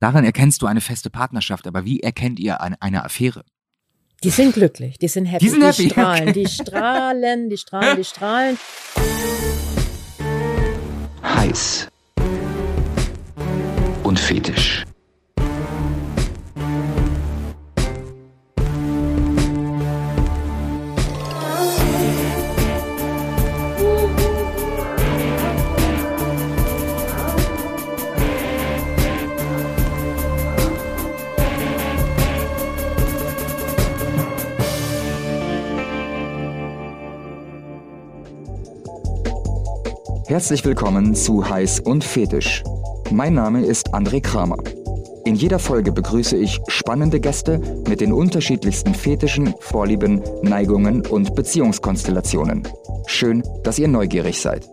Daran erkennst du eine feste Partnerschaft, aber wie erkennt ihr eine, eine Affäre? Die sind glücklich, die sind happy, Die sind happy, die strahlen, okay. die strahlen, die strahlen, die strahlen. heiß und fetisch. Herzlich willkommen zu Heiß und Fetisch. Mein Name ist André Kramer. In jeder Folge begrüße ich spannende Gäste mit den unterschiedlichsten Fetischen, Vorlieben, Neigungen und Beziehungskonstellationen. Schön, dass ihr neugierig seid.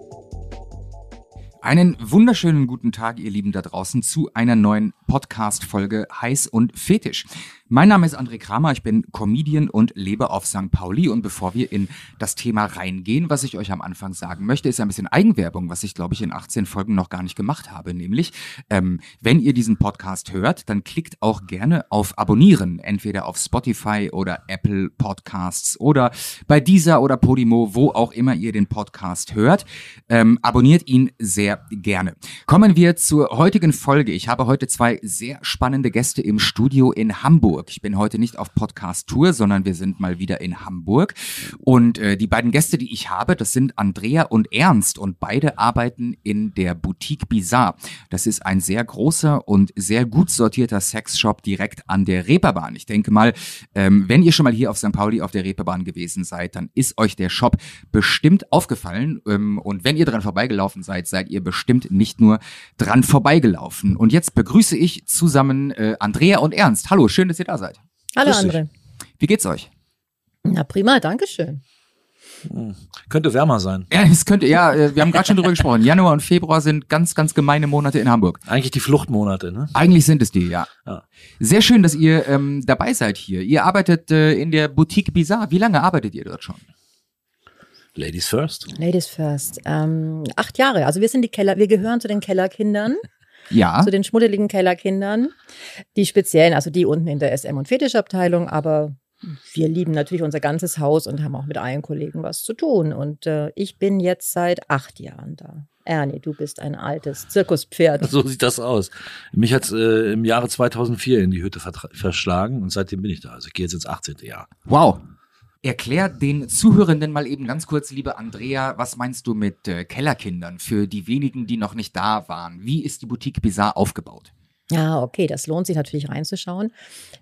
Einen wunderschönen guten Tag, ihr Lieben da draußen, zu einer neuen Podcast-Folge Heiß und Fetisch. Mein Name ist André Kramer, ich bin Comedian und lebe auf St. Pauli. Und bevor wir in das Thema reingehen, was ich euch am Anfang sagen möchte, ist ein bisschen Eigenwerbung, was ich, glaube ich, in 18 Folgen noch gar nicht gemacht habe. Nämlich, ähm, wenn ihr diesen Podcast hört, dann klickt auch gerne auf Abonnieren, entweder auf Spotify oder Apple Podcasts oder bei dieser oder Podimo, wo auch immer ihr den Podcast hört. Ähm, abonniert ihn sehr gerne. Kommen wir zur heutigen Folge. Ich habe heute zwei sehr spannende Gäste im Studio in Hamburg. Ich bin heute nicht auf Podcast-Tour, sondern wir sind mal wieder in Hamburg. Und äh, die beiden Gäste, die ich habe, das sind Andrea und Ernst und beide arbeiten in der Boutique Bizarre. Das ist ein sehr großer und sehr gut sortierter Sexshop direkt an der Reeperbahn. Ich denke mal, ähm, wenn ihr schon mal hier auf St. Pauli auf der Reeperbahn gewesen seid, dann ist euch der Shop bestimmt aufgefallen. Ähm, und wenn ihr dran vorbeigelaufen seid, seid ihr bestimmt nicht nur dran vorbeigelaufen. Und jetzt begrüße ich zusammen äh, Andrea und Ernst. Hallo, schön, dass ihr da seid. Hallo Grüß dich. André. Wie geht's euch? Na prima, Dankeschön. Könnte wärmer sein. Ja, es könnte, ja, äh, wir haben gerade schon drüber gesprochen. Januar und Februar sind ganz, ganz gemeine Monate in Hamburg. Eigentlich die Fluchtmonate, ne? Eigentlich sind es die, ja. Ja. Sehr schön, dass ihr ähm, dabei seid hier. Ihr arbeitet äh, in der Boutique Bizarre. Wie lange arbeitet ihr dort schon? Ladies first. Ladies first. Ähm, acht Jahre. Also wir sind die Keller, wir gehören zu den Kellerkindern, Ja. zu den schmuddeligen Kellerkindern. Die speziellen, also die unten in der SM- und Fetischabteilung, aber wir lieben natürlich unser ganzes Haus und haben auch mit allen Kollegen was zu tun. Und äh, ich bin jetzt seit acht Jahren da. Ernie, du bist ein altes Zirkuspferd. So sieht das aus. Mich hat's äh, im Jahre 2004 in die Hütte verschlagen und seitdem bin ich da. Also ich gehe jetzt ins 18. Jahr. Wow. Erklär den Zuhörenden mal eben ganz kurz, liebe Andrea, was meinst du mit äh, Kellerkindern für die wenigen, die noch nicht da waren? Wie ist die Boutique Bizarre aufgebaut? Ja, okay, das lohnt sich natürlich reinzuschauen.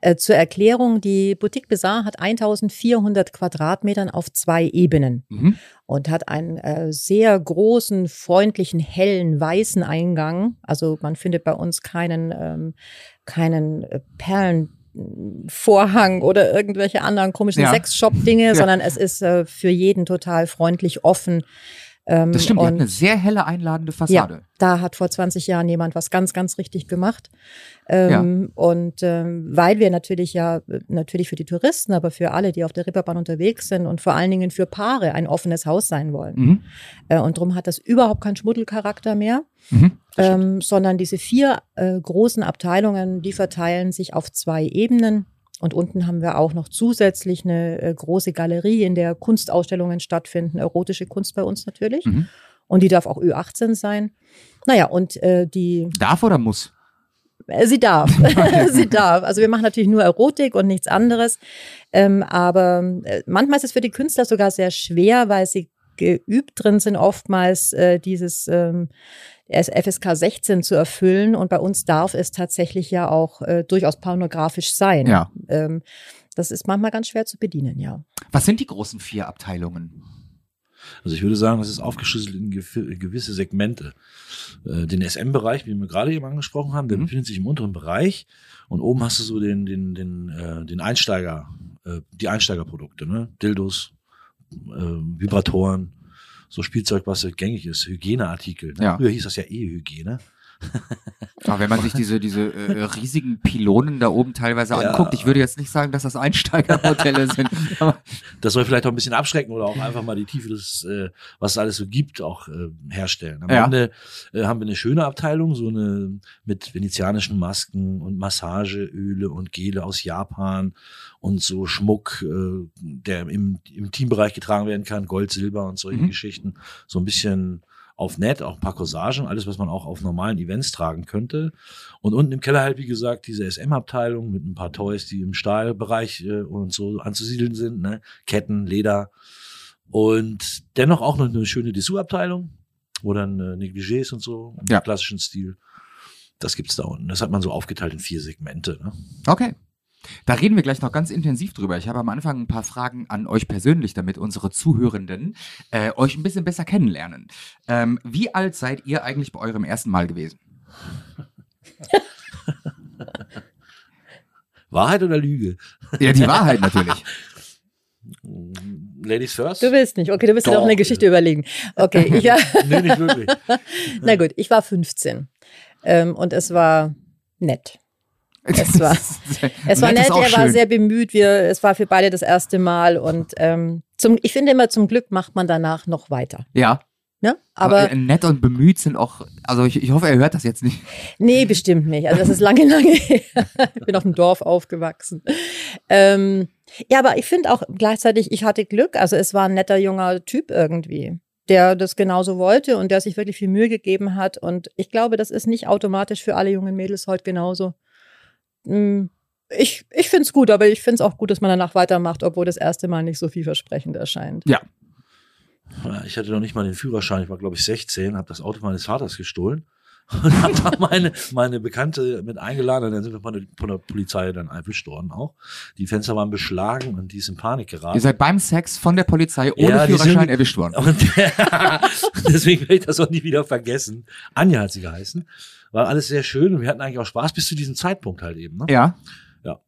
Äh, zur Erklärung, die Boutique Bizarre hat 1400 Quadratmetern auf zwei Ebenen Mhm. und hat einen äh, sehr großen, freundlichen, hellen, weißen Eingang. Also man findet bei uns keinen, ähm, keinen äh, Perlenvorhang oder irgendwelche anderen komischen Ja. Sexshop-Dinge, sondern es ist äh, für jeden total freundlich, offen. Ähm, Das stimmt, die hat eine sehr helle, einladende ja, Fassade. da hat vor 20 Jahren jemand was ganz, ganz richtig gemacht. Ähm, Und ähm, weil wir natürlich ja, natürlich für die Touristen, aber für alle, die auf der Ripperbahn unterwegs sind und vor allen Dingen für Paare ein offenes Haus sein wollen. Mhm. Äh, und darum hat das überhaupt keinen Schmuddelcharakter mehr, Mhm. ähm, sondern diese vier äh, großen Abteilungen, die verteilen sich auf zwei Ebenen. Und unten haben wir auch noch zusätzlich eine äh, große Galerie, in der Kunstausstellungen stattfinden, erotische Kunst bei uns natürlich. Mhm. Und die darf auch Ü18 sein. Naja, und äh, die, Darf oder muss? äh, sie darf, sie darf. Also wir machen natürlich nur Erotik und nichts anderes. Ähm, aber äh, manchmal ist es für die Künstler sogar sehr schwer, weil sie geübt drin sind, oftmals äh, dieses ähm, FSK 16 zu erfüllen. Und bei uns darf es tatsächlich ja auch äh, durchaus pornografisch sein. Ja. Ähm, das ist manchmal ganz schwer zu bedienen, ja. Was sind die großen vier Abteilungen? Also ich würde sagen, das ist aufgeschlüsselt in gewisse Segmente. Äh, den SM-Bereich, wie wir gerade eben angesprochen haben, der Mhm. befindet sich im unteren Bereich und oben hast du so den, den, den, äh, den Einsteiger, äh, die Einsteigerprodukte, ne? Dildos, äh, Vibratoren, so Spielzeug, was gängig ist, Hygieneartikel. Ne? Ja. Früher hieß das ja E-Hygiene. Aber wenn man sich diese, diese äh, riesigen Pylonen da oben teilweise Ja. anguckt, ich würde jetzt nicht sagen, dass das Einsteigermodelle sind. Das soll vielleicht auch ein bisschen abschrecken oder auch einfach mal die Tiefe des, äh, was es alles so gibt, auch äh, herstellen. Am Ja. Ende äh, haben wir eine schöne Abteilung, so eine mit venezianischen Masken und Massageöle und Gele aus Japan und so Schmuck, äh, der im, im Teambereich getragen werden kann, Gold, Silber und solche Mhm. Geschichten. So ein bisschen auf nett, auch ein paar Corsagen, alles, was man auch auf normalen Events tragen könnte. Und unten im Keller halt, wie gesagt, diese SM-Abteilung mit ein paar Toys, die im Stahlbereich äh, und so anzusiedeln sind, ne? Ketten, Leder. Und dennoch auch noch eine schöne Dessous-Abteilung, wo dann äh, Negligés und so im Ja. klassischen Stil. Das gibt's da unten. Das hat man so aufgeteilt in vier Segmente. Ne? okay. Da reden wir gleich noch ganz intensiv drüber. Ich habe am Anfang ein paar Fragen an euch persönlich, damit unsere Zuhörenden äh, euch ein bisschen besser kennenlernen. Ähm, wie alt seid ihr eigentlich bei eurem ersten Mal gewesen? Wahrheit oder Lüge? Ja, die Wahrheit natürlich. Ladies first? Du willst nicht. Okay, du willst dir Doch. eine Geschichte überlegen. Okay, ich, ja, nee, nicht wirklich. na gut, ich war 15 ähm, und es war nett. Es war- Es war Nett er war schön. sehr bemüht. Wir, es war für beide das erste Mal und ähm, zum, ich finde immer, zum Glück macht man danach noch weiter. Ja, Ne? aber Aber äh, nett und bemüht sind auch, also ich, ich hoffe, er hört das jetzt nicht. nee, bestimmt nicht. Also das ist lange, lange her. Ich bin auf dem Dorf aufgewachsen. Ähm, ja, aber ich finde auch gleichzeitig, ich hatte Glück. Also es war ein netter junger Typ irgendwie, der das genauso wollte und der sich wirklich viel Mühe gegeben hat. Und ich glaube, das ist nicht automatisch für alle jungen Mädels heute genauso. Mm, Ich, ich finde es gut, aber ich finde es auch gut, dass man danach weitermacht, obwohl das erste Mal nicht so vielversprechend erscheint. Ja, Ich hatte noch nicht mal den Führerschein. Ich war, glaube ich, 16, habe das Auto meines Vaters gestohlen und habe da meine, meine Bekannte mit eingeladen. Und dann sind wir von der, von der Polizei dann erwischt worden auch. Die Fenster waren beschlagen und die ist in Panik geraten. Ihr seid beim Sex von der Polizei ohne Ja, die Führerschein sind- erwischt worden. Und deswegen werde ich das auch nie wieder vergessen. Anja hat sie geheißen. War alles sehr schön und wir hatten eigentlich auch Spaß bis zu diesem Zeitpunkt halt eben. Ne? Ja. Ja.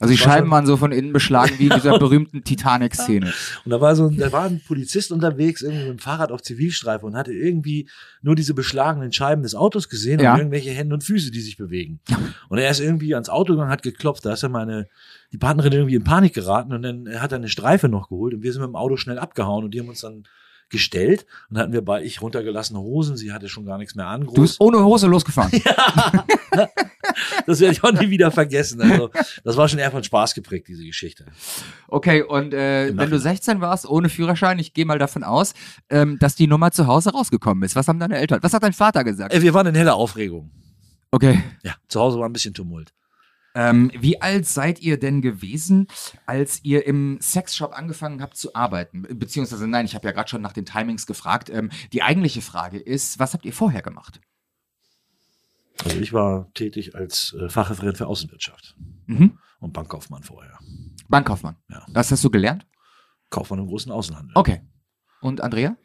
Also die Scheiben waren so von innen beschlagen wie in dieser berühmten Titanic-Szene. Und da war so, ein- da war ein Polizist unterwegs, irgendwie mit dem Fahrrad auf Zivilstreife und hatte irgendwie nur diese beschlagenen Scheiben des Autos gesehen Ja. und irgendwelche Hände und Füße, die sich bewegen. Und er ist irgendwie ans Auto gegangen, hat geklopft. Da ist dann meine, die Partnerin irgendwie in Panik geraten und dann hat er eine Streife noch geholt und wir sind mit dem Auto schnell abgehauen und die haben uns dann gestellt und dann hatten wir bei ich runtergelassene Hosen, sie hatte schon gar nichts mehr an. Du Groß. bist ohne Hose losgefahren. Das werde ich auch nie wieder vergessen. Also, das war schon eher von Spaß geprägt, diese Geschichte. Okay, und äh, wenn du Nachhinein. 16 warst, ohne Führerschein, ich gehe mal davon aus, ähm, dass die Nummer zu Hause rausgekommen ist. Was haben deine Eltern, was hat dein Vater gesagt? Äh, Wir waren in heller Aufregung. Okay. Ja, zu Hause war ein bisschen Tumult. Ähm, wie alt seid ihr denn gewesen, als ihr im Sexshop angefangen habt zu arbeiten? Be- Beziehungsweise, nein, ich habe ja gerade schon nach den Timings gefragt. Ähm, die eigentliche Frage ist, was habt ihr vorher gemacht? Also ich war tätig als äh, Fachreferent für Außenwirtschaft Mhm. und Bankkaufmann vorher. Bankkaufmann. Ja. Das hast du gelernt? Kaufmann im großen Außenhandel. Okay. Und Andrea?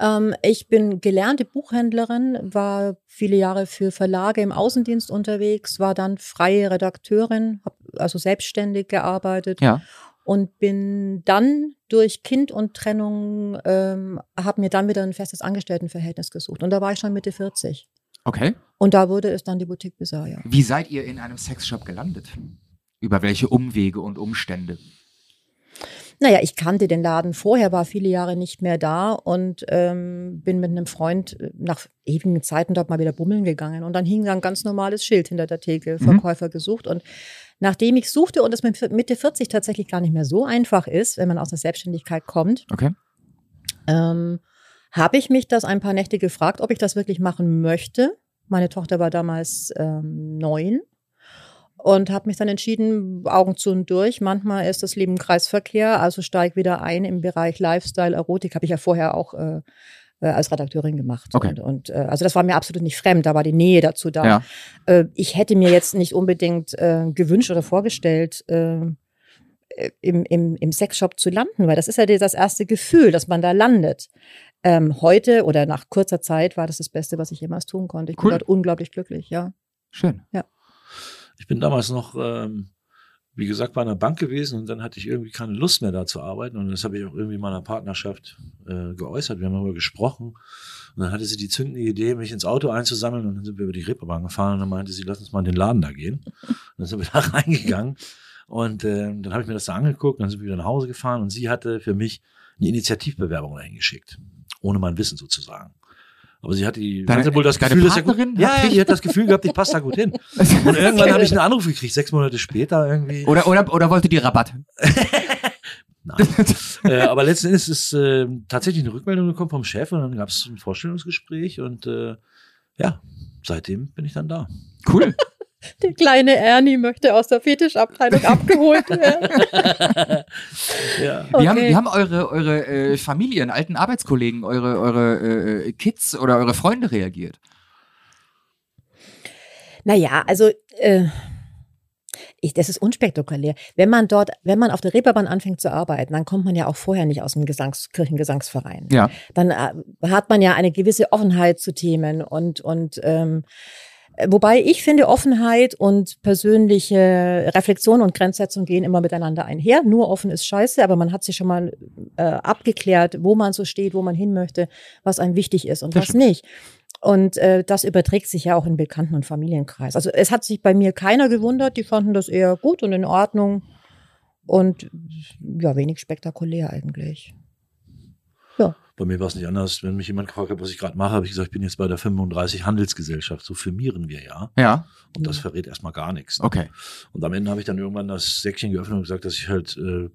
Ähm, ich bin gelernte Buchhändlerin, war viele Jahre für Verlage im Außendienst unterwegs, war dann freie Redakteurin, habe also selbstständig gearbeitet Ja. und bin dann durch Kind und Trennung, ähm, habe mir dann wieder ein festes Angestelltenverhältnis gesucht. Und da war ich schon Mitte 40. Okay. Und da wurde es dann die Boutique Bizarre. Wie seid ihr in einem Sexshop gelandet? Über welche Umwege und Umstände? Naja, ich kannte den Laden vorher, war viele Jahre nicht mehr da und ähm, bin mit einem Freund äh, nach ewigen Zeiten dort mal wieder bummeln gegangen. Und dann hing da ein ganz normales Schild hinter der Theke, Mhm. Verkäufer gesucht. Und nachdem ich suchte und es mit Mitte 40 tatsächlich gar nicht mehr so einfach ist, wenn man aus der Selbstständigkeit kommt, Okay. ähm, habe ich mich das ein paar Nächte gefragt, ob ich das wirklich machen möchte. Meine Tochter war damals ähm, neun und habe mich dann entschieden, Augen zu und durch. Manchmal ist das Leben Kreisverkehr, also steig wieder ein im Bereich Lifestyle, Erotik. Habe ich ja vorher auch äh, äh, als Redakteurin gemacht. Okay. Und, und äh, also das war mir absolut nicht fremd, da war die Nähe dazu da. Ja. Äh, ich hätte mir jetzt nicht unbedingt äh, gewünscht oder vorgestellt, äh, im, im, im Sexshop zu landen, weil das ist ja das erste Gefühl, dass man da landet. Ähm, heute oder nach kurzer Zeit war das das Beste, was ich jemals tun konnte. Ich Cool. bin dort unglaublich glücklich, ja. Schön. Ich bin damals noch ähm, wie gesagt, bei einer Bank gewesen und dann hatte ich irgendwie keine Lust mehr da zu arbeiten und das habe ich auch irgendwie in meiner Partnerschaft äh, geäußert. Wir haben darüber gesprochen und dann hatte sie die zündende Idee, mich ins Auto einzusammeln und dann sind wir über die Reeperbahn gefahren und dann meinte sie, lass uns mal in den Laden da gehen. Und dann sind wir da reingegangen und äh, dann habe ich mir das da angeguckt und dann sind wir wieder nach Hause gefahren und sie hatte für mich eine Initiativbewerbung dahin geschickt, ohne mein Wissen sozusagen. Aber sie hat die, Deine- hatte wohl das Gefühl, dass ich gut, ja, hat ja, die hat das Gefühl gehabt, ich passe da gut hin. Und irgendwann habe ich einen Anruf gekriegt, sechs Monate später irgendwie. Oder, oder, oder wollte die Rabatt? Nein. äh, aber letzten Endes ist äh, tatsächlich eine Rückmeldung gekommen vom Chef und dann gab es ein Vorstellungsgespräch und äh, ja, seitdem bin ich dann da. Cool. Der kleine Ernie möchte aus der Fetischabteilung abgeholt werden. Ja. Wie, haben, Okay. wie haben eure, eure äh, Familien, alten Arbeitskollegen, eure, eure äh, Kids oder eure Freunde reagiert? Naja, also äh, ich, das ist unspektakulär. Wenn man dort, wenn man auf der Reeperbahn anfängt zu arbeiten, dann kommt man ja auch vorher nicht aus dem Gesangs Kirchengesangsverein. Ja. Dann äh, hat man ja eine gewisse Offenheit zu Themen und und ähm, Wobei ich finde, Offenheit und persönliche Reflexion und Grenzsetzung gehen immer miteinander einher. Nur offen ist scheiße, aber man hat sich schon mal äh, abgeklärt, wo man so steht, wo man hin möchte, was einem wichtig ist und Das was stimmt. nicht. Und äh, das überträgt sich ja auch in Bekannten- und Familienkreis. Also es hat sich bei mir keiner gewundert, die fanden das eher gut und in Ordnung und ja, wenig spektakulär eigentlich. Bei mir war es nicht anders. Wenn mich jemand gefragt hat, was ich gerade mache, habe ich gesagt, ich bin jetzt bei der 35 Handelsgesellschaft. So firmieren wir ja. Ja, Und das verrät erstmal gar nichts. ne? okay. Und am Ende habe ich dann irgendwann das Säckchen geöffnet und gesagt, dass ich halt äh,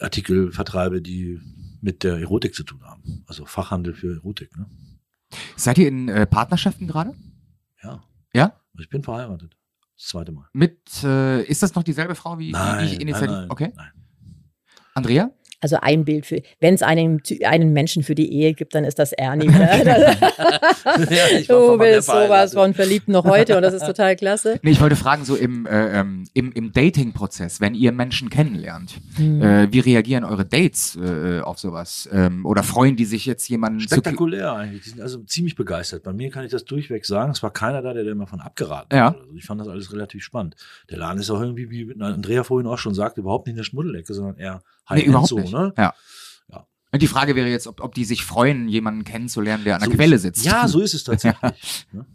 Artikel vertreibe, die mit der Erotik zu tun haben. Also Fachhandel für Erotik. Ne? Seid ihr in äh, Partnerschaften gerade? Ja. Ja? Ich bin verheiratet. Das zweite Mal. Mit, äh, ist das noch dieselbe Frau wie, wie Nein, die Initiative? nein, nein, okay. nein. Andrea? Also ein Bild für, wenn es einen, einen Menschen für die Ehe gibt, dann ist das Ernie. Ja, ich war du bist sowas verheiratet. von verliebt noch heute und das ist total klasse. Nee, ich wollte fragen, so im, äh, ähm, im, im Dating-Prozess, wenn ihr Menschen kennenlernt, Hm. äh, wie reagieren eure Dates äh, auf sowas? Ähm, oder freuen die sich jetzt jemanden zu Spektakulär eigentlich. Die sind also ziemlich begeistert. Bei mir kann ich das durchweg sagen. Es war keiner da, der da immer von abgeraten Ja. hat. Also ich fand das alles relativ spannend. Der Laden ist auch irgendwie, wie Andrea vorhin auch schon sagte, überhaupt nicht in der Schmuddelecke, sondern eher Nee, High-End überhaupt so, nicht. ne? Ja. Ja. Und die Frage wäre jetzt, ob, ob die sich freuen, jemanden kennenzulernen, der an der So Quelle ist- sitzt. Ja, so ist es tatsächlich. ne?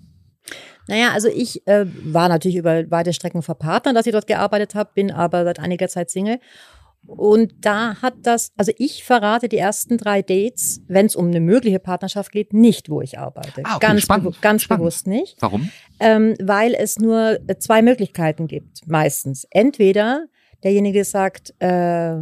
Naja, also ich äh, war natürlich über weite Strecken verpartnert, dass ich dort gearbeitet habe, bin aber seit einiger Zeit Single. Und da hat das, also ich verrate die ersten drei Dates, wenn es um eine mögliche Partnerschaft geht, nicht, wo ich arbeite. Ah, okay, ganz spannend, bewu- ganz spannend. bewusst nicht. Warum? ähm, weil es nur äh, zwei Möglichkeiten gibt, meistens. Entweder derjenige sagt, äh,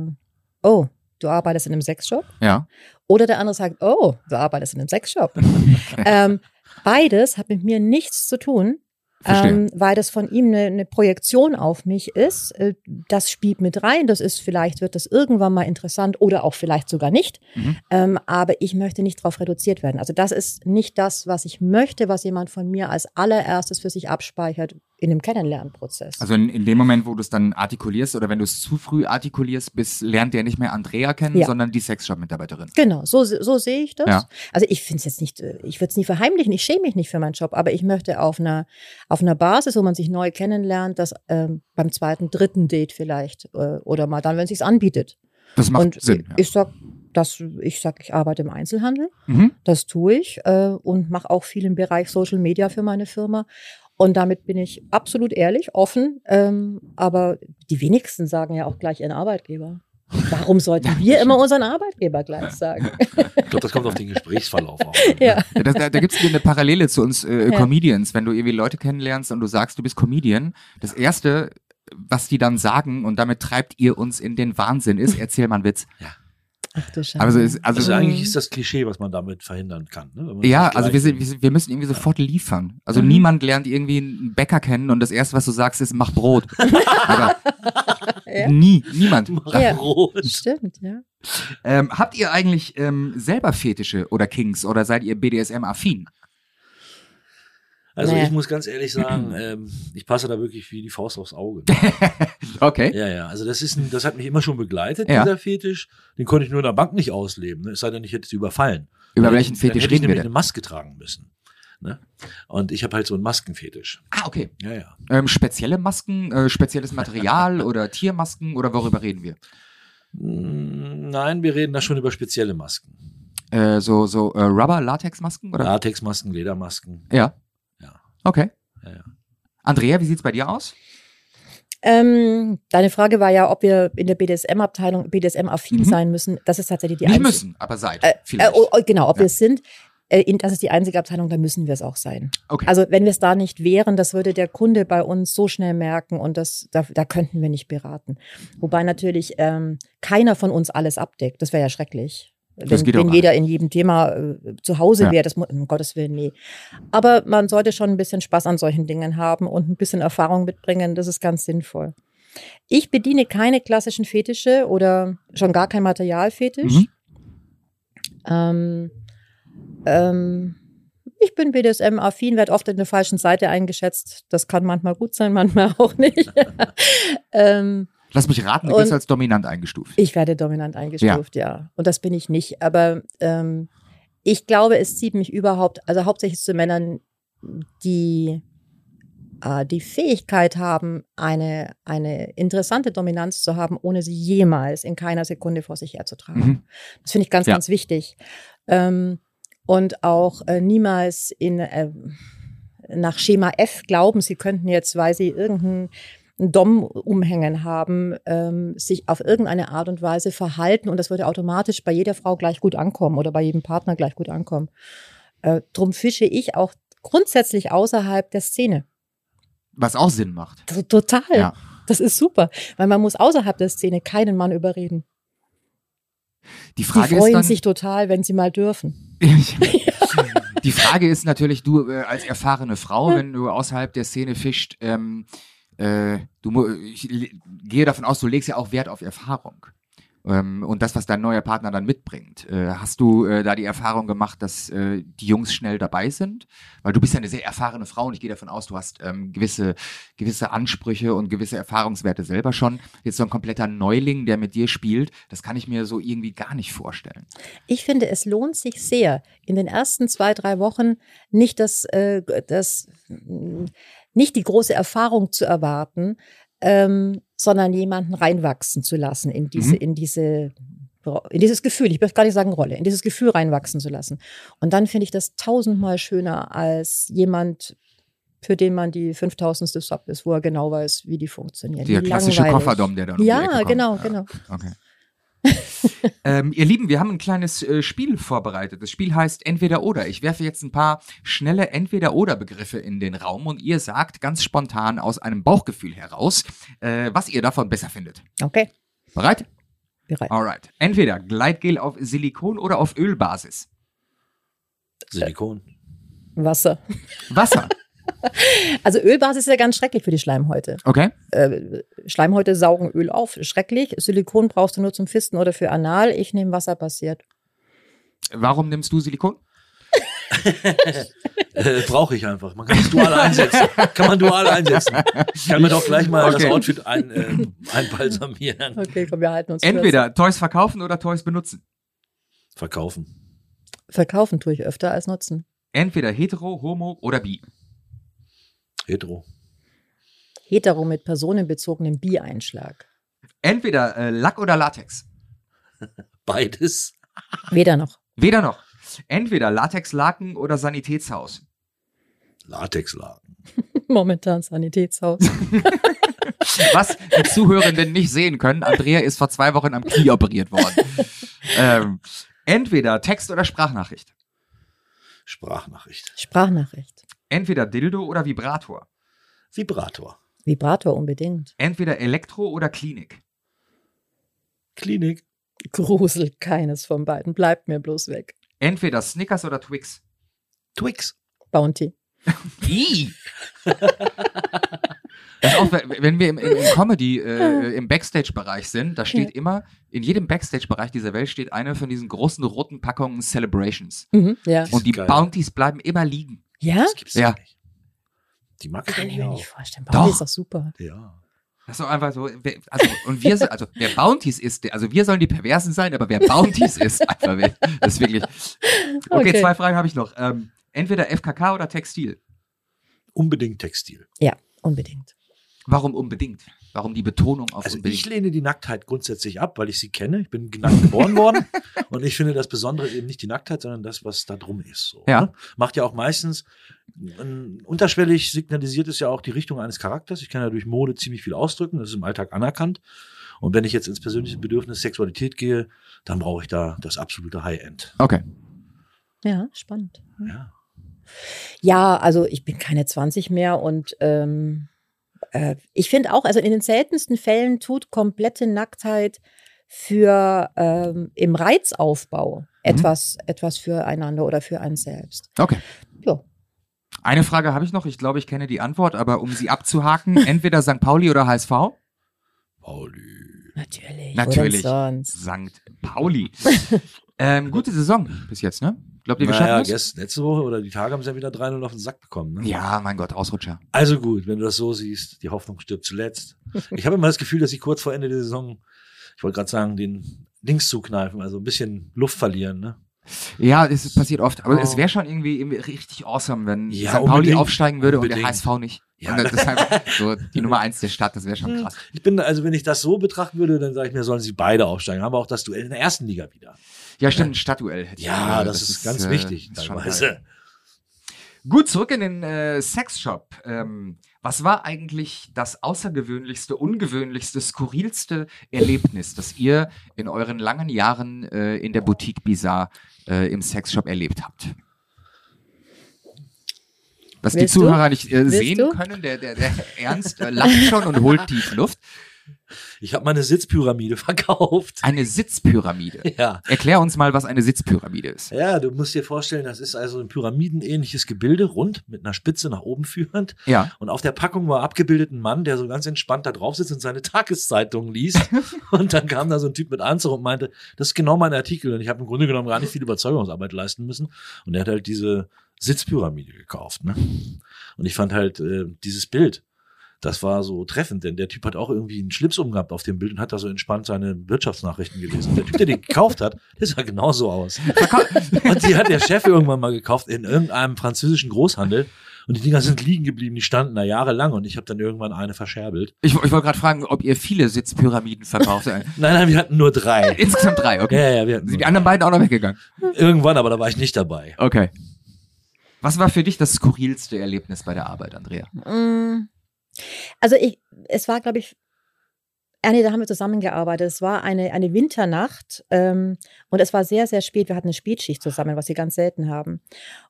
oh, du arbeitest in einem Sexshop, Ja. oder der andere sagt, oh, du arbeitest in einem Sexshop. ähm, beides hat mit mir nichts zu tun. Ähm, weil das von ihm eine, eine Projektion auf mich ist. Äh, Das spielt mit rein. Das ist vielleicht, wird das irgendwann mal interessant oder auch vielleicht sogar nicht. Mhm. Ähm, aber ich möchte nicht darauf reduziert werden. Also das ist nicht das, was ich möchte, was jemand von mir als allererstes für sich abspeichert in dem Kennenlernprozess. Also in, in dem Moment, wo du es dann artikulierst oder wenn du es zu früh artikulierst, bis lernt der nicht mehr Andrea kennen, Ja. sondern die Sexshop-Mitarbeiterin. Genau, so, so sehe ich das. Ja. Also ich finde es jetzt nicht, äh, ich würde es nie verheimlichen, ich schäme mich nicht für meinen Job, aber ich möchte auf einer, auf einer Basis, wo man sich neu kennenlernt, das ähm, beim zweiten, dritten Date vielleicht äh, oder mal dann, wenn es sich anbietet. Das macht und Sinn. Ja. ich sag, dass ich sag, ich arbeite im Einzelhandel, Mhm. das tue ich äh, und mache auch viel im Bereich Social Media für meine Firma. Und damit bin ich absolut ehrlich, offen. Ähm, aber die wenigsten sagen ja auch gleich ihren Arbeitgeber. Warum sollten wir immer unseren Arbeitgeber gleich sagen? Ich glaube, das kommt auf den Gesprächsverlauf auch. an. ja. Ja, das, da da gibt es eine Parallele zu uns äh, Ja. Comedians. Wenn du irgendwie Leute kennenlernst und du sagst, du bist Comedian, das Erste, was die dann sagen, und damit treibt ihr uns in den Wahnsinn, ist, erzähl mal einen Witz. Ach du Scheiße. Also, ist, also, Also eigentlich ist das Klischee, was man damit verhindern kann. Ne? Wenn man ja, also wir, sind, wir, sind, wir müssen irgendwie sofort liefern. Also Mhm. niemand lernt irgendwie einen Bäcker kennen und das Erste, was du sagst, ist, mach Brot. Aber Ja. nie, niemand. Ja. Rot. Stimmt, ja. Ähm, habt ihr eigentlich ähm, selber Fetische oder Kings oder seid ihr BDSM-affin? Also Naja. ich muss ganz ehrlich sagen, ähm, ich passe da wirklich wie die Faust aufs Auge. Okay. Ja, ja. Also das ist ein, das hat mich immer schon begleitet, Ja. dieser Fetisch. Den konnte ich nur in der Bank nicht ausleben. Ne? Es sei denn, ich hätte sie überfallen. Über Dann welchen dann Fetisch hätte ich reden wir denn? eine Maske tragen müssen. Ne? Und ich habe halt so einen Maskenfetisch. Ah, okay. Ja, ja. Ähm, spezielle Masken, äh, spezielles Material oder Tiermasken oder worüber reden wir? Mm, Nein, wir reden da schon über spezielle Masken. Äh, so so äh, Rubber-Latex-Masken oder? Latexmasken, Ledermasken. Ja. Okay. Ja, ja. Andrea, wie sieht's bei dir aus? Ähm, deine Frage war ja, ob wir in der BDSM-Abteilung BDSM-affin Mhm. sein müssen. Das ist tatsächlich die Nicht einzige. müssen, aber seid. Äh, äh, vielleicht. oh, oh, genau, ob Ja. wir es sind. Äh, in, das ist die einzige Abteilung, da müssen wir es auch sein. okay. Also wenn wir es da nicht wären, das würde der Kunde bei uns so schnell merken und das, da, da könnten wir nicht beraten. Wobei natürlich ähm, keiner von uns alles abdeckt. Das wäre ja schrecklich. Das Wenn, wenn jeder in jedem Thema äh, zu Hause Ja. wäre, das um Gottes Willen, nee. Aber man sollte schon ein bisschen Spaß an solchen Dingen haben und ein bisschen Erfahrung mitbringen. Das ist ganz sinnvoll. Ich bediene keine klassischen Fetische oder schon gar kein Materialfetisch. Mhm. Ähm, ähm, ich bin BDSM-affin, werde oft in der falschen Seite eingeschätzt. Das kann manchmal gut sein, manchmal auch nicht. ähm, Lass mich raten, du bist als dominant eingestuft. ich werde dominant eingestuft, ja. Und das bin ich nicht. Aber ähm, ich glaube, es zieht mich überhaupt, also hauptsächlich zu Männern, die äh, die Fähigkeit haben, eine, eine interessante Dominanz zu haben, ohne sie jemals in keiner Sekunde vor sich herzutragen. Mhm. Das finde ich ganz, Ja. ganz wichtig. Ähm, und auch äh, niemals in, äh, nach Schema F glauben, sie könnten jetzt, weil sie irgendeinen Dom umhängen haben, ähm, sich auf irgendeine Art und Weise verhalten und das würde automatisch bei jeder Frau gleich gut ankommen oder bei jedem Partner gleich gut ankommen. Äh, drum fische ich auch grundsätzlich außerhalb der Szene. Was auch Sinn macht. Ist total. Ja. Das ist super, weil man muss außerhalb der Szene keinen Mann überreden. Die Die Frage freuen ist dann, sich total, wenn sie mal dürfen. die Frage ist natürlich, du äh, als erfahrene Frau, wenn du außerhalb der Szene fischt, ähm, äh, du, ich gehe davon aus, du legst ja auch Wert auf Erfahrung. Ähm, und das, was dein neuer Partner dann mitbringt. Äh, hast du äh, da die Erfahrung gemacht, dass äh, die Jungs schnell dabei sind? Weil du bist ja eine sehr erfahrene Frau und ich gehe davon aus, du hast ähm, gewisse, gewisse Ansprüche und gewisse Erfahrungswerte selber schon. Jetzt so ein kompletter Neuling, der mit dir spielt, das kann ich mir so irgendwie gar nicht vorstellen. Ich finde, es lohnt sich sehr, in den ersten zwei, drei Wochen nicht das, äh, das nicht die große Erfahrung zu erwarten, ähm, sondern jemanden reinwachsen zu lassen in diese, Mhm. in diese in dieses Gefühl, ich möchte gar nicht sagen Rolle, in dieses Gefühl reinwachsen zu lassen. Und dann finde ich das tausendmal schöner als jemand, für den man die 5000. Sub ist, wo er genau weiß, wie die funktionieren. Der klassische. Kofferdom, der dann um Ja, genau, Ja. genau. Okay. ähm, ihr Lieben, wir haben ein kleines äh, Spiel vorbereitet. Das Spiel heißt Entweder oder. Ich werfe jetzt ein paar schnelle Entweder oder Begriffe in den Raum und ihr sagt ganz spontan aus einem Bauchgefühl heraus, äh, was ihr davon besser findet. Okay, Bereit? bereit. Alright. Entweder Gleitgel auf Silikon oder auf Ölbasis. Silikon. Wasser. Wasser. Also Ölbasis ist ja ganz schrecklich für die Schleimhäute. Okay. Äh, Schleimhäute saugen Öl auf, schrecklich. Silikon brauchst du nur zum Fisten oder für Anal. Ich nehme wasserbasiert. Warum nimmst du Silikon? Äh, Brauche ich einfach. Man kann es dual einsetzen. Kann man dual einsetzen. Kann man doch gleich mal Okay. das Outfit ein, äh, einbalsamieren. Okay, komm, wir halten uns Entweder Toys verkaufen oder Toys benutzen. Verkaufen. kurz. Verkaufen tue ich öfter als nutzen. Entweder hetero, homo oder bi. Hetero. Hetero mit personenbezogenem Bi-Einschlag. Entweder äh, Lack oder Latex. Beides. Weder noch. Weder noch. Entweder Latexlaken oder Sanitätshaus. Latexlaken. Momentan Sanitätshaus. Was die Zuhörenden nicht sehen können, Andrea ist vor zwei Wochen am Knie operiert worden. ähm, entweder Text oder Sprachnachricht. Sprachnachricht. Sprachnachricht. Entweder Dildo oder Vibrator. Vibrator. Vibrator unbedingt. Entweder Elektro oder Klinik. Klinik. Grusel, keines von beiden. Bleibt mir bloß weg. Entweder Snickers oder Twix. Twix. Bounty. Ist auch, wenn wir im, im, im Comedy, äh, im Backstage-Bereich sind, da steht immer, in jedem Backstage-Bereich dieser Welt steht eine von diesen großen roten Packungen Celebrations. Mhm, ja. Und die geil. Bounties bleiben immer liegen. Ja? Das gibt's Ja. nicht. Die mag Kann ich mir auch. nicht vorstellen. Doch. Bounty ist doch super. Ja. Das ist doch einfach so, wer- also, und wir sind, also, wer Bounties ist, der- also wir sollen die Perversen sein, aber wer Bounties ist, einfach, wer- das ist wirklich. Okay, Okay. zwei Fragen habe ich noch. Ähm, Entweder FKK oder Textil. Unbedingt Textil. Ja, unbedingt. Warum unbedingt? Warum die Betonung auf Also ich lehne die Nacktheit grundsätzlich ab, weil ich sie kenne. Ich bin nackt geboren worden und ich finde das Besondere eben nicht die Nacktheit, sondern das, was da drum ist. So, Ja. ne? Macht ja auch meistens, unterschwellig signalisiert es ja auch die Richtung eines Charakters. Ich kann ja durch Mode ziemlich viel ausdrücken, das ist im Alltag anerkannt. Und wenn ich jetzt ins persönliche Bedürfnis Sexualität gehe, dann brauche ich da das absolute High-End. okay. Ja, spannend. Ja. Ja, also ich bin keine 20 mehr und ähm, äh, ich finde auch, also in den seltensten Fällen tut komplette Nacktheit für ähm, im Reizaufbau etwas, etwas füreinander oder für einen selbst. Okay. Ja. Eine Frage habe ich noch. Ich glaube, ich kenne die Antwort, aber um sie abzuhaken, entweder St. Pauli oder HSV? Pauli. Natürlich. Natürlich. St. Pauli. ähm, gute Saison bis jetzt, ne? Glaubt ihr, wir Naja, schaffen das? letzte Woche oder die Tage haben sie ja wieder 3-0 auf den Sack bekommen. Ne? Ja, mein Gott, Ausrutscher. Also gut, wenn du das so siehst, die Hoffnung stirbt zuletzt. Ich habe immer das Gefühl, dass sie kurz vor Ende der Saison, ich wollte gerade sagen, den Dings zukneifen, also ein bisschen Luft verlieren. Ne? Ja, es passiert oft. Aber Oh. es wäre schon irgendwie, irgendwie richtig awesome, wenn Ja, St. Pauli unbedingt. aufsteigen würde und Unbedingt. der HSV nicht. Ja. Und das ist einfach so die Nummer eins der Stadt, das wäre schon krass. Ich bin, also wenn ich das so betrachten würde, dann sage ich mir, sollen sie beide aufsteigen. Haben wir auch das Duell in der ersten Liga wieder. Ja, stimmt, ein Stadtduell. hätte ich Ja, gerne. das, ist, ganz äh, wichtig. ist teilweise. Gut, zurück in den äh, Sexshop. Ähm, was war eigentlich das außergewöhnlichste, ungewöhnlichste, skurrilste Erlebnis, das ihr in euren langen Jahren äh, in der Boutique Bizarre äh, im Sexshop erlebt habt? Was Willst die du? Zuhörer nicht äh, sehen du? können, der, der, der Ernst äh, lacht schon und holt tief Luft. Ich habe meine Sitzpyramide verkauft. Eine Sitzpyramide. Ja. Erklär uns mal, was eine Sitzpyramide ist. Ja, du musst dir vorstellen, das ist also ein pyramidenähnliches Gebilde, rund, mit einer Spitze nach oben führend. Ja. Und auf der Packung war abgebildet ein Mann, der so ganz entspannt da drauf sitzt und seine Tageszeitung liest. und dann kam da so ein Typ mit Anzug und meinte, das ist genau mein Artikel. Und ich habe im Grunde genommen gar nicht viel Überzeugungsarbeit leisten müssen. Und er hat halt diese Sitzpyramide gekauft. Ne? Und ich fand halt äh, dieses Bild, das war so treffend, denn der Typ hat auch irgendwie einen Schlips umgehabt auf dem Bild und hat da so entspannt seine Wirtschaftsnachrichten gelesen. Der Typ, der die gekauft hat, der sah genauso aus. Und die hat der Chef irgendwann mal gekauft in irgendeinem französischen Großhandel. Und die Dinger sind liegen geblieben, die standen da jahrelang und ich habe dann irgendwann eine verscherbelt. Ich, ich wollte gerade fragen, ob ihr viele Sitzpyramiden verkauft. Äh, Nein, nein, wir hatten nur drei. Insgesamt drei, okay. Ja, ja, wir hatten Sind die anderen beiden auch noch weggegangen? Irgendwann, aber da war ich nicht dabei. Okay. Was war für dich das skurrilste Erlebnis bei der Arbeit, Andrea? Mm. Also ich, es war, glaube ich, ah, nee, da haben wir zusammengearbeitet. Es war eine, eine Winternacht ähm, und es war sehr, sehr spät. Wir hatten eine Spätschicht zusammen, was wir ganz selten haben.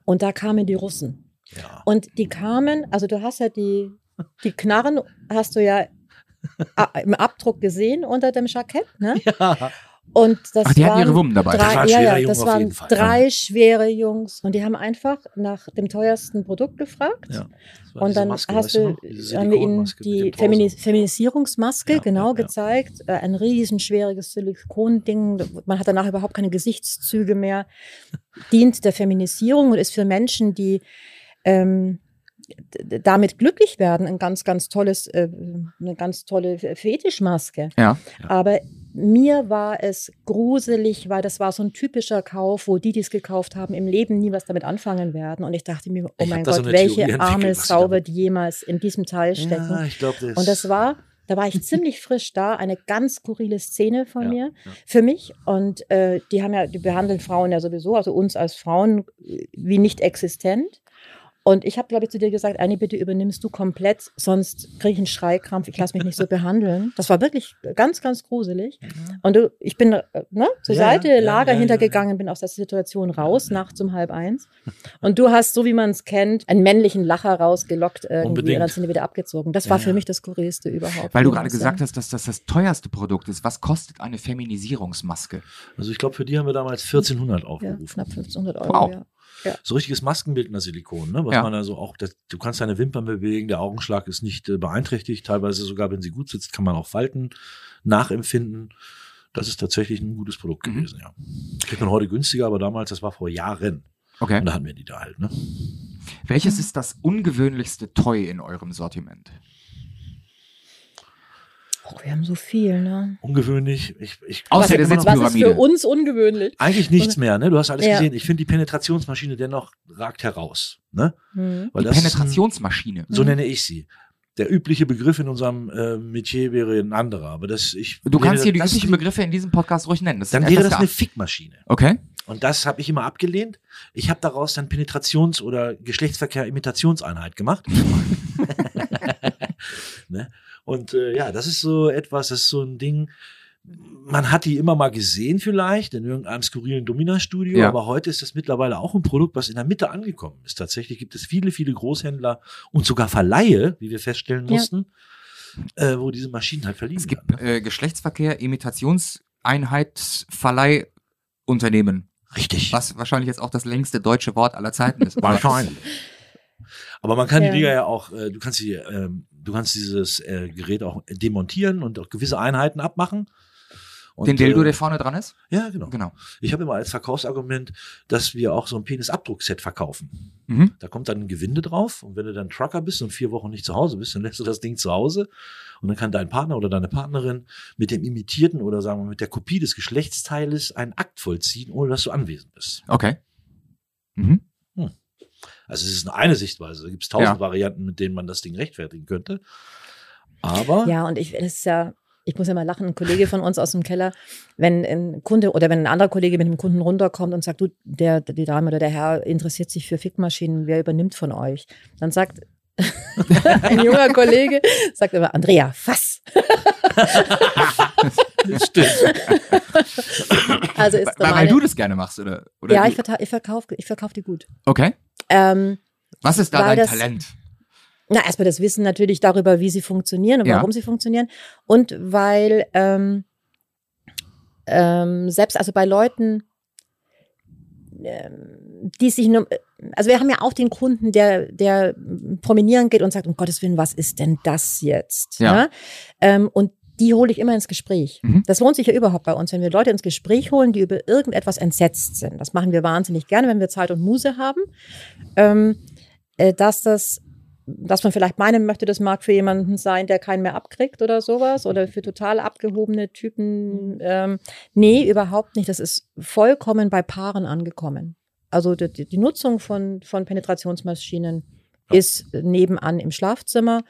Und da kamen die Russen. Ja. Und die kamen, also du hast ja die, die Knarren, hast du ja a- im Abdruck gesehen unter dem Jackett, ne? ja. Und das Ach, die hatten waren ihre Wummen dabei. Drei, Das war ein ja, ja, das auf waren jeden Fall, drei schwere Jungs und die haben einfach nach dem teuersten Produkt gefragt. Ja. Und dann Maske, hast du, haben wir ihnen die. Femini Feminisierungsmaske Ja, genau ja, ja. gezeigt. Äh, ein riesenschwieriges Silikonding. Man hat danach überhaupt keine Gesichtszüge mehr. Dient der Feminisierung und ist für Menschen, die ähm, damit glücklich werden, ein ganz, ganz tolles, äh, eine ganz tolle Fetischmaske. Ja. Aber mir war es gruselig, weil das war so ein typischer Kauf, wo die, die es gekauft haben, im Leben nie was damit anfangen werden. Und ich dachte mir, oh Ich mein so Gott, Theorie welche arme Sau wird jemals in diesem Teil stecken. Ja, ich glaube, das Und das war, da war ich ziemlich frisch da, eine ganz skurrile Szene von Ja, mir, ja. für mich. Und äh, die haben ja, die behandeln Frauen ja sowieso, also uns als Frauen, äh, wie nicht existent. Und ich habe, glaube ich, zu dir gesagt, Annie, bitte übernimmst du komplett, sonst kriege ich einen Schreikrampf, ich lasse mich nicht so behandeln. Das war wirklich ganz, ganz gruselig. Und du, ich bin äh, ne, zur Ja, Seite, ja, Lager ja, ja, hintergegangen, bin aus der Situation raus, nachts um halb eins. Und du hast, so wie man es kennt, einen männlichen Lacher rausgelockt irgendwie Unbedingt. und dann sind wir wieder abgezogen. Das Ja, war für ja. mich das Skurrilste überhaupt. Weil du gerade gesagt hast, dass das das teuerste Produkt ist. Was kostet eine Feminisierungsmaske? Also ich glaube, für die haben wir damals 1400 Ja, aufgerufen. knapp 1500 Euro. Wow. Ja. So richtiges Maskenbildner Silikon, ne? was Ja. man also auch, das, du kannst deine Wimpern bewegen, der Augenschlag ist nicht äh, beeinträchtigt, teilweise sogar, wenn sie gut sitzt, kann man auch Falten nachempfinden. Das ist tatsächlich ein gutes Produkt Mhm. gewesen, ja. Kriegt man heute günstiger, aber damals, das war vor Jahren. Okay. Und da hatten wir die da halt, ne? Welches ist das ungewöhnlichste Toy in eurem Sortiment? Oh, wir haben so viel, ne? Ungewöhnlich. Ich, ich, Außer was, der was ist Sitzpyramide. für uns ungewöhnlich? eigentlich nichts mehr, ne? Du hast alles Ja. gesehen. Ich finde die Penetrationsmaschine dennoch ragt heraus, ne? Hm. Weil Die das ist ein- Penetrationsmaschine. So Mhm. nenne ich sie. Der übliche Begriff in unserem äh, Metier wäre ein anderer, aber das ich. Du kannst hier die üblichen Begriffe in diesem Podcast ruhig nennen. Das ist Dann wäre das eine Fickmaschine. Okay. Und das habe ich immer abgelehnt. Ich habe daraus dann Penetrations- oder Geschlechtsverkehr-Imitationseinheit gemacht. ne? Und äh, ja, das ist so etwas, das ist so ein Ding. Man hat die immer mal gesehen vielleicht in irgendeinem skurrilen Domina-Studio, Ja. aber heute ist das mittlerweile auch ein Produkt, was in der Mitte angekommen ist. Tatsächlich gibt es viele, viele Großhändler und sogar Verleihe, wie wir feststellen Ja. mussten, äh, wo diese Maschinen halt verliehen Es gibt werden. äh, Geschlechtsverkehr, Imitationseinheit, Verleihunternehmen. Richtig. Was wahrscheinlich jetzt auch das längste deutsche Wort aller Zeiten ist. Wahrscheinlich. Aber man kann Ja. die Dinger ja auch, äh, du kannst die, ähm, du kannst dieses äh, Gerät auch demontieren und auch gewisse Einheiten abmachen. Und, Den Dildo, äh, der vorne dran ist? Ja, genau. Genau. Ich habe immer als Verkaufsargument, dass wir auch so ein Penisabdruckset verkaufen. Mhm. Da kommt dann ein Gewinde drauf und wenn du dann Trucker bist und vier Wochen nicht zu Hause bist, dann lässt du das Ding zu Hause und dann kann dein Partner oder deine Partnerin mit dem imitierten oder sagen wir mit der Kopie des Geschlechtsteiles einen Akt vollziehen, ohne dass du anwesend bist. Okay. Mhm. Also es ist nur eine Sichtweise. Da gibt es tausend Ja. Varianten, mit denen man das Ding rechtfertigen könnte. Aber Ja, und ich, das ist ja, ich muss ja mal lachen, ein Kollege von uns aus dem Keller, wenn ein Kunde oder wenn ein anderer Kollege mit dem Kunden runterkommt und sagt, du, der, die Dame oder der Herr interessiert sich für Fickmaschinen, wer übernimmt von euch? Dann sagt ein junger Kollege, sagt immer, Andrea, was? das stimmt. Also ist Weil, weil du das gerne machst, oder? oder ja, du? ich, verta- ich verkaufe ich verkauf die gut. Okay. Ähm, Was ist da dein das- Talent? Na, erstmal das Wissen natürlich darüber, wie sie funktionieren und Ja. warum sie funktionieren. Und weil ähm, ähm, selbst also bei Leuten, ähm, die sich nur, also wir haben ja auch den Kunden, der, der promenieren geht und sagt, um Gottes Willen, was ist denn das jetzt? Ja. Ne? Ähm, und die hole ich immer ins Gespräch. Mhm. Das lohnt sich ja überhaupt bei uns, wenn wir Leute ins Gespräch holen, die über irgendetwas entsetzt sind. Das machen wir wahnsinnig gerne, wenn wir Zeit und Muse haben. Ähm, äh, dass das, dass man vielleicht meinen möchte, das mag für jemanden sein, der keinen mehr abkriegt oder sowas oder für total abgehobene Typen. Ähm, nee, überhaupt nicht. Das ist vollkommen bei Paaren angekommen. Also die, die Nutzung von, von Penetrationsmaschinen ist nebenan im Schlafzimmer.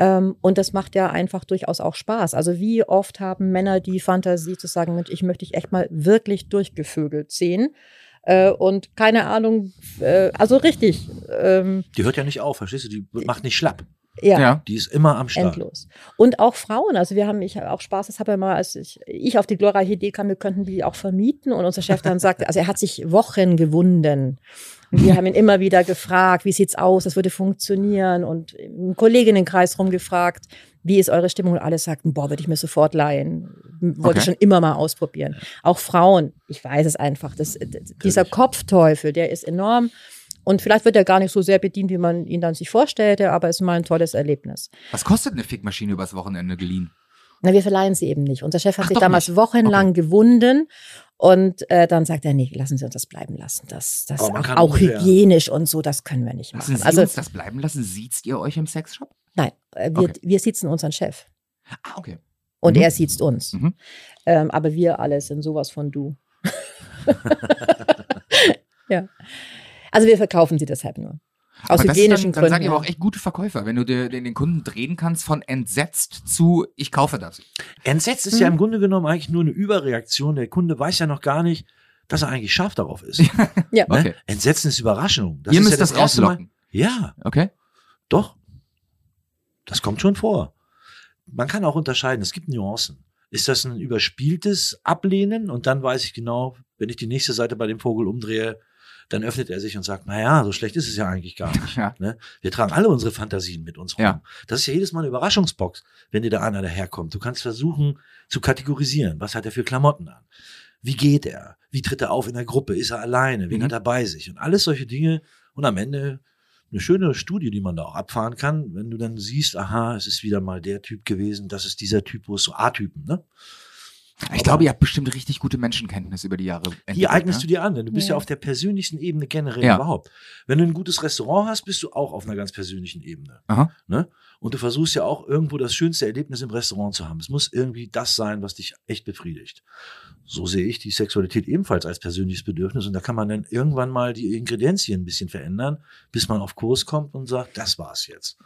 Ähm, und das macht ja einfach durchaus auch Spaß. Also wie oft haben Männer die Fantasie zu sagen, Mensch, ich möchte dich echt mal wirklich durchgevögelt sehen. Äh, und keine Ahnung, äh, also richtig, ähm, Die hört ja nicht auf, verstehst du? Die macht nicht schlapp. ja, Ja. Die ist immer am Start. endlos. Und auch Frauen, also wir haben, ich habe auch Spaß, das habe ja mal, als ich, ich auf die glorreiche Idee kam, wir könnten die auch vermieten und unser Chef dann sagte, also er hat sich Wochen gewunden. Und wir haben ihn immer wieder gefragt, wie sieht's aus, das würde funktionieren und im Kolleginnenkreis rumgefragt, wie ist eure Stimmung? Und alle sagten, boah, würde ich mir sofort leihen. Wollte ich Okay. schon immer mal ausprobieren. Auch Frauen, ich weiß es einfach, das, dieser Kopfteufel, der ist enorm. Und vielleicht wird er gar nicht so sehr bedient, wie man ihn dann sich vorstellte, aber es ist mal ein tolles Erlebnis. Was kostet eine Fickmaschine übers Wochenende geliehen? Na, wir verleihen sie eben nicht. Unser Chef hat Ach, sich damals nicht. wochenlang gewunden und äh, dann sagt er, nee, lassen Sie uns das bleiben lassen. Das, das auch, auch hygienisch und so, das können wir nicht Lassen machen. Sie Also uns das bleiben lassen? Siezt ihr euch im Sexshop? nein, äh, wir, Okay. wir sitzen unseren Chef Ah, okay. und Mhm. er sieht uns. Mhm. Ähm, aber wir alle sind sowas von du. ja. Also wir verkaufen sie deshalb nur. Aus aber das ist hygienischen dann, dann Gründen. ihr aber ja. auch echt gute Verkäufer, wenn du dir, den, den Kunden drehen kannst von entsetzt zu ich kaufe das. Entsetzt ist ja Mhm. im Grunde genommen eigentlich nur eine Überreaktion. Der Kunde weiß ja noch gar nicht, dass er eigentlich scharf darauf ist. Ja. Ne? Okay. Entsetzen ist Überraschung. Das ihr ist müsst ja das, Mal- rauslocken. Ja, Okay. doch. Das kommt schon vor. Man kann auch unterscheiden. Es gibt Nuancen. Ist das ein überspieltes Ablehnen und dann weiß ich genau, wenn ich die nächste Seite bei dem Vogel umdrehe, dann öffnet er sich und sagt, naja, so schlecht ist es ja eigentlich gar nicht. Ja. Ne? Wir tragen alle unsere Fantasien mit uns rum. Ja. Das ist ja jedes Mal eine Überraschungsbox, wenn dir da einer daherkommt. Du kannst versuchen zu kategorisieren. Was hat er für Klamotten an? Wie geht er? Wie tritt er auf in der Gruppe? Ist er alleine? Wen Mhm. hat er bei sich? Und alles solche Dinge. Und am Ende eine schöne Studie, die man da auch abfahren kann, wenn du dann siehst, aha, es ist wieder mal der Typ gewesen, das ist dieser Typus, so A-Typen, ne? Ich glaube, ihr habt bestimmt richtig gute Menschenkenntnis über die Jahre. Die entwickelt, eignest ne? du dir an, denn du bist ja. Ja. auf der persönlichsten Ebene generell Ja. überhaupt. Wenn du ein gutes Restaurant hast, bist du auch auf einer ganz persönlichen Ebene. Aha. Ne? Und du versuchst ja auch irgendwo das schönste Erlebnis im Restaurant zu haben. Es muss irgendwie das sein, was dich echt befriedigt. So sehe ich die Sexualität ebenfalls als persönliches Bedürfnis. Und da kann man dann irgendwann mal die Ingredienzien ein bisschen verändern, bis man auf Kurs kommt und sagt, das war's jetzt.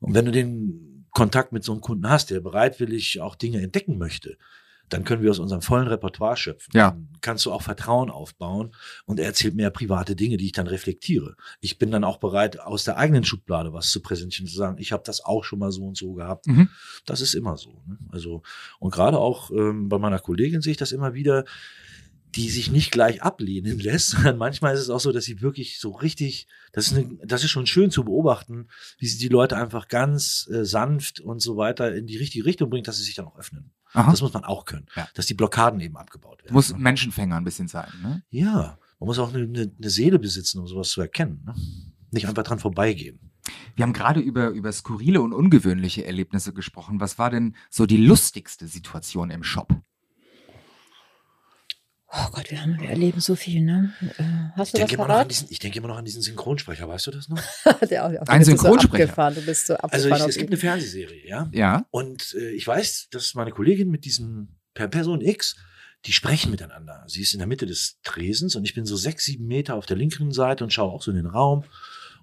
Und wenn du den Kontakt mit so einem Kunden hast, der bereitwillig auch Dinge entdecken möchte, dann können wir aus unserem vollen Repertoire schöpfen. Ja. Dann kannst du auch Vertrauen aufbauen und er erzählt mehr private Dinge, die ich dann reflektiere. Ich bin dann auch bereit, aus der eigenen Schublade was zu präsentieren, zu sagen, ich habe das auch schon mal so und so gehabt. Mhm. Das ist immer so. Ne? Also, und gerade auch ähm, bei meiner Kollegin sehe ich das immer wieder, die sich nicht gleich ablehnen lässt, sondern manchmal ist es auch so, dass sie wirklich so richtig, das ist, eine, das ist schon schön zu beobachten, wie sie die Leute einfach ganz äh, sanft und so weiter in die richtige Richtung bringt, dass sie sich dann auch öffnen. Aha. Das muss man auch können, Ja. dass die Blockaden eben abgebaut werden. Muss ne? Menschenfänger ein bisschen sein, ne? Ja, man muss auch eine, eine, eine Seele besitzen, um sowas zu erkennen. Ne? Nicht einfach dran vorbeigehen. Wir haben gerade über, über skurrile und ungewöhnliche Erlebnisse gesprochen. Was war denn so die lustigste Situation im Shop? Oh Gott, wir, haben, wir erleben so viel, ne? Äh, hast Ich du denke, was immer noch an verraten? diesen, ich denke immer noch an diesen Synchronsprecher, weißt du das noch? Der, auf Ein den bist du so Synchronsprecher. abgefahren, Du bist so Also abgefahren. ich, es gibt eine Fernsehserie, ja. Ja. Und äh, ich weiß, dass meine Kollegin mit diesem per Person X, die sprechen miteinander. Sie ist in der Mitte des Tresens und ich bin so sechs, sieben Meter auf der linken Seite und schaue auch so in den Raum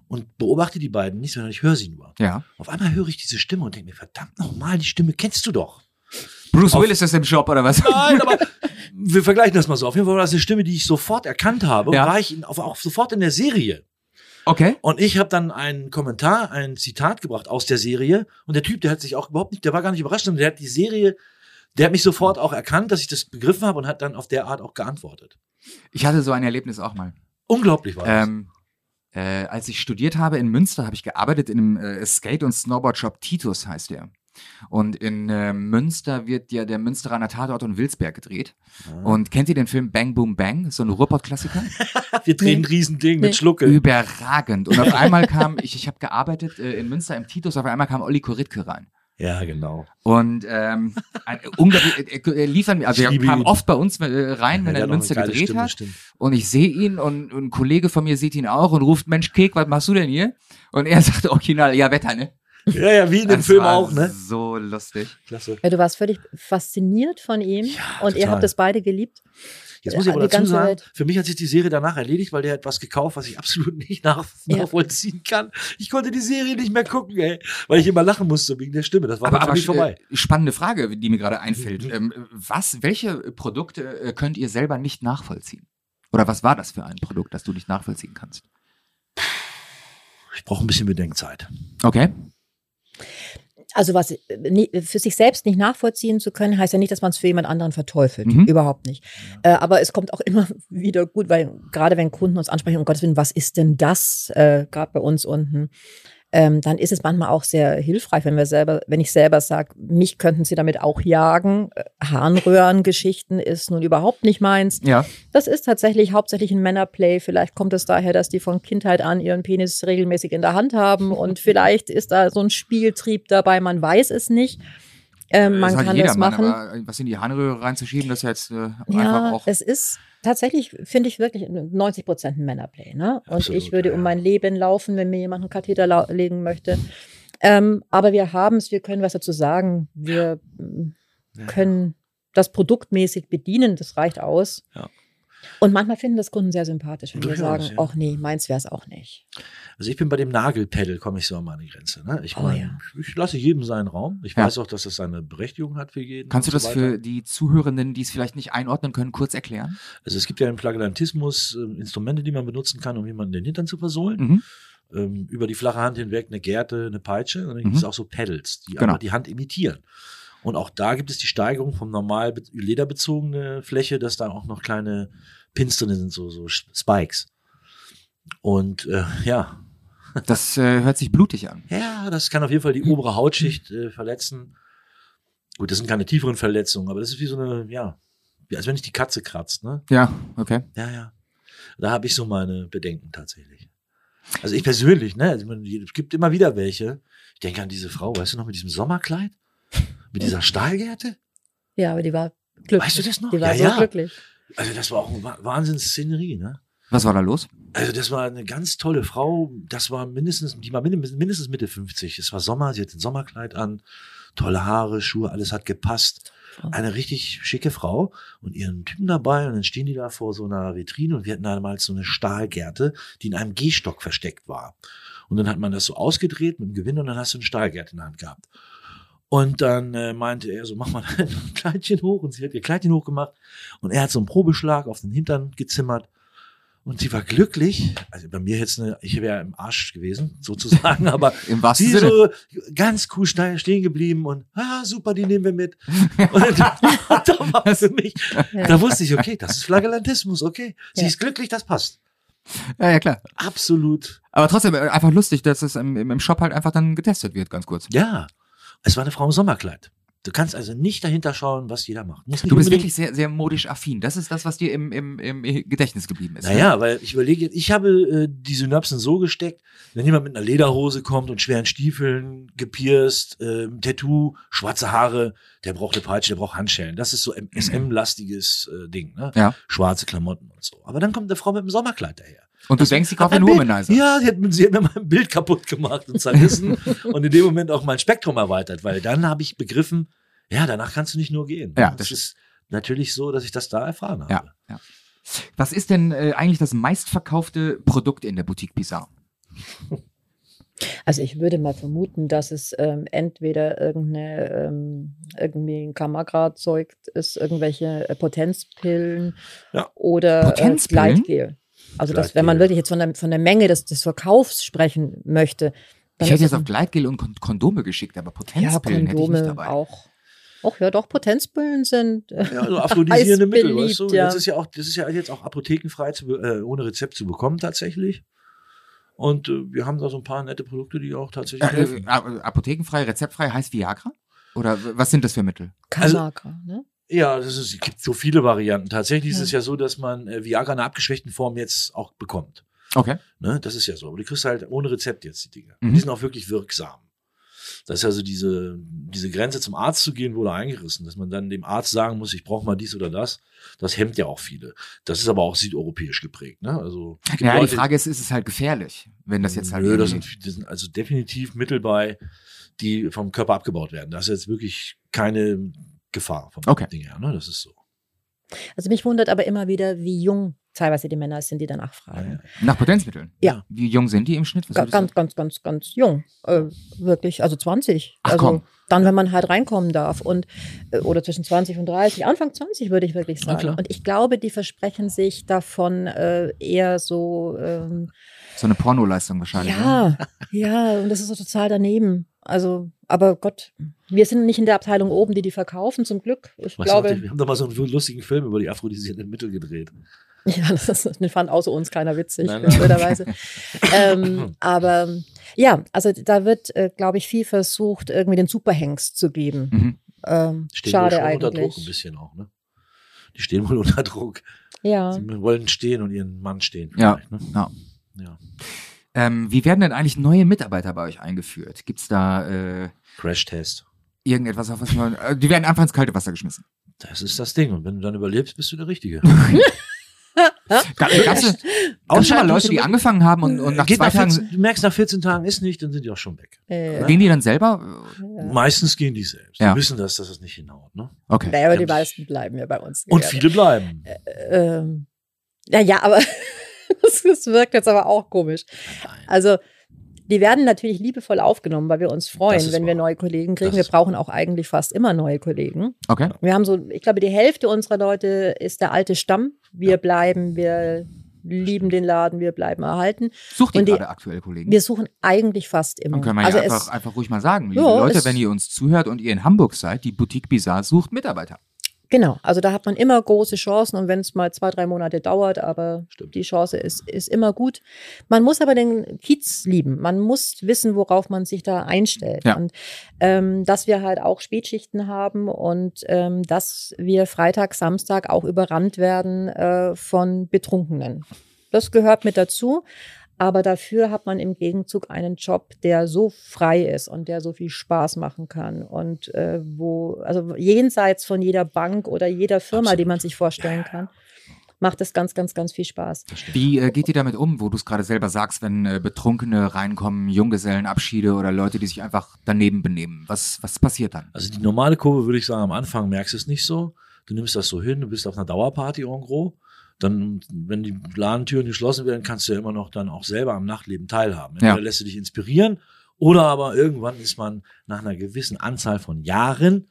und beobachte die beiden nicht, sondern ich höre sie nur. Ja. Auf einmal höre ich diese Stimme und denke mir, verdammt nochmal, die Stimme kennst du doch. Bruce Auf- Willis ist im Shop oder was? Nein, aber wir vergleichen das mal so. Auf jeden Fall war das eine Stimme, die ich sofort erkannt habe Ja. und war ich in, auf, auch sofort in der Serie. Okay. Und ich habe dann einen Kommentar, ein Zitat gebracht aus der Serie. Und der Typ, der hat sich auch überhaupt nicht, der war gar nicht überrascht, sondern der hat die Serie, der hat mich sofort auch erkannt, dass ich das begriffen habe und hat dann auf der Art auch geantwortet. Ich hatte so ein Erlebnis auch mal. Unglaublich war das. Ähm, äh, als ich studiert habe in Münster, habe ich gearbeitet in einem äh, Skate- und Snowboard-Shop. Titus heißt der. Und in äh, Münster wird ja der Münsteraner Tatort und Wilsberg gedreht. Und kennt ihr den Film Bang Boom Bang? So ein Ruhrpott-Klassiker? wir drehen ein. Riesending Nee. mit Schlucke. Überragend. Und auf einmal kam, ich, ich habe gearbeitet äh, in Münster im Titus, auf einmal kam Olli Koritke rein. Ja, genau. Und ähm, unglaublich, äh, äh, liefern mir, also er kam ihn. oft bei uns äh, rein, wenn der er in Münster gedreht Stimme, hat. stimmt. Und ich sehe ihn und, und ein Kollege von mir sieht ihn auch und ruft, Mensch, Kek, was machst du denn hier? Und er sagt original, ja, Wetter, ne? Ja, ja, wie in dem Das Film war auch, ne? So lustig. Klasse. Ja, du warst völlig fasziniert von ihm Ja, und ihr total. habt es beide geliebt. Jetzt muss ich Ja, aber dazu sagen, Welt. für mich hat sich die Serie danach erledigt, weil der hat was gekauft, was ich absolut nicht nach, Ja. nachvollziehen kann. Ich konnte die Serie nicht mehr gucken, ey, weil ich immer lachen musste wegen der Stimme. Das war Aber, für aber mich vorbei. äh, spannende Frage, die mir gerade einfällt. Mhm. Ähm, was, welche Produkte äh, könnt ihr selber nicht nachvollziehen? Oder was war das für ein Produkt, das du nicht nachvollziehen kannst? Ich brauche ein bisschen Bedenkzeit. Okay. Also was äh, für sich selbst nicht nachvollziehen zu können, heißt ja nicht, dass man es für jemand anderen verteufelt. Mhm. Überhaupt nicht. Äh, aber es kommt auch immer wieder gut, weil gerade wenn Kunden uns ansprechen, um Gottes Willen, was ist denn das? Äh, gerade bei uns unten. Ähm, dann ist es manchmal auch sehr hilfreich, wenn wir selber, wenn ich selber sage, mich könnten sie damit auch jagen. Äh, Harnröhrengeschichten ist nun überhaupt nicht meins. Ja. Das ist tatsächlich hauptsächlich ein Männerplay. Vielleicht kommt es daher, dass die von Kindheit an ihren Penis regelmäßig in der Hand haben und vielleicht ist da so ein Spieltrieb dabei, man weiß es nicht. Ähm, man das hat kann das Mann, machen. aber was in die Harnröhre reinzuschieben, das ist jetzt äh, einfach Ja, auch. es ist tatsächlich, finde ich wirklich 90 Prozent ein Männerplay. Ne? Und Absolut, ich würde ja, um mein Leben laufen, wenn mir jemand einen Katheter legen möchte. Ähm, aber wir haben es, wir können was dazu sagen. Wir Ja. können das produktmäßig bedienen, das reicht aus. Ja. Und manchmal finden das Kunden sehr sympathisch, wenn wir sagen, ja. ach nee, meins wäre es auch nicht. Also ich bin bei dem Nagelpedal, komme ich so an meine Grenze. Ne? Ich, Oh, mein, ja. ich lasse jedem seinen Raum. Ich Ja. weiß auch, dass das seine Berechtigung hat für jeden. Kannst du das so für die Zuhörenden, die es vielleicht nicht einordnen können, kurz erklären? Also es gibt ja im Flagellantismus äh, Instrumente, die man benutzen kann, um jemanden den Hintern zu versohlen. Mhm. ähm, über die flache Hand hinweg eine Gerte, eine Peitsche und dann gibt Mhm. es auch so Pedals, die Genau. die Hand imitieren. Und auch da gibt es die Steigerung vom normal be- lederbezogene Fläche, dass da auch noch kleine Pins drin sind, so, so Spikes. Und äh, ja, Das äh, hört sich blutig an. ja, das kann auf jeden Fall die obere Hautschicht äh, verletzen. Gut, das sind keine tieferen Verletzungen, aber das ist wie so eine, ja, wie als wenn dich die Katze kratzt, ne? Ja, okay. Ja, ja. Da habe ich so meine Bedenken tatsächlich. Also ich persönlich, ne? Also ich es gibt immer wieder welche. Ich denke an diese Frau, weißt du noch, mit diesem Sommerkleid? Mit dieser Stahlgerte? Ja, aber die war glücklich. Weißt du das noch? Die war Ja, so ja. glücklich. Also das war auch eine Wa- Wahnsinnsszenerie, ne? Was war da los? Also das war eine ganz tolle Frau. Das war mindestens, die war mindestens, Mitte 50. Es war Sommer, sie hatte ein Sommerkleid an, tolle Haare, Schuhe, alles hat gepasst. Eine richtig schicke Frau und ihren Typen dabei und dann stehen die da vor so einer Vitrine und wir hatten damals so eine Stahlgärte, die in einem Gehstock versteckt war. Und dann hat man das so ausgedreht mit dem Gewinn und dann hast du eine Stahlgärte in der Hand gehabt. Und dann äh, meinte er so, mach mal ein Kleidchen hoch und sie hat ihr Kleidchen hochgemacht und er hat so einen Probeschlag auf den Hintern gezimmert und sie war glücklich. Also bei mir jetzt eine, ich wäre im Arsch gewesen, sozusagen, aber Im wahrsten sie Sinne. so ganz cool stehen geblieben und ah, super, die nehmen wir mit. Und da, da war für mich, Ja. da wusste ich, okay, das ist Flagellantismus, okay. Sie Ja. ist glücklich, das passt. Ja, ja, klar. Absolut. Aber trotzdem äh, einfach lustig, dass es im, im im Shop halt einfach dann getestet wird, ganz kurz. Ja. Es war eine Frau im Sommerkleid. Du kannst also nicht dahinter schauen, was jeder macht. Du bist wirklich sehr, sehr modisch affin. Das ist das, was dir im, im, im Gedächtnis geblieben ist. ne? Naja, weil ich überlege, jetzt, ich habe äh, die Synapsen so gesteckt, wenn jemand mit einer Lederhose kommt und schweren Stiefeln, gepierst, ähm, Tattoo, schwarze Haare, der braucht eine Peitsche, der braucht Handschellen. Das ist so ein SM-lastiges äh, Ding, ne? Ja. Schwarze Klamotten und so. Aber dann kommt eine Frau mit einem Sommerkleid daher. Und du denkst, sie kauft einen Womanizer. Ja, sie hat, mir- sie hat mir mein Bild kaputt gemacht und zerrissen und in dem Moment auch mein Spektrum erweitert, weil dann habe ich begriffen, ja, danach kannst du nicht nur gehen. Ja, das das ist natürlich so, dass ich das da erfahren habe. Ja, ja. Was ist denn äh, eigentlich das meistverkaufte Produkt in der Boutique Bizarre? Also ich würde mal vermuten, dass es ähm, entweder irgendeine, ähm, irgendwie ein Kammergrad-Zeug ist, irgendwelche äh, Potenzpillen Ja. oder äh, Potenzpillen? Gleitgel. Also das, wenn man wirklich jetzt von der, von der Menge des, des Verkaufs sprechen möchte. dann Ich hätte jetzt auf Gleitgel und Kon Kondome geschickt, aber ja, Potenzpillen hätte ich nicht Kondome dabei. auch. Auch ja, doch, Potenzpillen sind äh, Ja, also aphrodisierende Mittel, weißt du? beliebt, ja. Das ist ja auch, das ist ja jetzt auch apothekenfrei zu, äh, ohne Rezept zu bekommen tatsächlich. Und äh, wir haben da so ein paar nette Produkte, die auch tatsächlich Äh, äh, helfen. äh, apothekenfrei, rezeptfrei heißt Viagra? Oder was sind das für Mittel? also- Kamagra, ne? Ja, das ist, es gibt so viele Varianten. Tatsächlich ist Ja. es ja so, dass man äh, Viagra in einer abgeschwächten Form jetzt auch bekommt. Okay. Ne? Das ist ja so. Aber du kriegst halt ohne Rezept jetzt die Dinge. Mhm. Die sind auch wirklich wirksam. Das ist also diese, diese Grenze zum Arzt zu gehen, wurde eingerissen, dass man dann dem Arzt sagen muss, ich brauche mal dies oder das. Das hemmt ja auch viele. Das ist aber auch südeuropäisch geprägt. Ne? Also, Ja, die Leute- Frage ist, ist es halt gefährlich, wenn das jetzt halt. Nö, das sind, das sind also definitiv Mittel bei, die vom Körper abgebaut werden. Da ist jetzt wirklich keine Gefahr vom Okay. Ding her. Ne? Das ist so. Also mich wundert aber immer wieder, wie jung teilweise die Männer sind, die danach fragen. Nach Potenzmitteln? Ja. Wie jung sind die im Schnitt? Was Ga- Ganz, ganz, ganz, ganz jung. Äh, wirklich, also 20. Ach, also komm. dann, wenn man halt reinkommen darf. Und, äh, oder zwischen 20 und 30. Anfang 20 würde ich wirklich sagen. Und ich glaube, die versprechen sich davon äh, eher so, ähm, So eine Pornoleistung wahrscheinlich. ne? ja, ja, und das ist so total daneben. Also, aber Gott, wir sind nicht in der Abteilung oben, die die verkaufen, zum Glück. Ich Weißt du, glaube, wir haben da mal so einen lustigen Film über die aphrodisierenden Mittel gedreht. Ja, das ist, den fand außer uns keiner witzig, blöderweise. ähm, aber ja, also da wird, äh, glaube ich, viel versucht, irgendwie den Superhengst zu geben. Mhm. Ähm, Stehen schade wohl schon unter Druck ein eigentlich. bisschen auch, ne? Die stehen wohl unter Druck. Ja. Sie wollen stehen und ihren Mann stehen. Ja. vielleicht, Ne? Ja. ja. Ähm, wie werden denn eigentlich neue Mitarbeiter bei euch eingeführt? Gibt es da äh, Crash-Test. irgendetwas, auf was man. Äh, die werden einfach ins kalte Wasser geschmissen. Das ist das Ding. Und wenn du dann überlebst, bist du der Richtige. Gab gab's, gab's schon mal Leute, die mit- angefangen haben und, und nach Geht zwei nach Tagen. 14, du merkst, nach 14 Tagen ist nicht, dann sind die auch schon weg. Äh, Gehen die dann selber? ja. Meistens gehen die selbst. Ja. Die wissen das, dass das nicht hinhaut. Ne? Okay. Naja, aber die meisten bleiben ja bei uns. Und gerne. viele bleiben. Ähm, ja, ja, aber das, das wirkt jetzt aber auch komisch. Also, die werden natürlich liebevoll aufgenommen, weil wir uns freuen, wenn wir wahr. neue Kollegen kriegen. Das Wir brauchen auch eigentlich fast immer neue Kollegen. Okay. Wir haben so, ich glaube, die Hälfte unserer Leute ist der alte Stamm. Wir bleiben, wir lieben den Laden, wir bleiben erhalten. Sucht ihr gerade aktuell Kollegen? Wir suchen eigentlich fast immer. Dann können wir also ja einfach, es, einfach ruhig mal sagen, liebe Ja, Leute, wenn ihr uns zuhört und ihr in Hamburg seid, die Boutique Bizarre sucht Mitarbeiter. Genau, also da hat man immer große Chancen und wenn es mal zwei, drei Monate dauert, aber Stimmt. die Chance ist, ist immer gut. Man muss aber den Kiez lieben. Man muss wissen, worauf man sich da einstellt. Ja. Und ähm, dass wir halt auch Spätschichten haben und ähm, dass wir Freitag, Samstag auch überrannt werden äh, von Betrunkenen. Das gehört mit dazu. Aber dafür hat man im Gegenzug einen Job, der so frei ist und der so viel Spaß machen kann und äh, wo, also jenseits von jeder Bank oder jeder Firma, Absolut. die man sich vorstellen kann, macht es ganz, ganz, ganz viel Spaß. Wie äh, geht ihr damit um, wo du es gerade selber sagst, wenn äh, Betrunkene reinkommen, Junggesellenabschiede oder Leute, die sich einfach daneben benehmen? Was, was passiert dann? Also die normale Kurve würde ich sagen, am Anfang merkst du es nicht so. Du nimmst das so hin, du bist auf einer Dauerparty en gros dann, wenn die Ladentüren geschlossen werden, kannst du ja immer noch dann auch selber am Nachtleben teilhaben. Entweder ja. lässt du dich inspirieren oder aber irgendwann ist man nach einer gewissen Anzahl von Jahren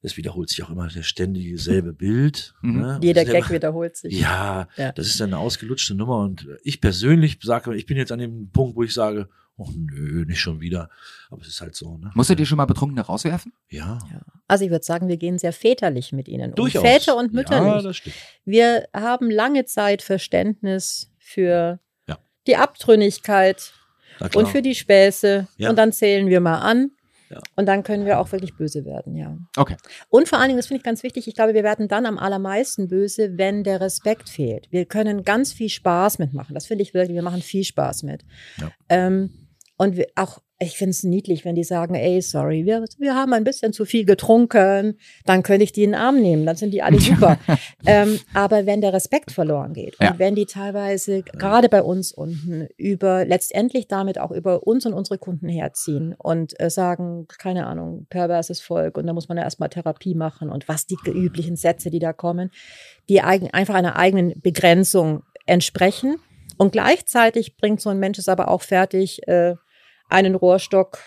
es wiederholt sich auch immer das ständige selbe Bild. Mhm. Ne? Jeder Gag immer, wiederholt sich. Ja, ja, das ist eine ausgelutschte Nummer. Und ich persönlich sage, ich bin jetzt an dem Punkt, wo ich sage, oh nö, nicht schon wieder. Aber es ist halt so. Ne? Musstet ihr schon mal Betrunkene rauswerfen? Ja. ja. Also ich würde sagen, wir gehen sehr väterlich mit ihnen Durchaus. um. Väter und Mütter ja, nicht. Das stimmt. Wir haben lange Zeit Verständnis für ja. die Abtrünnigkeit und für die Späße. Ja. Und dann zählen wir mal an. Ja. Und dann können wir auch wirklich böse werden, ja. Okay. Und vor allen Dingen, das finde ich ganz wichtig, ich glaube, wir werden dann am allermeisten böse, wenn der Respekt fehlt. Wir können ganz viel Spaß mitmachen. Das finde ich wirklich, wir machen viel Spaß mit. Ja. Ähm, und auch, ich finde es niedlich, wenn die sagen, ey, sorry, wir, wir haben ein bisschen zu viel getrunken, dann könnte ich die in den Arm nehmen, dann sind die alle super. ähm, aber wenn der Respekt verloren geht ja. und wenn die teilweise gerade bei uns unten über, letztendlich damit auch über uns und unsere Kunden herziehen und äh, sagen, keine Ahnung, perverses Volk und da muss man ja erstmal Therapie machen und was die üblichen Sätze, die da kommen, die eigen, einfach einer eigenen Begrenzung entsprechen. Und gleichzeitig bringt so ein Mensch es aber auch fertig, äh, einen Rohrstock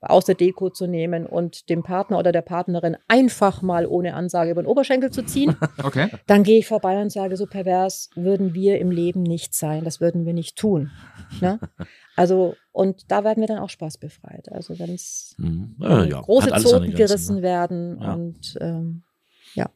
aus der Deko zu nehmen und dem Partner oder der Partnerin einfach mal ohne Ansage über den Oberschenkel zu ziehen. Okay. Dann gehe ich vorbei und sage, so pervers würden wir im Leben nicht sein. Das würden wir nicht tun. Ne? Also, und da werden wir dann auch Spaß befreit. Also, wenn es mhm. ja, ja. große Zoten gerissen ne? werden ja. und ähm, ja.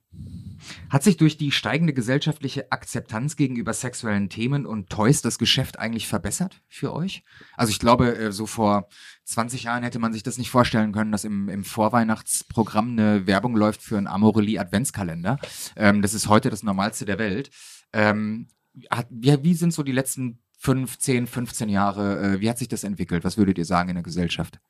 Hat sich durch die steigende gesellschaftliche Akzeptanz gegenüber sexuellen Themen und Toys das Geschäft eigentlich verbessert für euch? Also ich glaube, äh, so vor 20 Jahren hätte man sich das nicht vorstellen können, dass im, im Vorweihnachtsprogramm eine Werbung läuft für einen Amorelie Adventskalender. Ähm, das ist heute das Normalste der Welt. Ähm, hat, wie, wie sind so die letzten 5, 10, 15 Jahre, äh, wie hat sich das entwickelt? Was würdet ihr sagen in der Gesellschaft?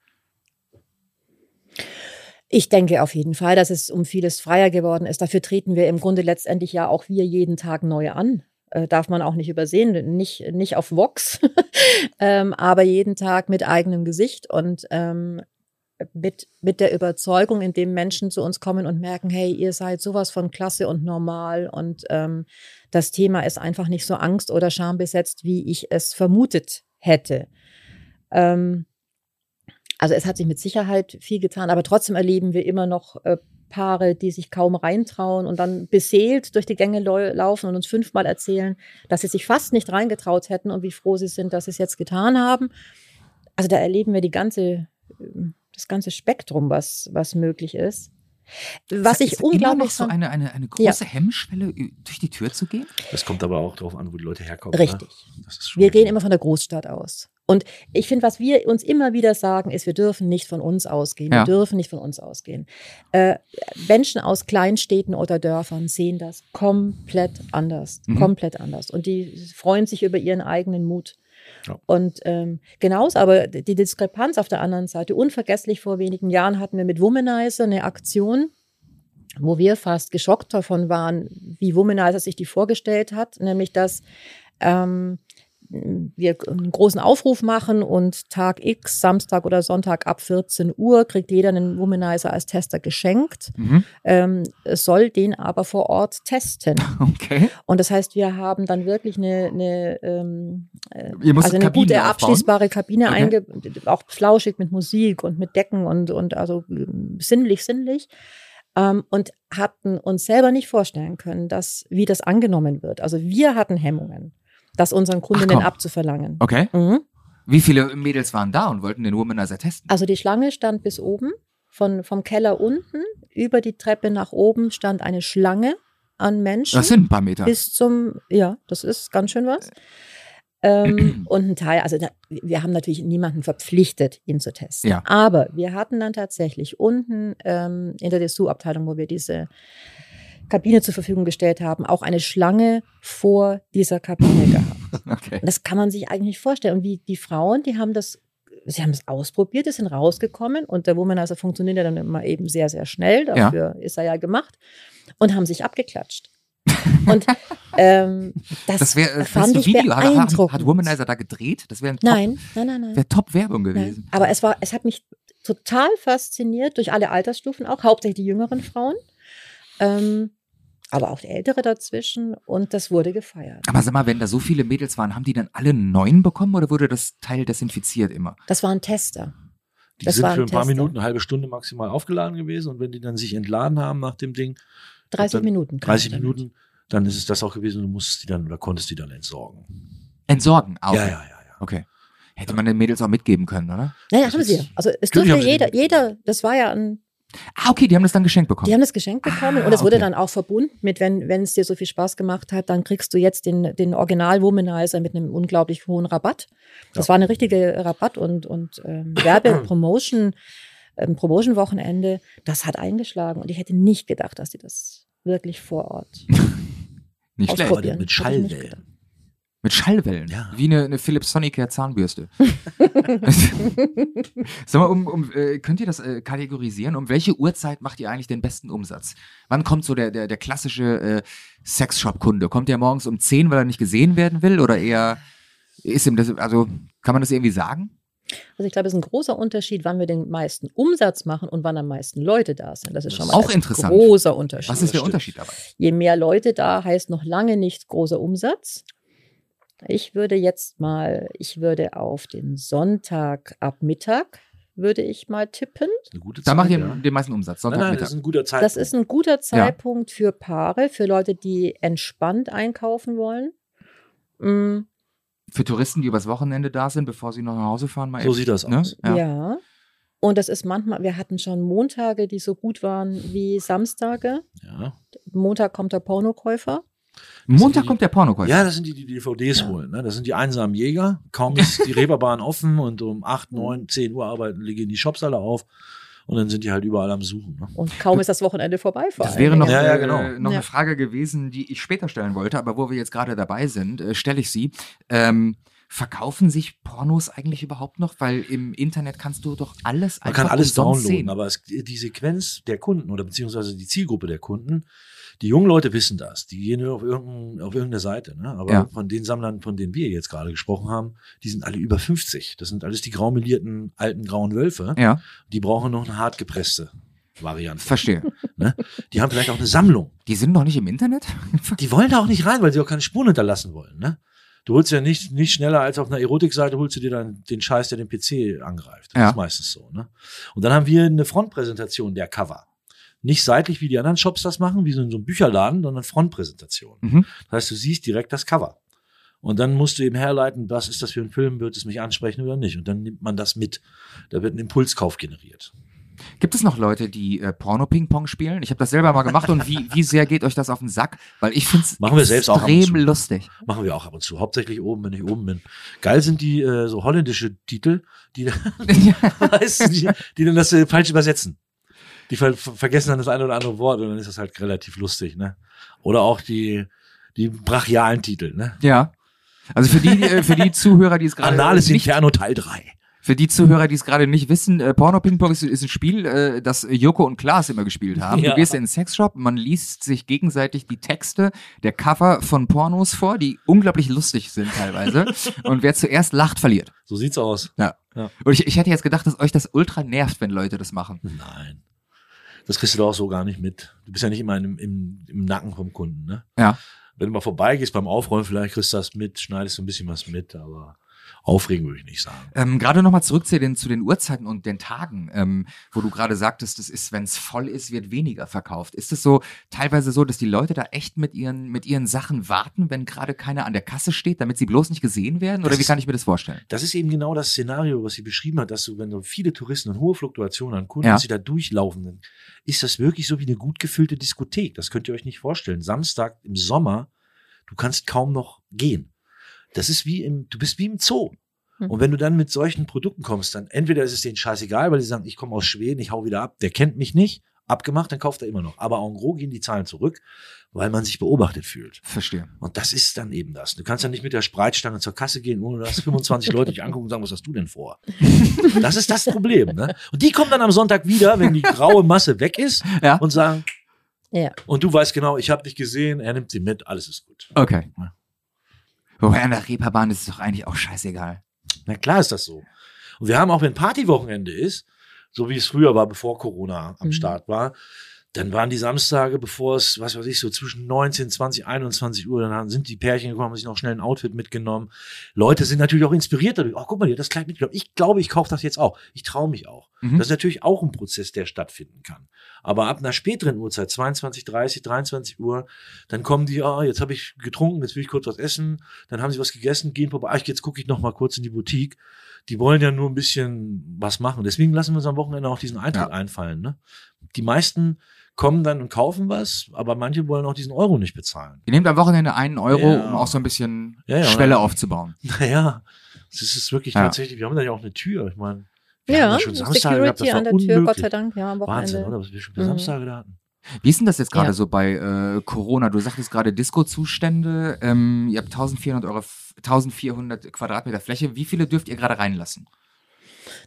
Ich denke auf jeden Fall, dass es um vieles freier geworden ist. Dafür treten wir im Grunde letztendlich ja auch wir jeden Tag neu an. Äh, darf man auch nicht übersehen, nicht, nicht auf Vox, ähm, aber jeden Tag mit eigenem Gesicht und ähm, mit, mit der Überzeugung, indem Menschen zu uns kommen und merken, hey, ihr seid sowas von klasse und normal und ähm, das Thema ist einfach nicht so angst- oder schambesetzt, wie ich es vermutet hätte. Ähm, also es hat sich mit Sicherheit viel getan, aber trotzdem erleben wir immer noch äh, Paare, die sich kaum reintrauen und dann beseelt durch die Gänge laufen und uns fünfmal erzählen, dass sie sich fast nicht reingetraut hätten und wie froh sie sind, dass sie es jetzt getan haben. Also da erleben wir die ganze, ähm, das ganze Spektrum, was, was möglich ist. Was ich unglaublich immer noch so eine, eine, eine große ja. Hemmschwelle, durch die Tür zu gehen? Das kommt aber auch darauf an, wo die Leute herkommen. Richtig. Ne? Wir gehen immer von der Großstadt aus. Und ich finde, was wir uns immer wieder sagen, ist, wir dürfen nicht von uns ausgehen. Ja. Wir dürfen nicht von uns ausgehen. Äh, Menschen aus Kleinstädten oder Dörfern sehen das komplett anders. Mhm. Komplett anders. Und die freuen sich über ihren eigenen Mut. Ja. Und ähm, genauso aber die Diskrepanz auf der anderen Seite. Unvergesslich vor wenigen Jahren hatten wir mit Womanizer eine Aktion, wo wir fast geschockt davon waren, wie Womanizer sich die vorgestellt hat, nämlich dass ähm, wir einen großen Aufruf machen und Tag X, Samstag oder Sonntag ab 14 Uhr, kriegt jeder einen Womanizer als Tester geschenkt, mhm. ähm, soll den aber vor Ort testen. Okay. Und das heißt, wir haben dann wirklich eine, eine, ähm, äh, also eine gute abschließbare Kabine okay. auch flauschig mit Musik und mit Decken und, und also sinnlich, sinnlich. Ähm, und hatten uns selber nicht vorstellen können, dass, wie das angenommen wird. Also wir hatten Hemmungen das unseren Kundinnen abzuverlangen. Okay. Mhm. Wie viele Mädels waren da und wollten den Womanizer testen? Also die Schlange stand bis oben. Von, vom Keller unten über die Treppe nach oben stand eine Schlange an Menschen. Das sind ein paar Meter. Bis zum, ja, das ist ganz schön was. Ähm, und ein Teil, also wir haben natürlich niemanden verpflichtet, ihn zu testen. Ja. Aber wir hatten dann tatsächlich unten ähm, in der Dessous-Abteilung, wo wir diese Kabine zur Verfügung gestellt haben, auch eine Schlange vor dieser Kabine gehabt. Okay. Das kann man sich eigentlich nicht vorstellen. Und wie die Frauen, die haben das, sie haben es ausprobiert, die sind rausgekommen und der Womanizer funktioniert ja dann immer eben sehr, sehr schnell. Ja. Dafür ist er ja gemacht und haben sich abgeklatscht. Und ähm, das, Das wäre äh, fand das ich Video. Hat, hat, Womanizer da gedreht? Das wäre Nein, nein, nein, nein. wär Top-Werbung nein. gewesen. Aber es war, es hat mich total fasziniert durch alle Altersstufen, auch hauptsächlich die jüngeren Frauen, ähm, aber auch die ältere dazwischen. Und das wurde gefeiert. Aber sag mal, wenn da so viele Mädels waren, haben die dann alle einen neuen bekommen oder wurde das Teil desinfiziert immer? Das waren Tester. Die Das sind für ein paar Tester. Minuten, eine halbe Stunde maximal aufgeladen gewesen. Und wenn die dann sich entladen haben nach dem Ding, 30 dann Minuten. kam 30 ich damit. Minuten, dann ist es das auch gewesen. Du musstest die dann oder konntest die dann entsorgen. Entsorgen auch. Ja, ja, ja, ja. Okay. Hätte man den Mädels auch mitgeben können, oder? Nein, Das haben sie. Also es durfte jeder, jeder, das war ja ein, Ah, okay, die haben das dann geschenkt bekommen. die haben das Geschenk bekommen Ah, und es wurde okay. dann auch verbunden mit, wenn, wenn es dir so viel Spaß gemacht hat, dann kriegst du jetzt den, den Original Womanizer mit einem unglaublich hohen Rabatt. Das Ja. war eine richtige Rabatt- und, und ähm, Werbe-Promotion, ähm, Promotion-Wochenende. Das hat eingeschlagen und ich hätte nicht gedacht, dass die das wirklich vor Ort Nicht schlecht. Mit Schallwellen. Mit Schallwellen. Ja. Wie eine, eine Philips Sonicare Zahnbürste. Sag mal, um, um, äh, könnt ihr das äh, kategorisieren? Um welche Uhrzeit macht ihr eigentlich den besten Umsatz? Wann kommt so der, der, der klassische äh, Sexshop-Kunde? Kommt der morgens um 10, weil er nicht gesehen werden will? Oder eher ist ihm das, also kann man das irgendwie sagen? Also ich glaube, es ist ein großer Unterschied, wann wir den meisten Umsatz machen und wann am meisten Leute da sind. Das ist schon mal auch ein interessant. großer Unterschied. Was ist der. Unterschied dabei? Je mehr Leute da, heißt noch lange nicht großer Umsatz. Ich würde jetzt mal, ich würde auf den Sonntag ab Mittag, würde ich mal tippen. Das ist eine gute Da macht ihr ja. den meisten Umsatz. Nein, nein, das ist ein guter Zeitpunkt. Das ist ein guter Zeitpunkt für Paare, für Leute, die entspannt einkaufen wollen. Mm, Für Touristen, die übers Wochenende da sind, bevor sie noch nach Hause fahren. Mal so eben, sieht das ne? aus. Ja. ja. Und das ist manchmal, wir hatten schon Montage, die so gut waren wie Samstage. Ja. Montag kommt der Pornokäufer. Montag die- kommt der Pornokäufer. ja, das sind die, die DVDs Ja. holen. Ne? Das sind die einsamen Jäger. Kaum ist die Reeperbahn offen und um 8, 9, 10 Uhr arbeiten, gehen die Shops alle auf. Und dann sind die halt überall am Suchen. Ne? Und kaum ist das Wochenende vorbei. vor Das wäre noch. Ja, ja, äh, genau. noch Ja. eine Frage gewesen, die ich später stellen wollte, aber wo wir jetzt gerade dabei sind, äh, stelle ich sie. Ähm, verkaufen sich Pornos eigentlich überhaupt noch? Weil im Internet kannst du doch alles Man einfach kann alles downloaden, sehen. aber es, die Sequenz der Kunden oder beziehungsweise die Zielgruppe der Kunden, die jungen Leute wissen das. Die gehen nur auf, irgendein, auf irgendeine Seite. Ne? Aber Ja. von den Sammlern, von denen wir jetzt gerade gesprochen haben, die sind alle über 50. Das sind alles die graumelierten alten grauen Wölfe. Ja, Die brauchen noch eine hart gepresste Variante. verstehe. Die haben vielleicht auch eine Sammlung. Die sind noch nicht im Internet? Die wollen da auch nicht rein, weil sie auch keine Spuren hinterlassen wollen. Ne? Du holst ja nicht, nicht schneller als auf einer Erotikseite, holst du dir dann den Scheiß, der den PC angreift. Das Ja. ist meistens so. Ne? Und dann haben wir eine Frontpräsentation der Cover. Nicht seitlich, wie die anderen Shops das machen, wie so in so einem Bücherladen, sondern Frontpräsentation. Mhm. Das heißt, du siehst direkt das Cover. Und dann musst du eben herleiten, was ist das für ein Film, wird es mich ansprechen oder nicht. Und dann nimmt man das mit. Da wird ein Impulskauf generiert. Gibt es noch Leute, die äh, Porno-Ping-Pong spielen? Ich habe das selber mal gemacht und wie, wie sehr geht euch das auf den Sack? Weil ich finde es Machen wir selbst auch ab und extrem lustig. Machen wir auch ab und zu. Hauptsächlich oben, wenn ich oben bin. Geil sind die äh, so holländische Titel, die, die, die dann das äh, falsch übersetzen. Die ver ver vergessen dann das eine oder andere Wort und dann ist das halt relativ lustig, ne? Oder auch die, die brachialen Titel, ne? ja. Also für die, äh, für die Zuhörer, die es gerade Anales Inferno Teil 3. Für die Zuhörer, die es gerade nicht wissen, äh, Porno Ping Pong ist, ist ein Spiel, äh, das Joko und Klaas immer gespielt haben. Ja. Du gehst in einen Sexshop, man liest sich gegenseitig die Texte der Cover von Pornos vor, die unglaublich lustig sind teilweise. und wer zuerst lacht, verliert. So sieht's aus. Ja. Ja. Und ich, ich hätte jetzt gedacht, dass euch das ultra nervt, wenn Leute das machen. Nein. Das kriegst du doch auch so gar nicht mit. Du bist ja nicht immer im, im, im Nacken vom Kunden, ne? Ja. Wenn du mal vorbeigehst beim Aufräumen, vielleicht kriegst du das mit, schneidest du ein bisschen was mit, aber aufregen würde ich nicht sagen. Ähm, gerade nochmal zurück zu den, zu den Uhrzeiten und den Tagen, ähm, wo du gerade sagtest, das ist, wenn es voll ist, wird weniger verkauft. Ist es so teilweise so, dass die Leute da echt mit ihren, mit ihren Sachen warten, wenn gerade keiner an der Kasse steht, damit sie bloß nicht gesehen werden? Oder Das wie ist- kann ich mir das vorstellen? Das ist eben genau das Szenario, was sie beschrieben hat, dass du, wenn du viele Touristen und hohe Fluktuationen an Kunden, Ja. dass sie da durchlaufen, dann ist das wirklich so wie eine gut gefüllte Diskothek. Das könnt ihr euch nicht vorstellen. Samstag im Sommer, du kannst kaum noch gehen. Das ist wie im, du bist wie im Zoo. Und wenn du dann mit solchen Produkten kommst, dann entweder ist es denen scheißegal, weil sie sagen, ich komme aus Schweden, ich hau wieder ab, der kennt mich nicht, abgemacht, dann kauft er immer noch. Aber en gros gehen die Zahlen zurück, weil man sich beobachtet fühlt. Verstehe. Und das ist dann eben das. Du kannst ja nicht mit der Spreitstange zur Kasse gehen, ohne dass 25 Leute dich angucken und sagen, was hast du denn vor? Das ist das Problem. Ne? Und die kommen dann am Sonntag wieder, wenn die graue Masse weg ist Ja. und sagen, Ja. und du weißt genau, ich habe dich gesehen, er nimmt sie mit, alles ist gut. Okay. Ja. Wobei an der Reeperbahn ist es doch eigentlich auch scheißegal. Na klar ist das so. Und wir haben auch, wenn Partywochenende ist, so wie es früher war, bevor Corona am Mhm. Start war, dann waren die Samstage, bevor es, was weiß ich, so zwischen 19, 20, 21 Uhr, dann sind die Pärchen gekommen, haben sich noch schnell ein Outfit mitgenommen. Leute sind natürlich auch inspiriert dadurch. Oh, guck mal, die hat das Kleid mitgenommen. Ich glaube, ich kaufe das jetzt auch. Ich traue mich auch. Mhm. Das ist natürlich auch ein Prozess, der stattfinden kann. Aber ab einer späteren Uhrzeit, 22, 30, 23 Uhr, dann kommen die, ah, jetzt habe ich getrunken, jetzt will ich kurz was essen, dann haben sie was gegessen, gehen vorbei, ah, jetzt gucke ich noch mal kurz in die Boutique. Die wollen ja nur ein bisschen was machen. Deswegen lassen wir uns am Wochenende auch diesen Eintritt Ja. einfallen. Ne? Die meisten kommen dann und kaufen was, aber manche wollen auch diesen Euro nicht bezahlen. Ihr nehmt am Wochenende einen Euro, Ja. um auch so ein bisschen Ja, ja, Schwelle aufzubauen. Naja, das ist wirklich Ja. tatsächlich, wir haben da ja auch eine Tür. Ich meine, wir haben Ja, da schon Samstage Security gehabt, das war an der Tür, Gott unmöglich. sei Dank, ja, am Wochenende. Wahnsinn, oder? Was wir schon für Mhm. Samstage da hatten. Wie ist denn das jetzt gerade Ja. so bei äh, Corona? Du sagtest gerade Disco-Zustände. Ähm, ihr habt 1400, Euro, 1400 Quadratmeter Fläche. Wie viele dürft ihr gerade reinlassen?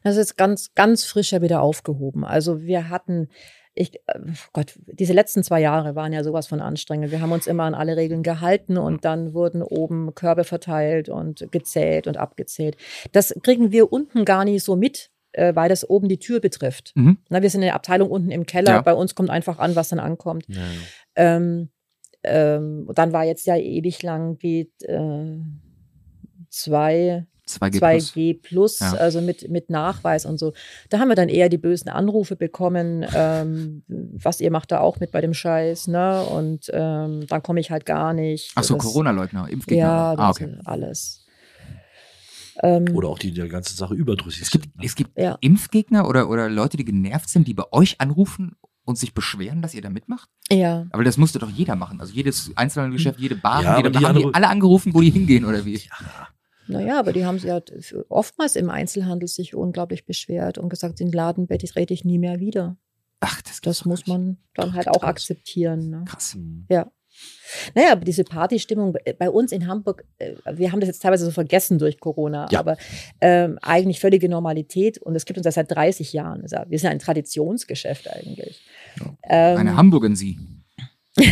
Das ist jetzt ganz, ganz frisch ja wieder aufgehoben. Also wir hatten, ich, äh, Gott, diese letzten zwei Jahre waren ja sowas von anstrengend. Wir haben uns immer an alle Regeln gehalten und dann wurden oben Körbe verteilt und gezählt und abgezählt. Das kriegen wir unten gar nicht so mit, äh, weil das oben die Tür betrifft. Mhm. Na, wir sind in der Abteilung unten im Keller. Ja. Bei uns kommt einfach an, was dann ankommt. Ja. Ähm, ähm, dann war jetzt ja ewig lang die äh, zwei 2G+. 2G plus, Ja. also mit, mit Nachweis und so. Da haben wir dann eher die bösen Anrufe bekommen, ähm, was ihr macht da auch mit bei dem Scheiß, ne? Und ähm, dann komme ich halt gar nicht. Ach so, Corona-Leugner, Impfgegner. Ja, ah, okay. alles. Ähm, Oder auch die die der ganze Sache überdrüssig Es gibt, sind. ne? es gibt Ja. Impfgegner oder, oder Leute, die genervt sind, die bei euch anrufen und sich beschweren, dass ihr da mitmacht? ja. Aber das musste doch jeder machen. Also jedes einzelne Geschäft, jede Bar, Ja, jede Bar, haben die alle angerufen, wo die hingehen oder wie? Naja, aber die haben sich halt oftmals im Einzelhandel sich unglaublich beschwert und gesagt, den Laden rede ich, rede ich nie mehr wieder. Ach, das, Das muss man dann halt Krass. auch akzeptieren. Ne? Krass. Mhm. Ja. Naja, aber diese Partystimmung bei- bei uns in Hamburg, äh, wir haben das jetzt teilweise so vergessen durch Corona, Ja. aber ähm, eigentlich völlige Normalität und es gibt uns das seit 30 Jahren. Wir sind ein Traditionsgeschäft eigentlich. Ähm, Eine Hamburgen sie.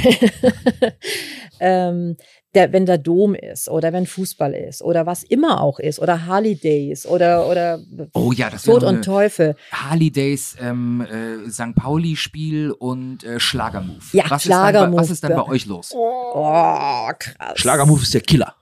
ähm, der, wenn der Dom ist oder wenn Fußball ist oder was immer auch ist oder Harley Days oder, oder Oh ja, das Tod und Teufel. Harley Days, ähm, äh, St. Pauli-Spiel und äh, Schlagermove. Ja, was Ist dann Schlagermove. bei, was ist dann bei euch los? Oh, krass. Schlagermove ist der Killer.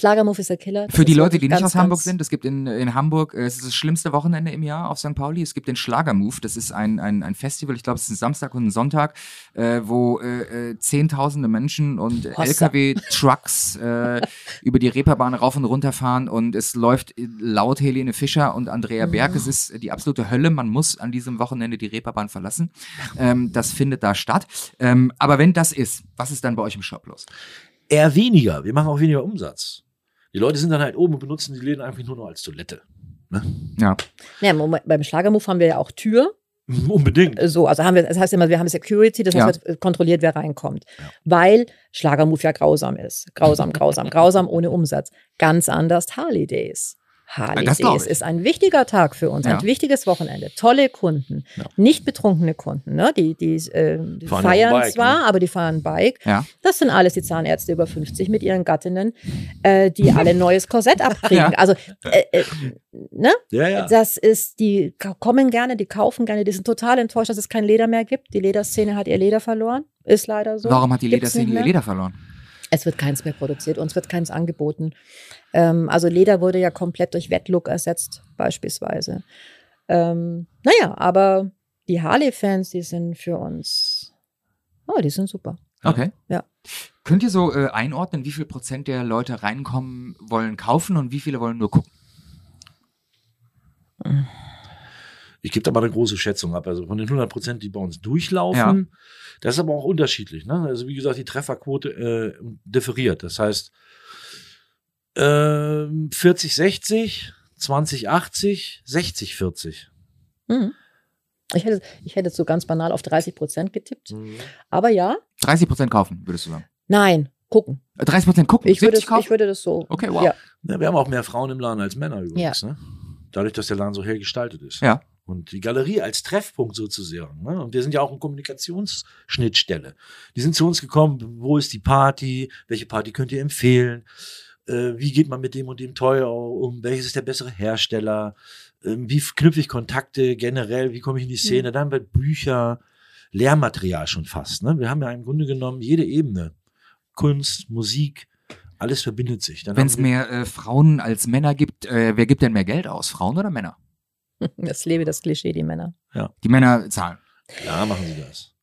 Schlagermove ist der Killer. Für die Leute, die nicht ganz, aus Hamburg sind, es gibt in, in Hamburg, äh, es ist das schlimmste Wochenende im Jahr auf St. Pauli, es gibt den Schlagermove, das ist ein, ein, ein Festival, ich glaube, es ist ein Samstag und ein Sonntag, äh, wo äh, äh, zehntausende Menschen und. LKW-Trucks äh, über die Reeperbahn rauf und runter fahren und es läuft äh, laut Helene Fischer und Andrea Berg, es ist die absolute Hölle, man muss an diesem Wochenende die Reeperbahn verlassen, ähm, das findet da statt. Ähm, aber wenn das ist, was ist dann bei euch im Shop los? Eher weniger. Wir machen auch weniger Umsatz. Die Leute sind dann halt oben und benutzen die Läden einfach nur noch als Toilette. Ne? Ja, Ja, beim Schlagermove haben wir ja auch Tür. Unbedingt. So, also haben wir, das heißt immer, wir haben Security, das Ja. heißt, wird kontrolliert, wer reinkommt. Weil Schlagermove ja grausam ist. Grausam, grausam, grausam, ohne Umsatz. Ganz anders Harley Days. Harley Das glaub Days ich. ist ein wichtiger Tag für uns, Ja. ein wichtiges Wochenende. Tolle Kunden, nicht betrunkene Kunden. Ne? Die, die, äh, die ja feiern Bike, zwar, ne? aber die fahren Bike. ja. Das sind alles die Zahnärzte über 50 mit ihren Gattinnen, äh, die alle ein neues Korsett abkriegen. Ja. Also, äh, äh, ne? Ja, ja. Das ist, die kommen gerne, die kaufen gerne, die sind total enttäuscht, dass es kein Leder mehr gibt. Die Lederszene hat ihr Leder verloren. Ist leider so. Warum hat die Lederszene ihr. Leder verloren? Es wird keins mehr produziert, uns wird keins angeboten. Ähm, also Leder wurde ja komplett durch Wetlook ersetzt, beispielsweise. Ähm, naja, aber die Harley-Fans, die sind für uns, oh, die sind super. Okay. Ja. Könnt ihr so äh, einordnen, wie viel Prozent der Leute reinkommen, wollen kaufen und wie viele wollen nur gucken? Ich gebe da mal eine große Schätzung ab. Also von den 100 Prozent, die bei uns durchlaufen, das ist aber auch unterschiedlich. Ne? Also wie gesagt, die Trefferquote äh, differiert. Das heißt, ähm, 40, 60, 20, 80, 60, 40. Mhm. Ich hätte, ich hätte so ganz banal auf 30 Prozent getippt. Mhm. Aber ja, 30 Prozent kaufen, würdest du sagen. nein, gucken. Äh, 30 Prozent gucken, Ich würde, 70 kaufen? ich würde das so. Okay, wow. Ja. Ja, wir haben auch mehr Frauen im Laden als Männer übrigens. Ne? Dadurch, dass der Laden so hell gestaltet ist. Ja. Und die Galerie als Treffpunkt sozusagen. Ne? Und wir sind ja auch eine Kommunikationsschnittstelle. Die sind zu uns gekommen, wo ist die Party, welche Party könnt ihr empfehlen, äh, wie geht man mit dem und dem teuer um, welches ist der bessere Hersteller, ähm, wie knüpfe ich Kontakte generell, wie komme ich in die Szene, dann wird Bücher, Lehrmaterial schon fast. Ne? Wir haben ja im Grunde genommen jede Ebene. Kunst, Musik, alles verbindet sich. Dann Wenn es mehr äh, Frauen als Männer gibt, äh, wer gibt denn mehr Geld aus? Frauen oder Männer? Das lebe das Klischee, die Männer. Die Männer zahlen. Ja, machen sie das.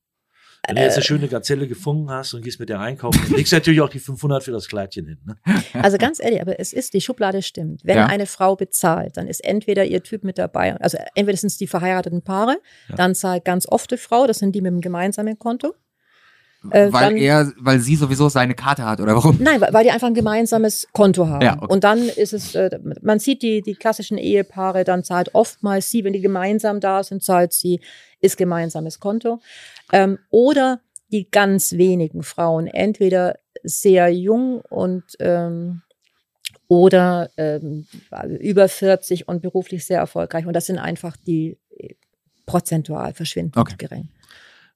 Wenn du jetzt eine schöne Gazelle gefunden hast und gehst mit der einkaufen, dann legst du natürlich auch die 500 für das Kleidchen hin. Ne? Also ganz ehrlich, aber es ist, die Schublade stimmt. Wenn Ja. eine Frau bezahlt, dann ist entweder ihr Typ mit dabei, also entweder sind es die verheirateten Paare, Ja. dann zahlt ganz oft die Frau, das sind die mit dem gemeinsamen Konto. Äh, weil dann- er, weil sie sowieso seine Karte hat, oder warum? Nein, weil weil die einfach ein gemeinsames Konto haben. Ja, okay. Und dann ist es, äh, man sieht die, die klassischen Ehepaare, dann zahlt oftmals sie, wenn die gemeinsam da sind, zahlt sie, ist gemeinsames Konto. Ähm, oder die ganz wenigen Frauen, entweder sehr jung und ähm, oder ähm, über 40 und beruflich sehr erfolgreich. Und das sind einfach die äh, prozentual verschwindend Okay. gering.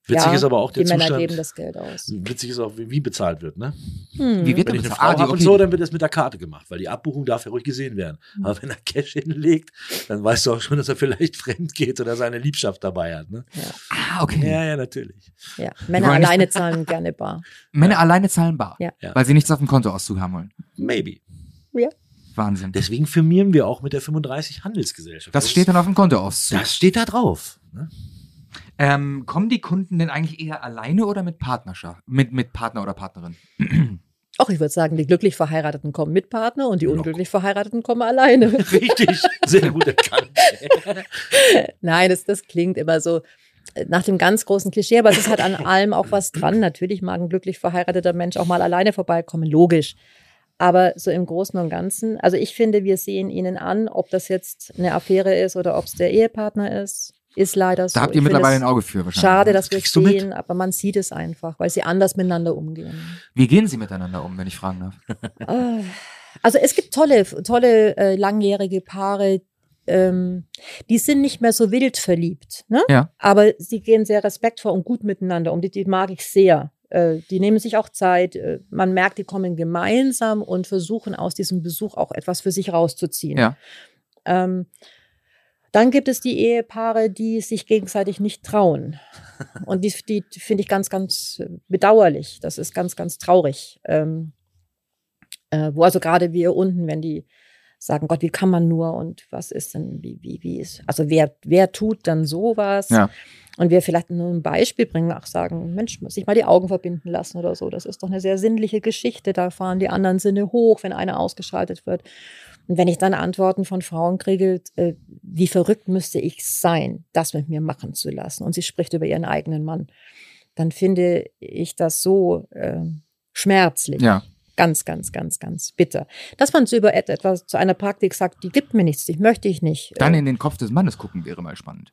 Witzig Ja, ist aber auch der Die Männer Zustand. geben das Geld aus. Witzig ist auch, wie, wie bezahlt wird. Ne? Hm. Wie wird Wenn ich eine? Frau Ah, habe und so, dann wird das mit der Karte gemacht, weil die Abbuchung darf ja ruhig gesehen werden. Hm. Aber wenn er Cash hinlegt, dann weißt du auch schon, dass er vielleicht fremd geht oder seine Liebschaft dabei hat. Ne? Ah, okay. Ja, ja, natürlich. Ja, Männer alleine zahlen gerne bar. Männer alleine zahlen bar, Ja. Ja. weil sie nichts auf dem Kontoauszug haben wollen. Maybe. Wahnsinn. Deswegen firmieren wir auch mit der 35 Handelsgesellschaft. Das steht dann auf dem Kontoauszug. Das steht da drauf. Ne? Ähm, kommen die Kunden denn eigentlich eher alleine oder mit Partnerschaft? Mit, mit Partner oder Partnerin? Auch ich würde sagen, die glücklich Verheirateten kommen mit Partner und die Locker. unglücklich Verheirateten kommen alleine. Richtig, sehr gut erkannt. Nein, das, das klingt immer so äh, nach dem ganz großen Klischee, aber es ist halt an allem auch was dran. Natürlich mag ein glücklich verheirateter Mensch auch mal alleine vorbeikommen, logisch. Aber so im Großen und Ganzen, also ich finde, wir sehen ihnen an, ob das jetzt eine Affäre ist oder ob es der Ehepartner ist, ist leider so. Da habt ihr Ich mittlerweile ein Auge für wahrscheinlich. Schade, dass wir es sehen, aber man sieht es einfach, weil sie anders miteinander umgehen. Wie gehen sie miteinander um, wenn ich fragen darf? Ah, Also es gibt tolle, tolle äh, langjährige Paare, ähm, die sind nicht mehr so wild verliebt, ne? Ja. aber sie gehen sehr respektvoll und gut miteinander um. Die, die mag ich sehr. Äh, die nehmen sich auch Zeit. Äh, man merkt, die kommen gemeinsam und versuchen aus diesem Besuch auch etwas für sich rauszuziehen. Ja. Ähm, dann gibt es die Ehepaare, die sich gegenseitig nicht trauen. Und die, die finde ich ganz, ganz bedauerlich. Das ist ganz, ganz traurig. Ähm, äh, wo also gerade wir unten, wenn die sagen, Gott, wie kann man nur und was ist denn, wie, wie, wie ist, also wer, wer tut dann sowas? Ja. Und wir vielleicht nur ein Beispiel bringen, auch sagen, Mensch, muss sich mal die Augen verbinden lassen oder so. Das ist doch eine sehr sinnliche Geschichte. Da fahren die anderen Sinne hoch, wenn einer ausgeschaltet wird. Und wenn ich dann Antworten von Frauen kriege, äh, wie verrückt müsste ich sein, das mit mir machen zu lassen. Und sie spricht über ihren eigenen Mann, dann finde ich das so äh, schmerzlich. Ja. Ganz, ganz, ganz, ganz bitter. Dass man zu über et- etwas, zu einer Praktik sagt, die gibt mir nichts, die möchte ich nicht. Dann äh, in den Kopf des Mannes gucken wäre mal spannend.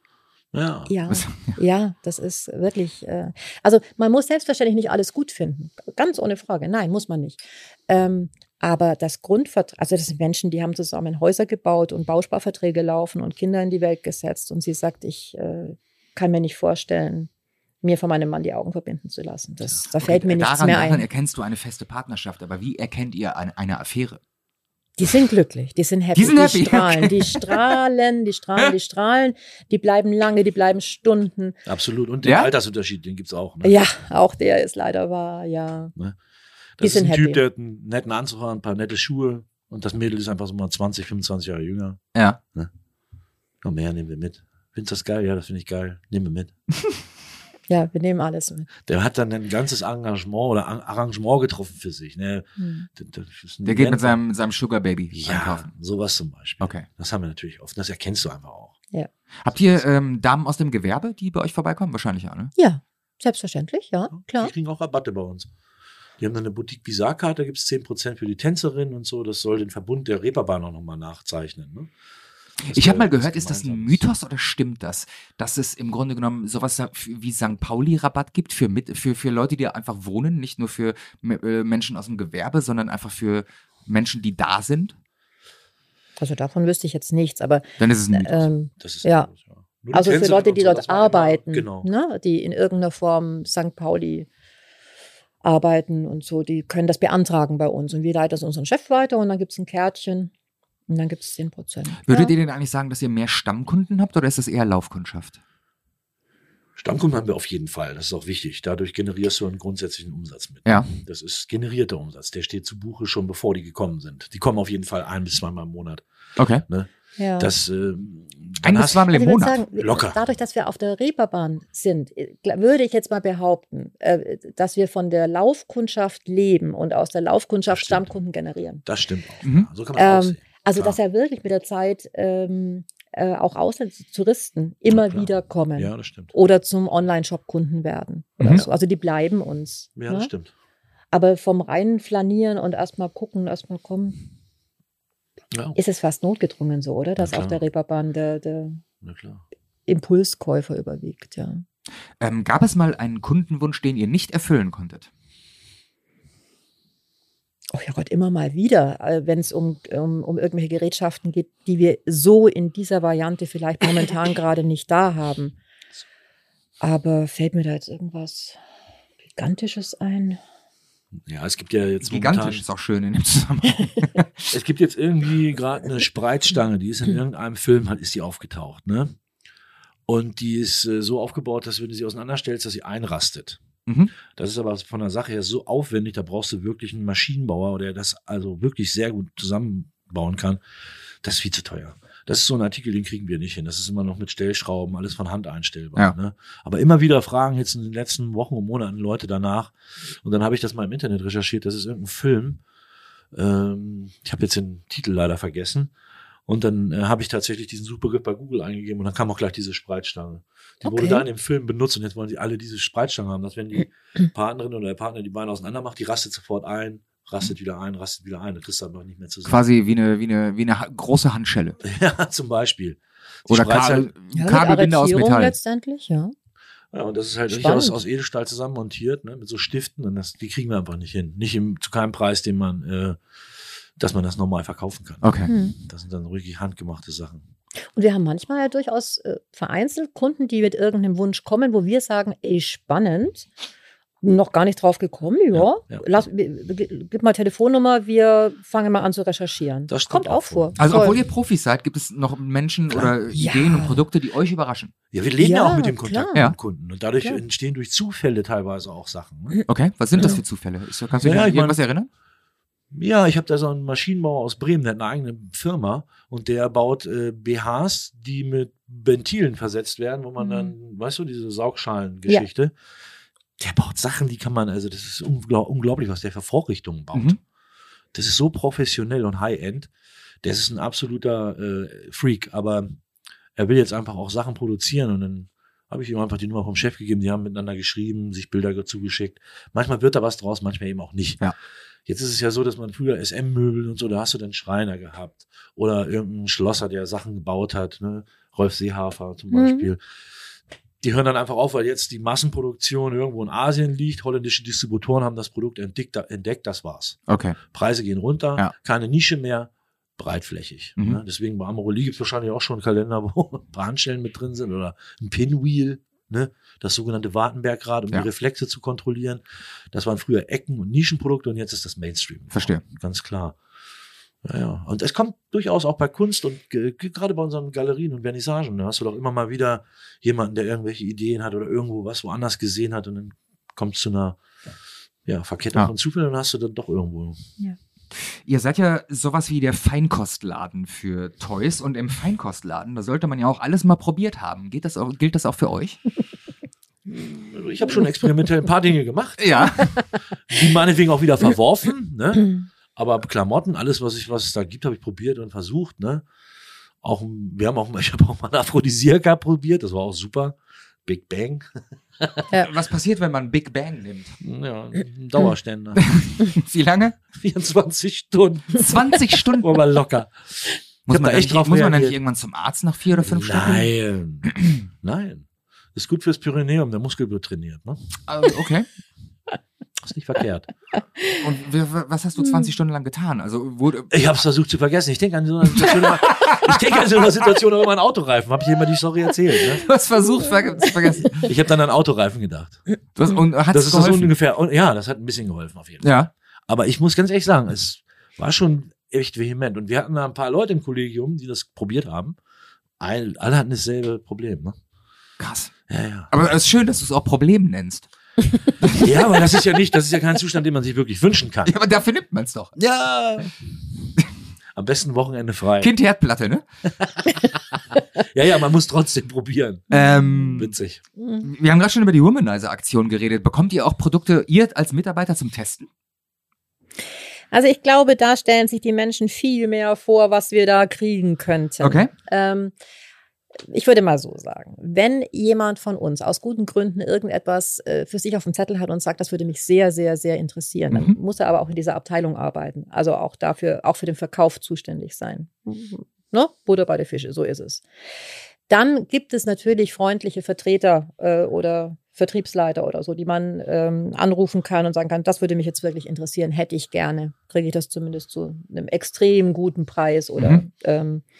Ja. ja, ja, das ist wirklich. Äh, also man muss selbstverständlich nicht alles gut finden, ganz ohne Frage. Nein, muss man nicht. Ähm, aber das Grundvertrag, also das sind Menschen, die haben zusammen Häuser gebaut und Bausparverträge laufen und Kinder in die Welt gesetzt. Und sie sagt, ich äh, kann mir nicht vorstellen, mir von meinem Mann die Augen verbinden zu lassen. Das, da fällt mir nichts daran, mehr daran ein. erkennst du eine feste Partnerschaft, aber wie erkennt ihr eine, eine Affäre? Die sind glücklich, die sind happy, Die sind happy, strahlen, okay. die strahlen, die strahlen, die strahlen, die bleiben lange, die bleiben Stunden. Absolut. Und den Ja? Altersunterschied, den gibt's auch. Ne? Ja, auch der ist leider wahr, ja. Das die ist sind ein happy. Typ, der hat einen netten Anzug an, ein paar nette Schuhe und das Mädel ist einfach so mal 20, 25 Jahre jünger. Ja. Komm her, nehmen wir mit. Findest du das geil? Ja, das finde ich geil. Nehmen wir mit. Ja, wir nehmen alles mit. Der hat dann ein ganzes Engagement oder Ar- Arrangement getroffen für sich. Ne? Hm. Das- das ist ein Der geht mit seinem, mit seinem Sugar Baby ja, einkaufen. sowas zum Beispiel. Okay. Das haben wir natürlich oft. Das erkennst du einfach auch. Habt ihr ähm, Damen aus dem Gewerbe, die bei euch vorbeikommen? Wahrscheinlich ja, ne? Ja, selbstverständlich, ja, klar. Die kriegen auch Rabatte bei uns. Die haben dann eine Boutique Visar-Karte, da gibt es 10% für die Tänzerin und so. Das soll den Verbund der Reeperbahn auch nochmal nachzeichnen. Ne? Ich habe mal gehört, ist das ein. Mythos oder stimmt das, dass es im Grunde genommen sowas wie St. Pauli-Rabatt gibt für, mit, für, für Leute, die einfach wohnen, nicht nur für äh, Menschen aus dem Gewerbe, sondern einfach für Menschen, die da sind? Also davon wüsste ich jetzt nichts, aber Dann ist es ein Mythos. ähm, Das ist Ja. Nur die also für Leute, die so, dort arbeiten, Genau. ne, die in irgendeiner Form St. Pauli arbeiten und so, die können das beantragen bei uns. Und wir leiten das unseren Chef weiter und dann gibt es ein Kärtchen und dann gibt es 10 Prozent. Würdet ja. ihr denn eigentlich sagen, dass ihr mehr Stammkunden habt oder ist das eher Laufkundschaft? Stammkunden haben wir auf jeden Fall. Das ist auch wichtig. Dadurch generierst du einen grundsätzlichen Umsatz mit. Ja. Das ist generierter Umsatz. Der steht zu Buche schon bevor die gekommen sind. Die kommen auf jeden Fall ein bis zweimal im Monat. Okay. Ja. Das, äh, bis hast- zweimal im Also Monat. sagen, wir- Locker. dadurch, dass wir auf der Reeperbahn sind, äh, würde ich jetzt mal behaupten, äh, dass wir von der Laufkundschaft leben und aus der Laufkundschaft. Stammkunden generieren. Das stimmt auch. Mhm. Ja. So kann man Ähm, aussehen. also, Klar. dass ja wirklich mit der Zeit ähm, äh, auch ausländische Touristen immer klar. wieder kommen Ja, das stimmt. oder zum Online-Shop-Kunden werden. Mhm. so. Also die bleiben uns. Ja, ne? das stimmt. Aber vom reinen Flanieren und erstmal gucken, erstmal kommen, Ja, ist es fast notgedrungen so, oder? Dass auf der Reeperbahn der, der na klar. Impulskäufer überwiegt, ja. Ähm, gab es mal einen Kundenwunsch, den ihr nicht erfüllen konntet? Oh ja Gott, immer mal wieder, wenn es um, um, um irgendwelche Gerätschaften geht, die wir so in dieser Variante vielleicht momentan gerade nicht da haben. Aber fällt mir da jetzt irgendwas Gigantisches ein? Ja, es gibt ja jetzt Gigantisch momentan, ist auch schön in dem Zusammenhang. es gibt jetzt irgendwie gerade eine Spreizstange, die ist in irgendeinem Film halt ist die aufgetaucht, ne? Und die ist äh, so aufgebaut, dass wenn du sie auseinanderstellst, dass sie einrastet. mhm. Das ist aber von der Sache her so aufwendig, da brauchst du wirklich einen Maschinenbauer, der das also wirklich sehr gut zusammenbauen kann. Das ist viel zu teuer. Das ist so ein Artikel, den kriegen wir nicht hin. Das ist immer noch mit Stellschrauben, alles von Hand einstellbar. Ja. Ne? Aber immer wieder fragen jetzt in den letzten Wochen und Monaten Leute danach. Und dann habe ich das mal im Internet recherchiert. Das ist irgendein Film. Ähm, ich habe jetzt den Titel leider vergessen. Und dann äh, habe ich tatsächlich diesen Suchbegriff bei Google eingegeben und dann kam auch gleich diese Spreizstange. Die wurde Okay. da in dem Film benutzt und jetzt wollen sie alle diese Spreizstange haben, dass wenn die Partnerin oder der Partner die Beine auseinander macht, die rastet sofort ein, rastet wieder ein, rastet wieder ein, dann kriegst du aber nicht mehr zusammen. Quasi wie eine, wie eine, wie eine große Handschelle. Ja, zum Beispiel. Die Oder Kabel, halt, Ja, Kabelbinder aus Metall. letztendlich, ja. ja, und das ist halt Spannend. aus, aus Edelstahl zusammen montiert, ne, mit so Stiften und das, die kriegen wir einfach nicht hin. Nicht im, zu keinem Preis, den man, äh, dass man das normal verkaufen kann. Okay. Hm. Das sind dann wirklich handgemachte Sachen. Und wir haben manchmal ja durchaus äh, vereinzelt Kunden, die mit irgendeinem Wunsch kommen, wo wir sagen, ey, spannend, noch gar nicht drauf gekommen, ja. Ja, ja. Lass, gib mal Telefonnummer, wir fangen mal an zu recherchieren. Das kommt kommt auch vor. vor. Also Voll. obwohl ihr Profis seid, gibt es noch Menschen Klar. oder Ja. Ideen und Produkte, die euch überraschen. Ja, wir leben ja, Ja, auch mit dem Kontakt klar. mit dem Kunden und dadurch Klar. entstehen durch Zufälle teilweise auch Sachen. Ne? Okay, was sind das für Zufälle? Ist, kannst du dich Ja, an irgendwas erinnern? Ja, ich habe da so einen Maschinenbauer aus Bremen, der hat eine eigene Firma und der baut äh, BHs, die mit Ventilen versetzt werden, wo man Mhm. dann, weißt du, diese Saugschalengeschichte. Der baut Sachen, die kann man, also das ist unglaub, unglaublich, was der für Vorrichtungen baut. Mhm. Das ist so professionell und High-End. Das ist ein absoluter äh, Freak, aber er will jetzt einfach auch Sachen produzieren und dann habe ich ihm einfach die Nummer vom Chef gegeben, die haben miteinander geschrieben, sich Bilder zugeschickt. Manchmal wird da was draus, manchmal eben auch nicht. Ja. Jetzt ist es ja so, dass man früher SM-Möbel und so, da hast du dann Schreiner gehabt oder irgendeinen Schlosser, der Sachen gebaut hat, ne? Rolf Seehafer zum Mhm. Die hören dann einfach auf, weil jetzt die Massenproduktion irgendwo in Asien liegt. Holländische Distributoren haben das Produkt entdeckt, entdeckt das war's. Okay. Preise gehen runter, Ja. keine Nische mehr, breitflächig. Mhm. Ne? Deswegen bei Amorelie gibt es wahrscheinlich auch schon einen Kalender, wo Handstellen mit drin sind oder ein Pinwheel, ne? das sogenannte Wartenbergrad, um Ja. die Reflexe zu kontrollieren. Das waren früher Ecken- und Nischenprodukte und jetzt ist das Mainstream. Verstehe. Ganz klar. Ja, ja. Und es kommt durchaus auch bei Kunst und ge- ge- gerade bei unseren Galerien und Vernissagen. Da hast du doch immer mal wieder jemanden, der irgendwelche Ideen hat oder irgendwo was woanders gesehen hat und dann kommt es zu einer ja, Verkettung Ja. von Zufällen und dann hast du dann doch irgendwo. Ihr seid ja sowas wie der Feinkostladen für Toys und im Feinkostladen, da sollte man ja auch alles mal probiert haben. Geht das auch, gilt das auch für euch? Ich habe schon experimentell ein paar Dinge gemacht, Ja. die meinetwegen auch wieder verworfen. Ne? Aber Klamotten, alles, was ich, was es da gibt, habe ich probiert und versucht. Ne? Auch, wir haben auch, ich habe auch mal Aphrodisiaka probiert, das war auch super. Big Bang. Was passiert, wenn man Big Bang nimmt? Ja, ein Dauerständer. Wie lange? 24 Stunden. 20 Stunden. Aber locker. Muss man, da echt drauf muss man dann nicht irgendwann zum Arzt nach vier oder fünf Stunden? Nein, nein. Ist gut fürs Pyrenäum, der Muskel wird trainiert. Ne? Ah, Okay. Ist nicht verkehrt. Und was hast du 20 Stunden lang getan? Also wurde, Ich habe es versucht zu vergessen. Ich denke an so eine Situation, immer, ich denke an so eine Situation auch immer an Autoreifen. Habe ich dir immer die Story erzählt. Ne? du hast versucht ver zu vergessen. Ich habe dann an Autoreifen gedacht. Du hast, und hat Das es ist das geholfen? ungefähr. Und ja, das hat ein bisschen geholfen auf jeden Fall. ja. Aber ich muss ganz ehrlich sagen, es war schon echt vehement. Und wir hatten da ein paar Leute im Kollegium, die das probiert haben. All, alle hatten dasselbe Problem. Ne? Krass. Ja, ja. Aber es ist schön, dass du es auch Problem nennst. ja, aber das ist ja nicht, das ist ja kein Zustand, den man sich wirklich wünschen kann. Ja, aber dafür nimmt man es doch. Ja. Am besten Wochenende frei. Kind Herdplatte, ne? Ja, ja, man muss trotzdem probieren. Ähm, Witzig. wir haben gerade schon über die Womanizer-Aktion geredet. Bekommt ihr auch Produkte, ihr als Mitarbeiter zum Testen? Also ich glaube, da stellen sich die Menschen viel mehr vor, was wir da kriegen könnten. Okay. Ähm, ich würde mal so sagen, wenn jemand von uns aus guten Gründen irgendetwas äh, für sich auf dem Zettel hat und sagt, das würde mich sehr, sehr, sehr interessieren, dann Mhm. muss er aber auch in dieser Abteilung arbeiten. Also auch dafür, auch für den Verkauf zuständig sein. Ne? Butter bei der Fische, so ist es. Dann gibt es natürlich freundliche Vertreter äh, oder Vertriebsleiter oder so, die man ähm, anrufen kann und sagen kann, das würde mich jetzt wirklich interessieren, hätte ich gerne. Kriege ich das zumindest zu einem extrem guten Preis oder Mhm. ähm, äh,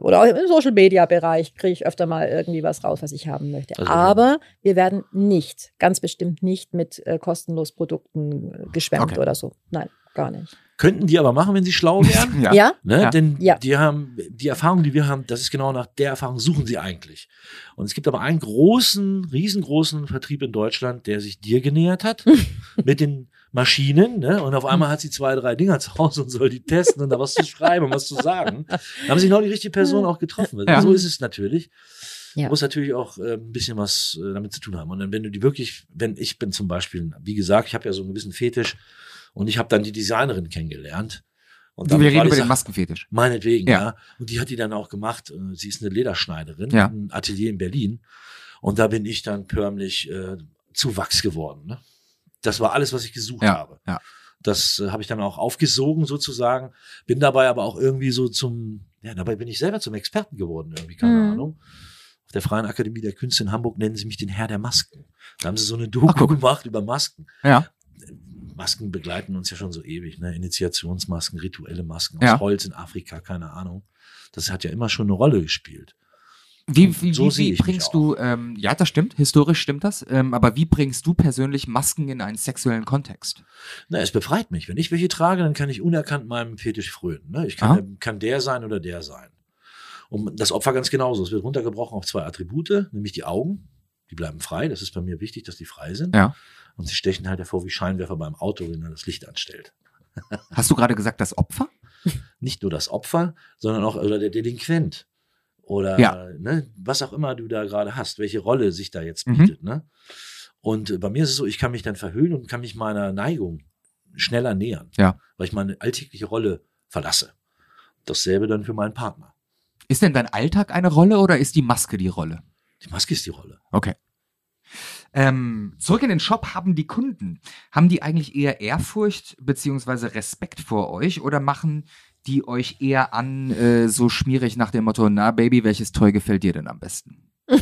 oder auch im Social Media Bereich kriege ich öfter mal irgendwie was raus, was ich haben möchte. Also- Aber wir werden nicht, ganz bestimmt nicht mit äh, kostenlos Produkten äh, geschwemmt Okay. oder so. Nein, gar nicht. Könnten die aber machen, wenn sie schlau wären. Ja. Ja? Ne? Ja. Denn Ja. die haben, die Erfahrung, die wir haben, das ist genau nach der Erfahrung suchen sie eigentlich. Und es gibt aber einen großen, riesengroßen Vertrieb in Deutschland, der sich dir genähert hat mit den Maschinen, ne? Und auf einmal hat sie zwei, drei Dinger zu Hause und soll die testen und da was zu schreiben und was zu sagen. Da haben sie genau die richtige Person auch getroffen. Ja. So ist es natürlich. Ja. Muss natürlich auch äh, ein bisschen was äh, damit zu tun haben. Und dann, wenn du die wirklich, wenn ich bin zum Beispiel, wie gesagt, ich habe ja so einen gewissen Fetisch und ich habe dann die Designerin kennengelernt. Und Wir damit war reden die über den Maskenfetisch. Meinetwegen, Ja. ja. Und die hat die dann auch gemacht. Äh, Sie ist eine Lederschneiderin, Ja. ein Atelier in Berlin. Und da bin ich dann förmlich äh, zu Wachs geworden. Ne? Das war alles, was ich gesucht Ja, habe. ja. Das äh, habe ich dann auch aufgesogen sozusagen. Bin dabei aber auch irgendwie so zum, ja, dabei bin ich selber zum Experten geworden, irgendwie, keine Mhm. Ahnung. Auf der Freien Akademie der Künste in Hamburg nennen sie mich den Herr der Masken. Da haben sie so eine Doku Ach, gemacht über Masken. Ja. Masken begleiten uns ja schon so ewig, ne? Initiationsmasken, rituelle Masken aus Ja. Holz in Afrika, keine Ahnung. Das hat ja immer schon eine Rolle gespielt. Wie, wie, So wie, wie bringst du, ähm, ja, das stimmt, historisch stimmt das, ähm, aber wie bringst du persönlich Masken in einen sexuellen Kontext? Na, es befreit mich. Wenn ich welche trage, dann kann ich unerkannt meinem Fetisch frönen. Ne? Ich kann, kann der sein oder der sein. Und das Opfer ganz genauso. Es wird runtergebrochen auf zwei Attribute, nämlich die Augen. Die bleiben frei. Das ist bei mir wichtig, dass die frei sind. Ja. Und sie stechen halt hervor wie Scheinwerfer beim Auto, wenn er das Licht anstellt. Hast du gerade gesagt, das Opfer? Nicht nur das Opfer, sondern auch oder der Delinquent. Oder Ja. ne, was auch immer du da gerade hast, welche Rolle sich da jetzt Mhm. bietet. Ne? Und äh, bei mir ist es so, ich kann mich dann verhüllen und kann mich meiner Neigung schneller nähern. Ja. Weil ich meine alltägliche Rolle verlasse. Dasselbe dann für meinen Partner. Ist denn dein Alltag eine Rolle oder ist die Maske die Rolle? Die Maske ist die Rolle. Okay. Ähm, zurück in den Shop haben die Kunden. Haben die eigentlich eher Ehrfurcht beziehungsweise Respekt vor euch oder machen die euch eher an, äh, so schmierig nach dem Motto, na Baby, welches Toy gefällt dir denn am besten?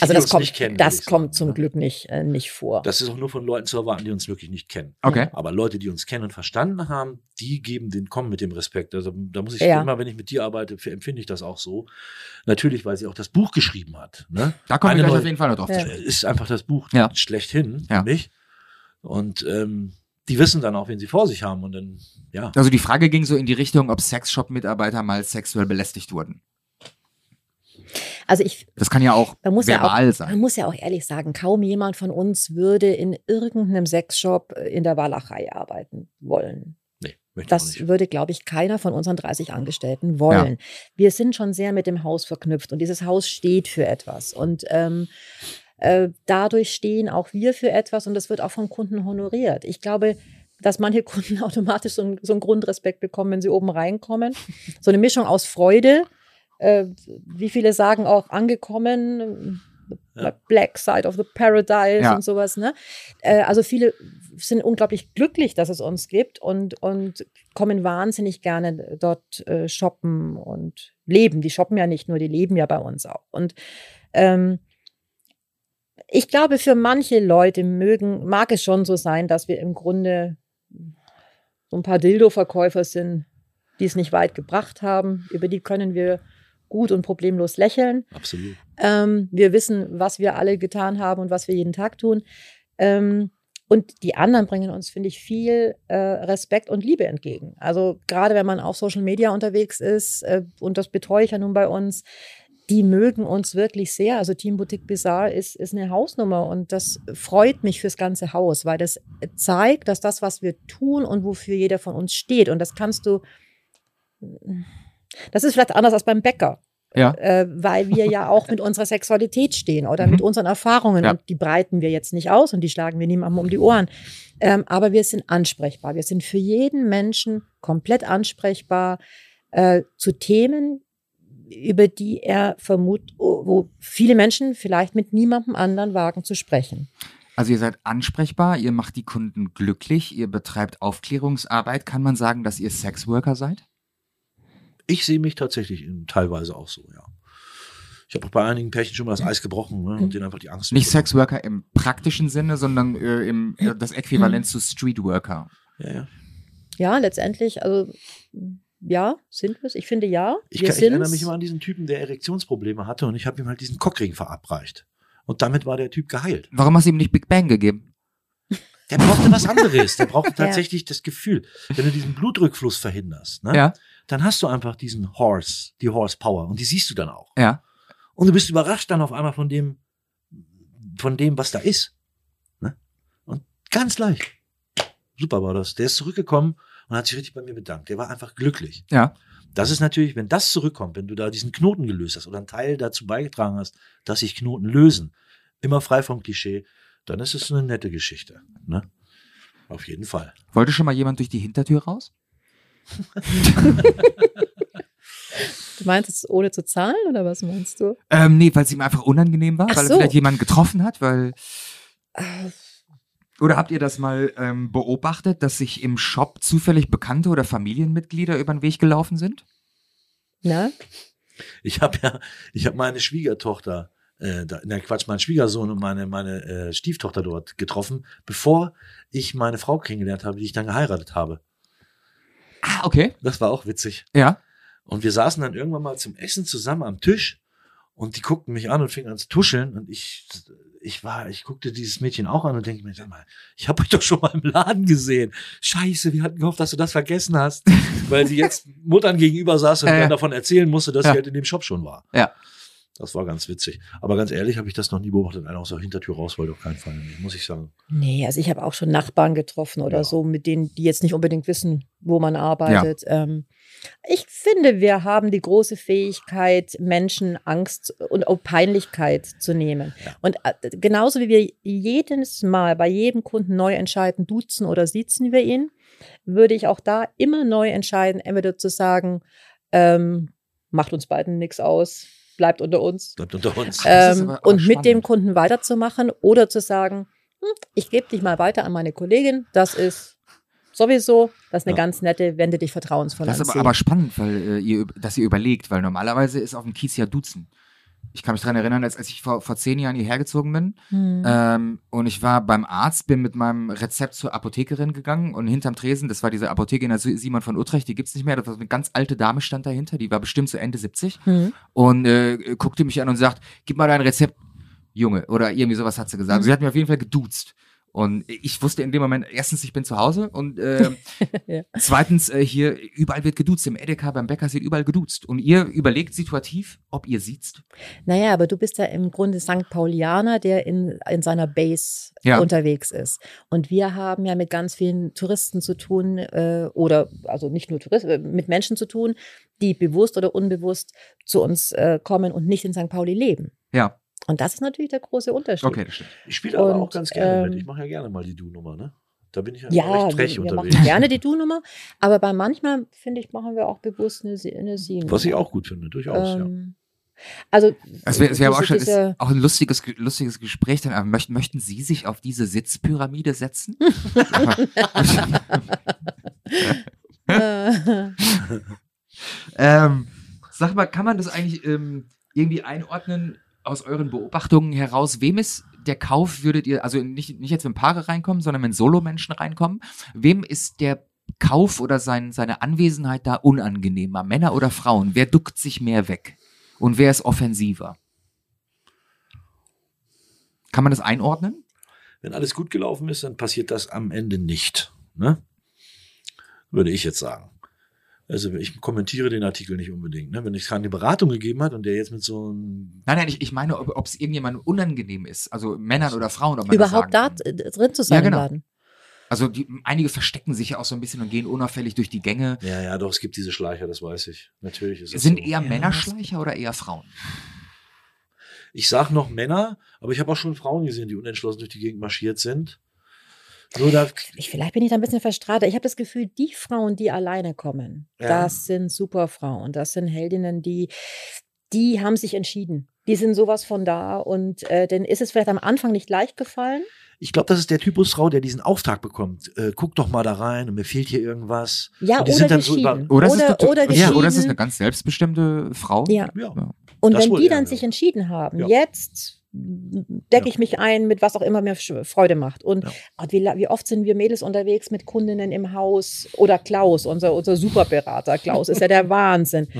Also die das kommt, nicht kennen, das kommt zum? Glück nicht, äh, nicht vor. Das ist auch nur von Leuten zu erwarten, die uns wirklich nicht kennen. Okay. Aber Leute, die uns kennen und verstanden haben, die geben den, kommen mit dem Respekt. Also da muss ich Ja. immer, wenn ich mit dir arbeite, empfinde ich das auch so. Natürlich, weil sie auch das Buch geschrieben hat. Ne? Da kommen wir gleich auf jeden Fall noch drauf Ja. zu sprechen. Ist einfach das Buch Ja. schlechthin Ja. mich. Und ähm, die wissen dann auch, wen sie vor sich haben. Und dann, ja. Also die Frage ging so in die Richtung, ob Sexshop-Mitarbeiter mal sexuell belästigt wurden. Also ich, Das kann ja auch man muss ja verbal auch, sein. man muss ja auch ehrlich sagen, kaum jemand von uns würde in irgendeinem Sexshop in der Walachei arbeiten wollen. Nee, möchte Das würde, glaube ich, keiner von unseren 30 Angestellten wollen. Wir sind schon sehr mit dem Haus verknüpft und dieses Haus steht für etwas. Und ähm, äh, dadurch stehen auch wir für etwas und das wird auch vom Kunden honoriert. Ich glaube, dass manche Kunden automatisch so, einen- so einen Grundrespekt bekommen, wenn sie oben reinkommen. So eine Mischung aus Freude. Äh, wie viele sagen auch angekommen, Ja. Black Side of the Paradise Ja. und sowas. Ne? Äh, also viele sind unglaublich glücklich, dass es uns gibt und, und kommen wahnsinnig gerne dort äh, shoppen und leben. Die shoppen ja nicht nur, die leben ja bei uns auch. Und ähm, ich glaube, für manche Leute mögen, mag es schon so sein, dass wir im Grunde so ein paar Dildo-Verkäufer sind, die es nicht weit gebracht haben. Über die können wir gut und problemlos lächeln. Absolut. Ähm, wir wissen, was wir alle getan haben und was wir jeden Tag tun. Ähm, und die anderen bringen uns, finde ich, viel äh, Respekt und Liebe entgegen. Also gerade wenn man auf Social Media unterwegs ist, äh, und das betreue ich ja nun bei uns, die mögen uns wirklich sehr. Also Team Boutique Bizarre ist, ist eine Hausnummer und das freut mich fürs ganze Haus, weil das zeigt, dass das, was wir tun und wofür jeder von uns steht, und das kannst du, das ist vielleicht anders als beim Bäcker Ja. äh, weil wir ja auch mit unserer Sexualität stehen oder Mhm. mit unseren Erfahrungen Ja. und die breiten wir jetzt nicht aus und die schlagen wir niemandem um die Ohren. Ähm, aber wir sind ansprechbar. Wir sind für jeden Menschen komplett ansprechbar äh, zu Themen, über die er vermutet, wo viele Menschen vielleicht mit niemandem anderen wagen zu sprechen. Also ihr seid ansprechbar, ihr macht die Kunden glücklich, ihr betreibt Aufklärungsarbeit. Kann man sagen, dass ihr Sexworker seid? Ich sehe mich tatsächlich in, teilweise auch so, ja. Ich habe auch bei einigen Pärchen schon mal das Eis gebrochen ne, und denen einfach die Angst. Nicht. Sexworker im praktischen Sinne, sondern äh, im, äh, das Äquivalent zu Streetworker. Ja, ja. Ja, letztendlich, also ja, sind wir es? Ich finde ja. Ich, wir kann, ich erinnere mich immer an diesen Typen, der Erektionsprobleme hatte und ich habe ihm halt diesen Cockring verabreicht. Und damit war der Typ geheilt. Warum hast du ihm nicht Big Bang gegeben? Der brauchte was anderes. Der brauchte tatsächlich das Gefühl. Wenn du diesen Blutrückfluss verhinderst, ne, Ja, dann hast du einfach diesen Horse, die Horsepower und die siehst du dann auch. ja. Und du bist überrascht dann auf einmal von dem, von dem, was da ist. Ne? Und ganz leicht. Super war das. Der ist zurückgekommen und hat sich richtig bei mir bedankt. Der war einfach glücklich. Ja. Das ist natürlich, wenn das zurückkommt, wenn du da diesen Knoten gelöst hast oder einen Teil dazu beigetragen hast, dass sich Knoten lösen, immer frei vom Klischee, dann ist es eine nette Geschichte. Ne? Auf jeden Fall. Wollte schon mal jemand durch die Hintertür raus? Du meinst es ohne zu zahlen oder was meinst du? Ähm, nee, weil es ihm einfach unangenehm war, Ach weil er so. vielleicht jemanden getroffen hat, weil. Äh, Oder habt ihr das mal ähm, beobachtet, dass sich im Shop zufällig Bekannte oder Familienmitglieder über den Weg gelaufen sind? Na? Ich habe ja, ich habe meine Schwiegertochter, äh, da, na Quatsch, meinen Schwiegersohn und meine, meine äh, Stieftochter dort getroffen, bevor ich meine Frau kennengelernt habe, die ich dann geheiratet habe. Ah, okay. Das war auch witzig. Ja. Und wir saßen dann irgendwann mal zum Essen zusammen am Tisch und die guckten mich an und fingen an zu tuscheln und ich, ich war, ich guckte dieses Mädchen auch an und denke mir, sag mal, ich habe euch doch schon mal im Laden gesehen. Scheiße, wir hatten gehofft, dass du das vergessen hast, weil sie jetzt Muttern gegenüber saß und ja. dann davon erzählen musste, dass Ja. sie halt in dem Shop schon war. Ja. Das war ganz witzig. Aber ganz ehrlich, habe ich das noch nie beobachtet. Einer aus der Hintertür raus wollte auf keinen Fall, muss ich sagen. Nee, also ich habe auch schon Nachbarn getroffen oder Ja. so, mit denen, die jetzt nicht unbedingt wissen, wo man arbeitet. Ähm, ich finde, wir haben die große Fähigkeit, Menschen Angst und auch Peinlichkeit zu nehmen. Ja. Und äh, genauso wie wir jedes Mal bei jedem Kunden neu entscheiden, duzen oder siezen wir ihn, würde ich auch da immer neu entscheiden, entweder zu sagen, ähm, macht uns beiden nichts aus, bleibt unter uns. Bleibt unter uns. Ähm, aber- aber und mit dem spannend. Kunden weiterzumachen oder zu sagen, hm, ich gebe dich mal weiter an meine Kollegin, das ist sowieso, das ist eine Ja. ganz nette, wende dich vertrauensvoll Das an ist aber, aber spannend, weil äh, ihr, dass ihr überlegt, weil normalerweise ist auf dem Kiez ja Duzen. Ich kann mich daran erinnern, als, als ich vor, vor zehn Jahren hierher gezogen bin Hm. ähm, und ich war beim Arzt, bin mit meinem Rezept zur Apothekerin gegangen und hinterm Tresen, das war diese Apotheke in der Simon von Utrecht, die gibt's nicht mehr, das war eine ganz alte Dame stand dahinter, die war bestimmt so Ende 70 Hm. und äh, guckte mich an und sagt, gib mal dein Rezept, Junge, oder irgendwie sowas hat sie gesagt. Mhm. Sie hat mir auf jeden Fall geduzt. Und ich wusste in dem Moment, erstens, ich bin zu Hause und äh, Ja. zweitens, äh, hier überall wird geduzt. Im Edeka, beim Bäcker wird überall geduzt. Und ihr überlegt situativ, ob ihr siezt. Naja, aber du bist ja im Grunde St. Paulianer, der in, in seiner Base Ja. unterwegs ist. Und wir haben ja mit ganz vielen Touristen zu tun, äh, oder also nicht nur Touristen, äh, mit Menschen zu tun, die bewusst oder unbewusst zu uns äh, kommen und nicht in St. Pauli leben. Ja, Und das ist natürlich der große Unterschied. okay, das stimmt. Ich spiele aber auch ganz gerne ähm, mit. Ich mache ja gerne mal die Du-Nummer, ne? Da bin ich ja, Ja, recht frech wir, wir unterwegs. machen gerne die Du-Nummer, aber bei manchmal, finde ich, machen wir auch bewusst eine, Sie- eine Sie-Nummer. Was ich auch gut finde, durchaus, ähm, Also Es wäre wär auch, schon, ist diese- auch ein lustiges, lustiges Gespräch. Dann, aber möchten, möchten Sie sich auf diese Sitzpyramide setzen? äh, ähm, sag mal, kann man das eigentlich ähm, irgendwie einordnen aus euren Beobachtungen heraus? Wem ist der Kauf, würdet ihr, also nicht, nicht jetzt, wenn Paare reinkommen, sondern wenn Solomenschen reinkommen, wem ist der Kauf oder sein, seine Anwesenheit da unangenehmer? Männer oder Frauen? Wer duckt sich mehr weg? Und wer ist offensiver? Kann man das einordnen? Wenn alles gut gelaufen ist, dann passiert das am Ende nicht. Ne? Würde ich jetzt sagen. Also ich kommentiere den Artikel nicht unbedingt. Ne? Wenn es keine Beratung gegeben hat und der jetzt mit so einem Nein, nein, ich, ich meine, ob es irgendjemandem unangenehm ist, also Männern oder Frauen. Ob man überhaupt da das sagen kann. drin zu sein Ja, genau. im Laden. Also die, einige verstecken sich ja auch so ein bisschen und gehen unauffällig durch die Gänge. Ja, ja, doch, es gibt diese Schleicher, das weiß ich. Natürlich ist es Sind so. eher Männer Schleicher oder eher Frauen? Ich sag noch Männer, aber ich habe auch schon Frauen gesehen, die unentschlossen durch die Gegend marschiert sind. Da, Ich, vielleicht bin ich da ein bisschen verstrahlt. Ich habe das Gefühl, die Frauen, die alleine kommen, Ja. das sind super Frauen. Das sind Heldinnen, die, die haben sich entschieden. Die sind sowas von da. Und äh, dann ist es vielleicht am Anfang nicht leicht gefallen. ich glaube, das ist der Typus Frau, der diesen Auftrag bekommt. Äh, guck doch mal da rein und mir fehlt hier irgendwas. Ja, oder sind dann so geschieden. über- Oder, oder, ist eine, oder ja, geschieden. oder es ist eine ganz selbstbestimmte Frau. ja. Ja, Und Das wenn wohl die dann ja. sich entschieden haben, Ja. jetzt decke ich mich ein mit was auch immer mir Freude macht. Und Ja. Wie, wie oft sind wir Mädels unterwegs mit Kundinnen im Haus oder Klaus, unser, unser Superberater. Klaus ist ja der Wahnsinn.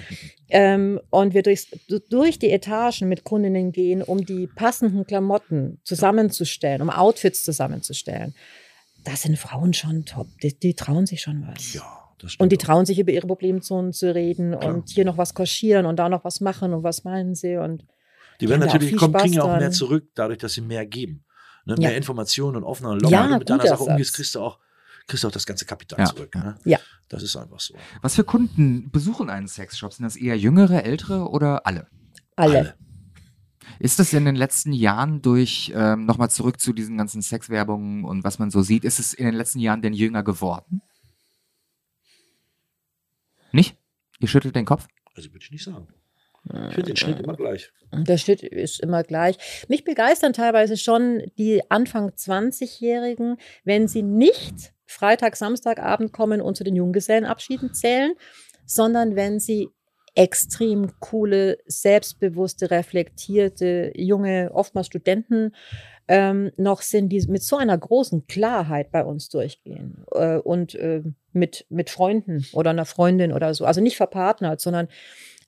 Ähm, und wir durchs, du- durch die Etagen mit Kundinnen gehen, um die passenden Klamotten zusammenzustellen, um Outfits zusammenzustellen. Das sind Frauen schon top. Die, die trauen sich schon was. ja. Und die auch. trauen sich über ihre Problemzonen zu reden Klar. und hier noch was kaschieren und da noch was machen und was meinen sie und Die werden natürlich, kommen, kriegen ja auch mehr zurück, dadurch, dass sie mehr geben. Ne? Ja. Mehr Informationen und offener und lockerer. Ja, Wenn du mit deiner Sache umgehst, kriegst du auch, kriegst auch das ganze Kapital Ja. zurück. Ne? Ja. Das ist einfach so. Was für Kunden besuchen einen Sexshop? Sind das eher jüngere, ältere oder alle? alle. Ist das in den letzten Jahren durch, ähm, nochmal zurück zu diesen ganzen Sexwerbungen und was man so sieht, ist es in den letzten Jahren denn jünger geworden? Nicht? Ihr schüttelt den Kopf? Also würde ich nicht sagen. Ich finde den Schnitt immer gleich. Der Schnitt ist immer gleich. Mich begeistern teilweise schon die Anfang 20-Jährigen, wenn sie nicht Freitag, Samstagabend kommen und zu den Junggesellenabschieden zählen, sondern wenn sie extrem coole, selbstbewusste, reflektierte, junge, oftmals Studenten ähm, noch sind, die mit so einer großen Klarheit bei uns durchgehen äh, und äh, mit, mit Freunden oder einer Freundin oder so. Also nicht verpartnert, sondern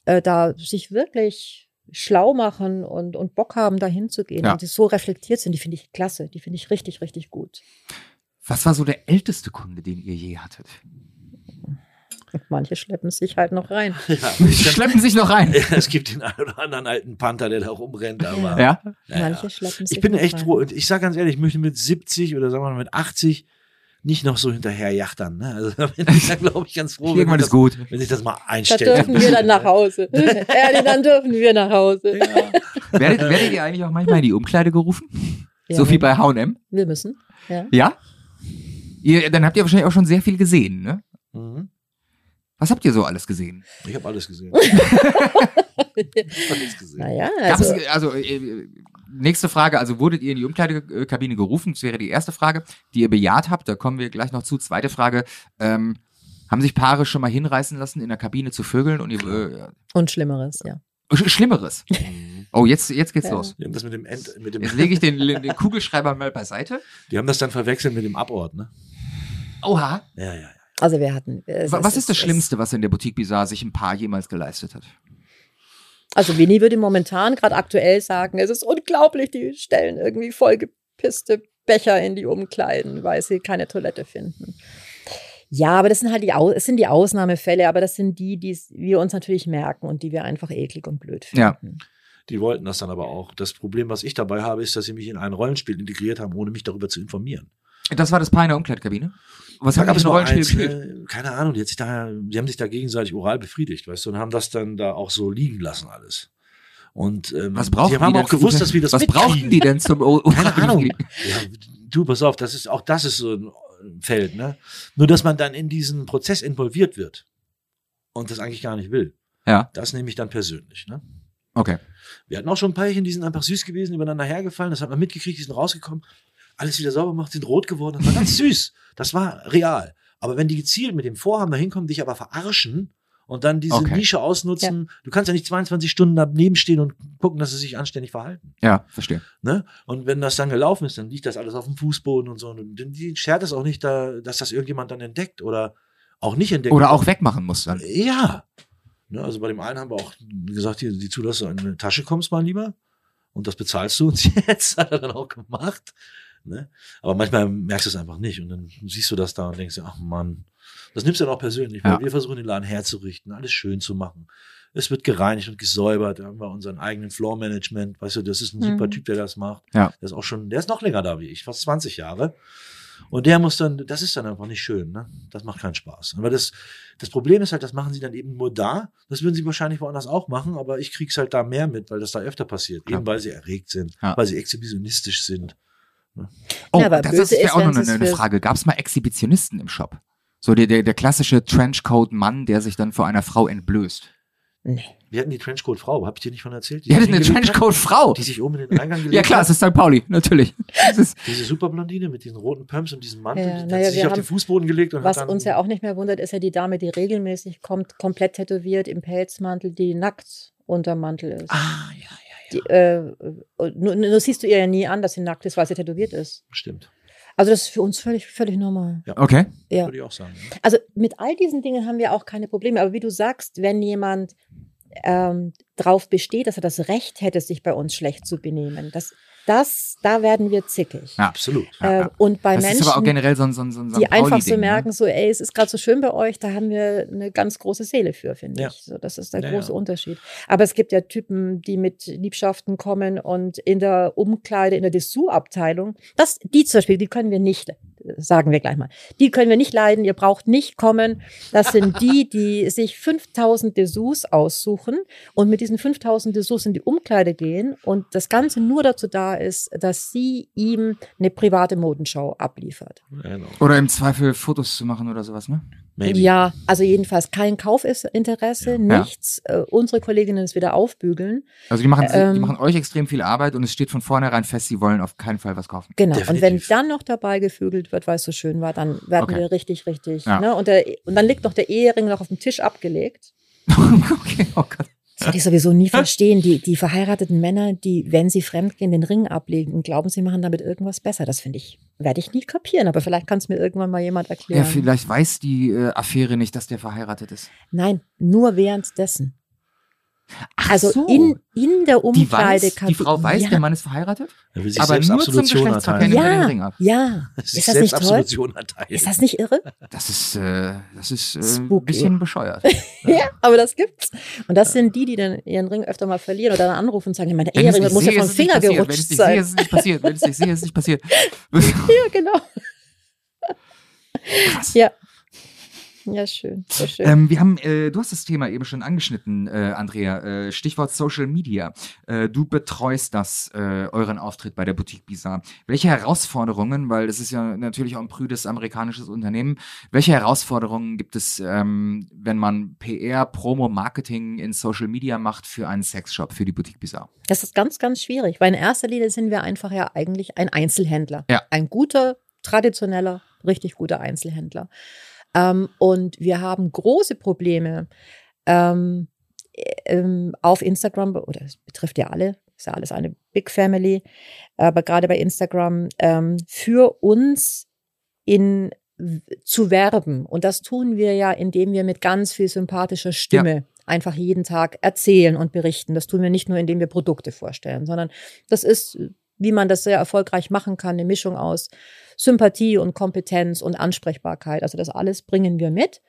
äh, da sich wirklich schlau machen und, und Bock haben, da hinzugehen Ja. und die so reflektiert sind, die finde ich klasse. Die finde ich richtig, richtig gut. Was war so der älteste Kunde, den ihr je hattet? Manche schleppen sich halt noch rein. Ja, Schleppen sich noch rein. es gibt den einen oder anderen alten Panther, der da rumrennt, aber Ja? ja, Manche ja. schleppen sich ich bin noch echt rein. froh. Und ich sage ganz ehrlich, ich möchte mit 70 oder sagen wir mal mit 80 nicht noch so hinterher jachtern. Ne? Also da bin ich dann, glaube ich, ganz froh, wenn, Irgendwann ich ist das, gut. wenn sich das mal einstellt. dürfen wir dann nach Hause. Ehrlich, dann dürfen wir nach Hause. Ja. Werdet, werdet ihr eigentlich auch manchmal in die Umkleide gerufen? Ja, so wie bei H&M? Wir müssen. Ja. Ja? Ihr, dann habt ihr wahrscheinlich auch schon sehr viel gesehen, ne? Mhm. Was habt ihr so alles gesehen? Ich habe alles gesehen. alles gesehen. Naja, also, es, also äh, nächste Frage, also wurdet ihr in die Umkleidekabine gerufen? Das wäre die erste Frage, die ihr bejaht habt. Da kommen wir gleich noch zu. Zweite Frage, ähm, haben sich Paare schon mal hinreißen lassen, in der Kabine zu vögeln und ihr, äh, und Schlimmeres, ja. Sch- Schlimmeres. Mhm. Oh, jetzt, jetzt geht's Ja. los. Die haben das mit dem, End, mit dem Jetzt lege ich den, den Kugelschreiber mal beiseite. Die haben das dann verwechselt mit dem Abort, ne? Oha. Ja, ja, ja. Also wir hatten. es- Wa- es- Was ist das es- Schlimmste, was in der Boutique Bizarre sich ein Paar jemals geleistet hat? Also Winnie würde momentan gerade aktuell sagen, es ist unglaublich, die stellen irgendwie vollgepisste Becher in die Umkleiden, weil sie keine Toilette finden. Ja, aber das sind halt die, Au es sind die Ausnahmefälle, aber das sind die, die wir uns natürlich merken und die wir einfach eklig und blöd finden. Ja. Die wollten das dann aber auch. Das Problem, was ich dabei habe, ist, dass sie mich in ein Rollenspiel integriert haben, ohne mich darüber zu informieren. Das war das Paar in der Umkleidekabine? Was Da haben gab die es für ein noch Rollenspiel eins, gespielt? äh, keine Ahnung, die, hat sich da, die haben sich da gegenseitig oral befriedigt, weißt du, und haben das dann da auch so liegen lassen alles. Und ähm, Was brauchen die die haben denn auch gewusst, dass wir das Was mitkriegen. brauchten die denn zum O- Keine Ahnung. Ja, du, pass auf, das ist, auch das ist so ein Feld, ne? Nur, dass man dann in diesen Prozess involviert wird und das eigentlich gar nicht will. Ja. Das nehme ich dann persönlich, ne? Okay. Wir hatten auch schon ein Pärchen, die sind einfach süß gewesen, übereinander hergefallen. Das hat man mitgekriegt, die sind rausgekommen, alles wieder sauber gemacht, sind rot geworden. Das war ganz süß. Das war real. Aber wenn die gezielt mit dem Vorhaben da hinkommen, dich aber verarschen und dann diese Okay. Nische ausnutzen, du kannst ja nicht 22 Stunden daneben stehen und gucken, dass sie sich anständig verhalten. Ja, verstehe. Ne? Und wenn das dann gelaufen ist, dann liegt das alles auf dem Fußboden und so. Und die schert es auch nicht, da, dass das irgendjemand dann entdeckt oder auch nicht entdeckt. Oder auch wegmachen muss dann. Ja. Ne, also bei dem einen haben wir auch gesagt, hier, die Zulassung in eine Tasche kommst mal lieber. Und das bezahlst du uns jetzt, hat er dann auch gemacht. Ne? Aber manchmal merkst du es einfach nicht. Und dann siehst du das da und denkst dir, ach Mann, das nimmst du dann auch persönlich. Weil Ja. wir versuchen den Laden herzurichten, alles schön zu machen. Es wird gereinigt und gesäubert. Da haben wir unseren eigenen Floor-Management. Weißt du, das ist ein super Mhm. Typ, der das macht. Ja. Der ist auch schon, der ist noch länger da wie ich, fast 20 Jahre. Und der muss dann, das ist dann einfach nicht schön, ne? Das macht keinen Spaß. Aber das, das Problem ist halt, das machen sie dann eben nur da. Das würden sie wahrscheinlich woanders auch machen, aber ich krieg's halt da mehr mit, weil das da öfter passiert. Ja. Eben weil sie erregt sind, Ja. weil sie exhibitionistisch sind. Oh, Ja, aber das ist, ist, auch noch eine, eine Frage. Gab es mal Exhibitionisten im Shop? So der, der, der klassische Trenchcoat-Mann, der sich dann vor einer Frau entblößt. Nee. Wir hatten die Trenchcoat-Frau, hab ich dir nicht von erzählt? Die hattet sich eine hat, Trenchcoat-Frau. Die sich oben in den Eingang gelegt Ja klar, hat. es ist St. Pauli, natürlich. Das ist, Diese Superblondine mit diesen roten Pumps und diesem Mantel, Ja, die hat naja, sich wir auf den Fußboden gelegt und Was hat dann, uns ja auch nicht mehr wundert, ist ja die Dame, die regelmäßig kommt, komplett tätowiert im Pelzmantel, die nackt unter Mantel ist. Ah, ja. Die, äh, nur, nur siehst du ihr ja nie an, dass sie nackt ist, weil sie tätowiert ist. Stimmt. Also das ist für uns völlig, völlig normal. okay. Ja. Würde ich auch sagen. Ja. Also mit all diesen Dingen haben wir auch keine Probleme. Aber wie du sagst, wenn jemand ähm, drauf besteht, dass er das Recht hätte, sich bei uns schlecht zu benehmen, das, das, da werden wir zickig. Ja. Absolut. Ja, äh, ja. und bei Das Menschen, ist aber auch generell so ein, so ein, so ein die einfach so Pauli-Ding, merken, Ne? so, ey, es ist gerade so schön bei euch, da haben wir eine ganz große Seele für, finde Ja. ich. So, das ist der Ja, große ja. Unterschied. Aber es gibt ja Typen, die mit Liebschaften kommen und in der Umkleide, in der Dessous-Abteilung, das, die zum Beispiel, die können wir nicht, sagen wir gleich mal, die können wir nicht leiden, ihr braucht nicht kommen. Das sind die, die sich 5000 Dessous aussuchen und mit diesen 5000 Dessous in die Umkleide gehen und das Ganze nur dazu da ist, dass sie ihm eine private Modenschau abliefert. Genau. Oder im Zweifel Fotos zu machen oder sowas, ne? Maybe. Ja, also jedenfalls kein Kaufinteresse, Ja. nichts. Äh, unsere Kolleginnen es wieder aufbügeln. Also die machen, die Ähm, machen euch extrem viel Arbeit und es steht von vornherein fest, sie wollen auf keinen Fall was kaufen. Genau. Und wenn Definitiv. dann noch dabei gefügelt wird, weil es so schön war, dann werden Okay. wir richtig, richtig. Ja. Ne? Und, der, und dann liegt noch der Ehering noch auf dem Tisch abgelegt. okay, oh Gott. Das werde ich sowieso nie verstehen. Die, die verheirateten Männer, die, wenn sie fremdgehen, den Ring ablegen und glauben, sie machen damit irgendwas besser. Das finde ich, werde ich nie kapieren. Aber vielleicht kann es mir irgendwann mal jemand erklären. Ja, vielleicht weiß die äh, Affäre nicht, dass der verheiratet ist. Nein, nur währenddessen. Ach Also so. in, in der die, Umkleide weiß, die Frau weiß, ja. der Mann ist verheiratet, Er will sich aber selbst nur zum Geschlechtsverkehr er den Ja, Ring ab. ja. Ist das nicht selbst toll? Ist das nicht irre? Das ist, äh, das ist äh, ein bisschen bescheuert. Ja, aber das gibt's. Und das sind die, die dann ihren Ring öfter mal verlieren oder dann anrufen und sagen, meine Ehering muss ja vom Finger passiert. Wenn ich gerutscht es nicht sein. sehe, ist es nicht passiert. Wenn ich es nicht sehe, ist es nicht passiert. Ja, genau. Krass. Ja. Ja, schön. Sehr schön. Ähm, wir haben, äh, du hast das Thema eben schon angeschnitten, äh, Andrea. Äh, Stichwort Social Media. Äh, du betreust das, äh, euren Auftritt bei der Boutique Bizarre. Welche Herausforderungen, weil das ist ja natürlich auch ein prüdes amerikanisches Unternehmen, welche Herausforderungen gibt es, ähm, wenn man PR, Promo, Marketing in Social Media macht für einen Sexshop, für die Boutique Bizarre? Das ist ganz, ganz schwierig, weil in erster Linie sind wir einfach ja eigentlich ein Einzelhändler. Ja. Ein guter, traditioneller, richtig guter Einzelhändler. Ähm, und wir haben große Probleme ähm, ähm, auf Instagram, oder es betrifft ja alle, ist ja alles eine Big Family, aber gerade bei Instagram ähm, für uns in zu werben. Und das tun wir ja, indem wir mit ganz viel sympathischer Stimme einfach jeden Tag erzählen und berichten. Das tun wir nicht nur, indem wir Produkte vorstellen, sondern das ist, wie man das sehr erfolgreich machen kann, eine Mischung aus Sympathie und Kompetenz und Ansprechbarkeit. Also das alles bringen wir mit.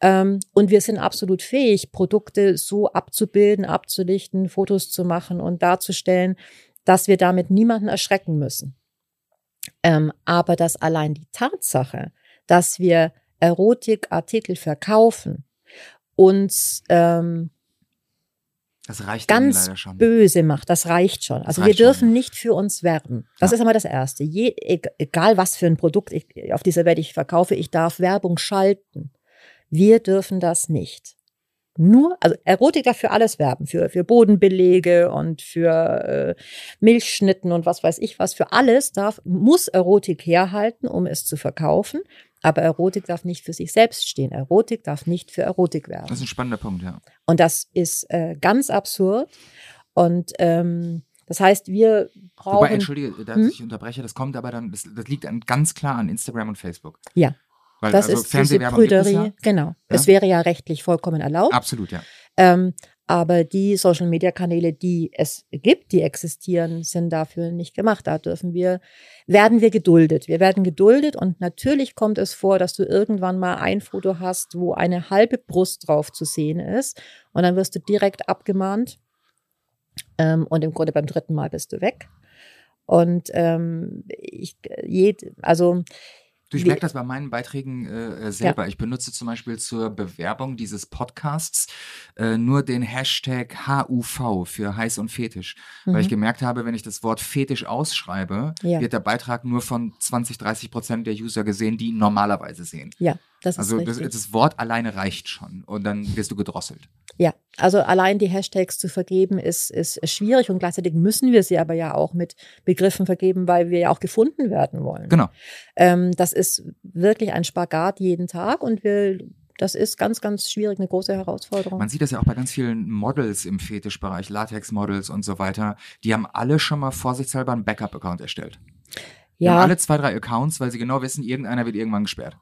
Ähm, und wir sind absolut fähig, Produkte so abzubilden, abzulichten, Fotos zu machen und darzustellen, dass wir damit niemanden erschrecken müssen. Ähm, aber dass allein die Tatsache, dass wir Erotikartikel verkaufen, uns ähm, Das reicht ganz leider schon. böse macht, das reicht schon. Also wir reicht schon, dürfen ja. nicht für uns werben. Das Ja. ist einmal das Erste. Je, egal was für ein Produkt ich, auf dieser Welt ich verkaufe, ich darf Werbung schalten. Wir dürfen das nicht. nur, also Erotik darf für alles werben, für, für Bodenbelege und für äh, Milchschnitten und was weiß ich was, für alles darf, muss Erotik herhalten, um es zu verkaufen. Aber Erotik darf nicht für sich selbst stehen. Erotik darf nicht für Erotik werben. Das ist ein spannender Punkt, ja. Und das ist äh, ganz absurd. Und ähm, das heißt, wir brauchen. Wobei, entschuldige, dass Hm? ich unterbreche, das kommt aber dann, das, das liegt dann ganz klar an Instagram und Facebook. Ja. Weil, das also ist diese Fernsehwerbung es Brüderie. ja. Genau. Es wäre ja rechtlich vollkommen erlaubt. Absolut, ja. Ähm, aber die Social Media Kanäle, die es gibt, die existieren, sind dafür nicht gemacht. Da dürfen wir, werden wir geduldet. Wir werden geduldet und natürlich kommt es vor, dass du irgendwann mal ein Foto hast, wo eine halbe Brust drauf zu sehen ist und dann wirst du direkt abgemahnt ähm, und im Grunde beim dritten Mal bist du weg. Und ähm, ich, jed, also Du, ich merke das bei meinen Beiträgen äh, äh, selber. Ich benutze zum Beispiel zur Bewerbung dieses Podcasts äh, nur den Hashtag HUV für heiß und fetisch. Weil ich mhm. gemerkt habe, wenn ich das Wort fetisch ausschreibe, Ja. wird der Beitrag nur von 20, 30 Prozent der User gesehen, die ihn normalerweise sehen. ja, das Also das, das Wort alleine reicht schon und dann wirst du gedrosselt. Ja, also allein die Hashtags zu vergeben ist, ist schwierig und gleichzeitig müssen wir sie aber ja auch mit Begriffen vergeben, weil wir ja auch gefunden werden wollen. Genau. Ähm, das ist wirklich ein Spagat jeden Tag und wir, das ist ganz, ganz schwierig, eine große Herausforderung. Man sieht das ja auch bei ganz vielen Models im Fetischbereich, Latex-Models und so weiter. Die haben alle schon mal vorsichtshalber einen Backup-Account erstellt. Die haben ja, alle zwei, drei Accounts, weil sie genau wissen, irgendeiner wird irgendwann gesperrt.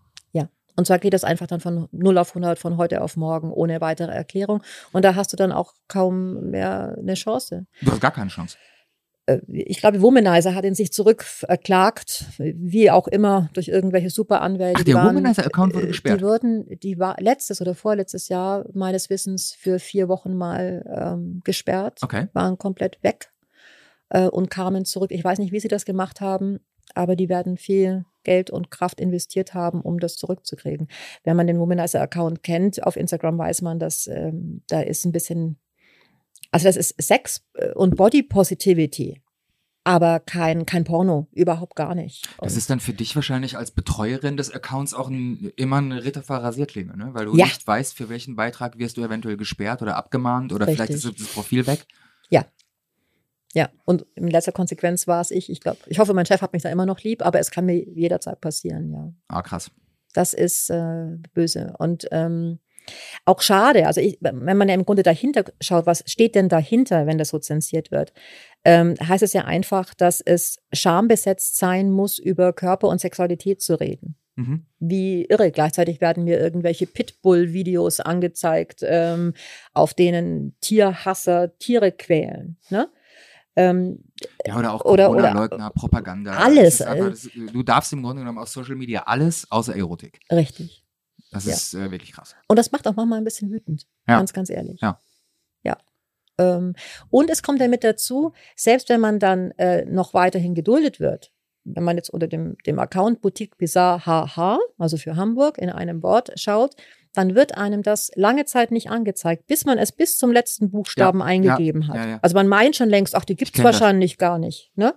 Und zwar geht das einfach dann von 0 auf 100 von heute auf morgen ohne weitere Erklärung und da hast du dann auch kaum mehr eine Chance. Du hast gar keine Chance. äh, ich glaube, Womanizer hat ihn sich zurückerklagt, wie auch immer, durch irgendwelche Superanwälte. Ach, der Womanizer-Account wurde äh, gesperrt. Die wurden, die war letztes oder vorletztes Jahr meines Wissens für vier Wochen mal ähm, gesperrt, Okay. waren komplett weg äh, und kamen zurück. Ich weiß nicht, wie sie das gemacht haben, aber die werden viel Geld und Kraft investiert haben, um das zurückzukriegen. Wenn man den Womanizer-Account kennt, auf Instagram weiß man, dass ähm, da ist ein bisschen, also das ist Sex äh, und Body Positivity, aber kein, kein Porno, überhaupt gar nicht. Das Und- ist dann für dich wahrscheinlich als Betreuerin des Accounts auch ein, immer ein Ritter vor Rasierklinge, ne? weil du Ja. nicht weißt, für welchen Beitrag wirst du eventuell gesperrt oder abgemahnt oder vielleicht Richtig. ist das Profil weg. Ja, und in letzter Konsequenz war es ich. Ich glaube, ich hoffe, mein Chef hat mich da immer noch lieb, aber es kann mir jederzeit passieren, ja. Ah, krass. Das ist äh, böse. Und ähm, auch schade. Also ich, wenn man ja im Grunde dahinter schaut, was steht denn dahinter, wenn das so zensiert wird, ähm, heißt es ja einfach, dass es schambesetzt sein muss, über Körper und Sexualität zu reden. Mhm. Wie irre. Gleichzeitig werden mir irgendwelche Pitbull-Videos angezeigt, ähm, auf denen Tierhasser Tiere quälen. Ne? Ähm, Ja, oder auch Corona-Leugner, Propaganda. Alles, einfach, das, du darfst im Grunde genommen auf Social Media alles außer Erotik. richtig. Das Ja. ist äh, wirklich krass. Und das macht auch manchmal ein bisschen wütend. Ja. Ganz, ganz ehrlich. Ja. Ja. Ähm, und es kommt damit dazu, selbst wenn man dann äh, noch weiterhin geduldet wird, wenn man jetzt unter dem, dem Account Boutique Bizarre HH, also für Hamburg, in einem Wort schaut, dann wird einem das lange Zeit nicht angezeigt, bis man es bis zum letzten Buchstaben eingegeben hat. ja, ja. Also man meint schon längst, ach, die gibt's kenn das. wahrscheinlich gar nicht. Ne?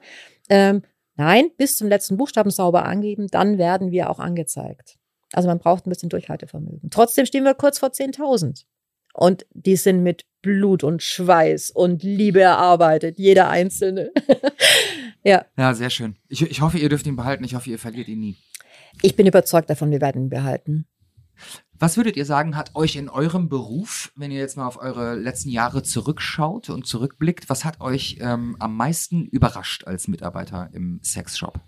Ähm, nein, bis zum letzten Buchstaben sauber angeben, dann werden wir auch angezeigt. Also man braucht ein bisschen Durchhaltevermögen. Trotzdem stehen wir kurz vor 10.000. Und die sind mit Blut und Schweiß und Liebe erarbeitet, jeder einzelne. ja, Ja, sehr schön. Ich, ich hoffe, ihr dürft ihn behalten. Ich hoffe, ihr verliert ihn nie. ich bin überzeugt davon, wir werden ihn behalten. Was würdet ihr sagen, hat euch in eurem Beruf, wenn ihr jetzt mal auf eure letzten Jahre zurückschaut und zurückblickt, was hat euch ähm, am meisten überrascht als Mitarbeiter im Sexshop?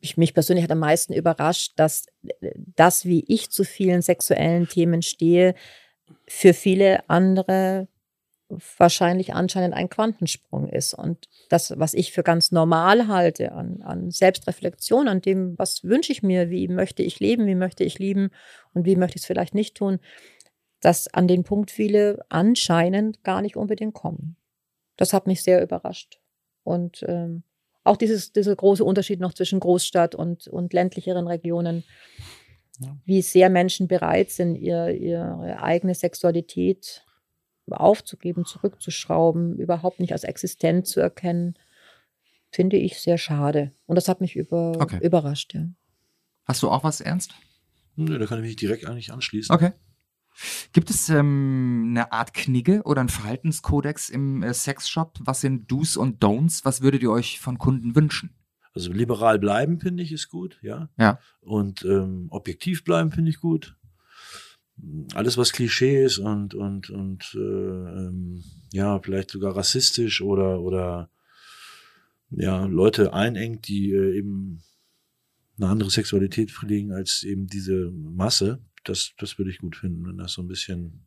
Ich, mich persönlich hat am meisten überrascht, dass das, wie ich zu vielen sexuellen Themen stehe, für viele andere wahrscheinlich anscheinend ein Quantensprung ist. Und das, was ich für ganz normal halte an, an Selbstreflexion, an dem, was wünsche ich mir, wie möchte ich leben, wie möchte ich lieben und wie möchte ich es vielleicht nicht tun, dass an den Punkt viele anscheinend gar nicht unbedingt kommen. Das hat mich sehr überrascht. Und ähm, auch dieses, dieser große Unterschied noch zwischen Großstadt und, und ländlicheren Regionen, Ja. wie sehr Menschen bereit sind, ihr, ihre eigene Sexualität aufzugeben, zurückzuschrauben, überhaupt nicht als existent zu erkennen, finde ich sehr schade. Und das hat mich über, Okay. überrascht, ja. Hast du auch was, Ernst? Nö, da kann ich mich direkt eigentlich anschließen. Okay. Gibt es ähm, eine Art Knigge oder einen Verhaltenskodex im äh, Sexshop? Was sind Do's und Don'ts? Was würdet ihr euch von Kunden wünschen? Also liberal bleiben, finde ich, ist gut, ja. Ja. Und ähm, objektiv bleiben, finde ich gut. Alles, was Klischee ist und, und, und äh, ähm, ja, vielleicht sogar rassistisch oder, oder ja, Leute einengt, die äh, eben eine andere Sexualität pflegen als eben diese Masse, das, das würde ich gut finden, wenn das so ein bisschen.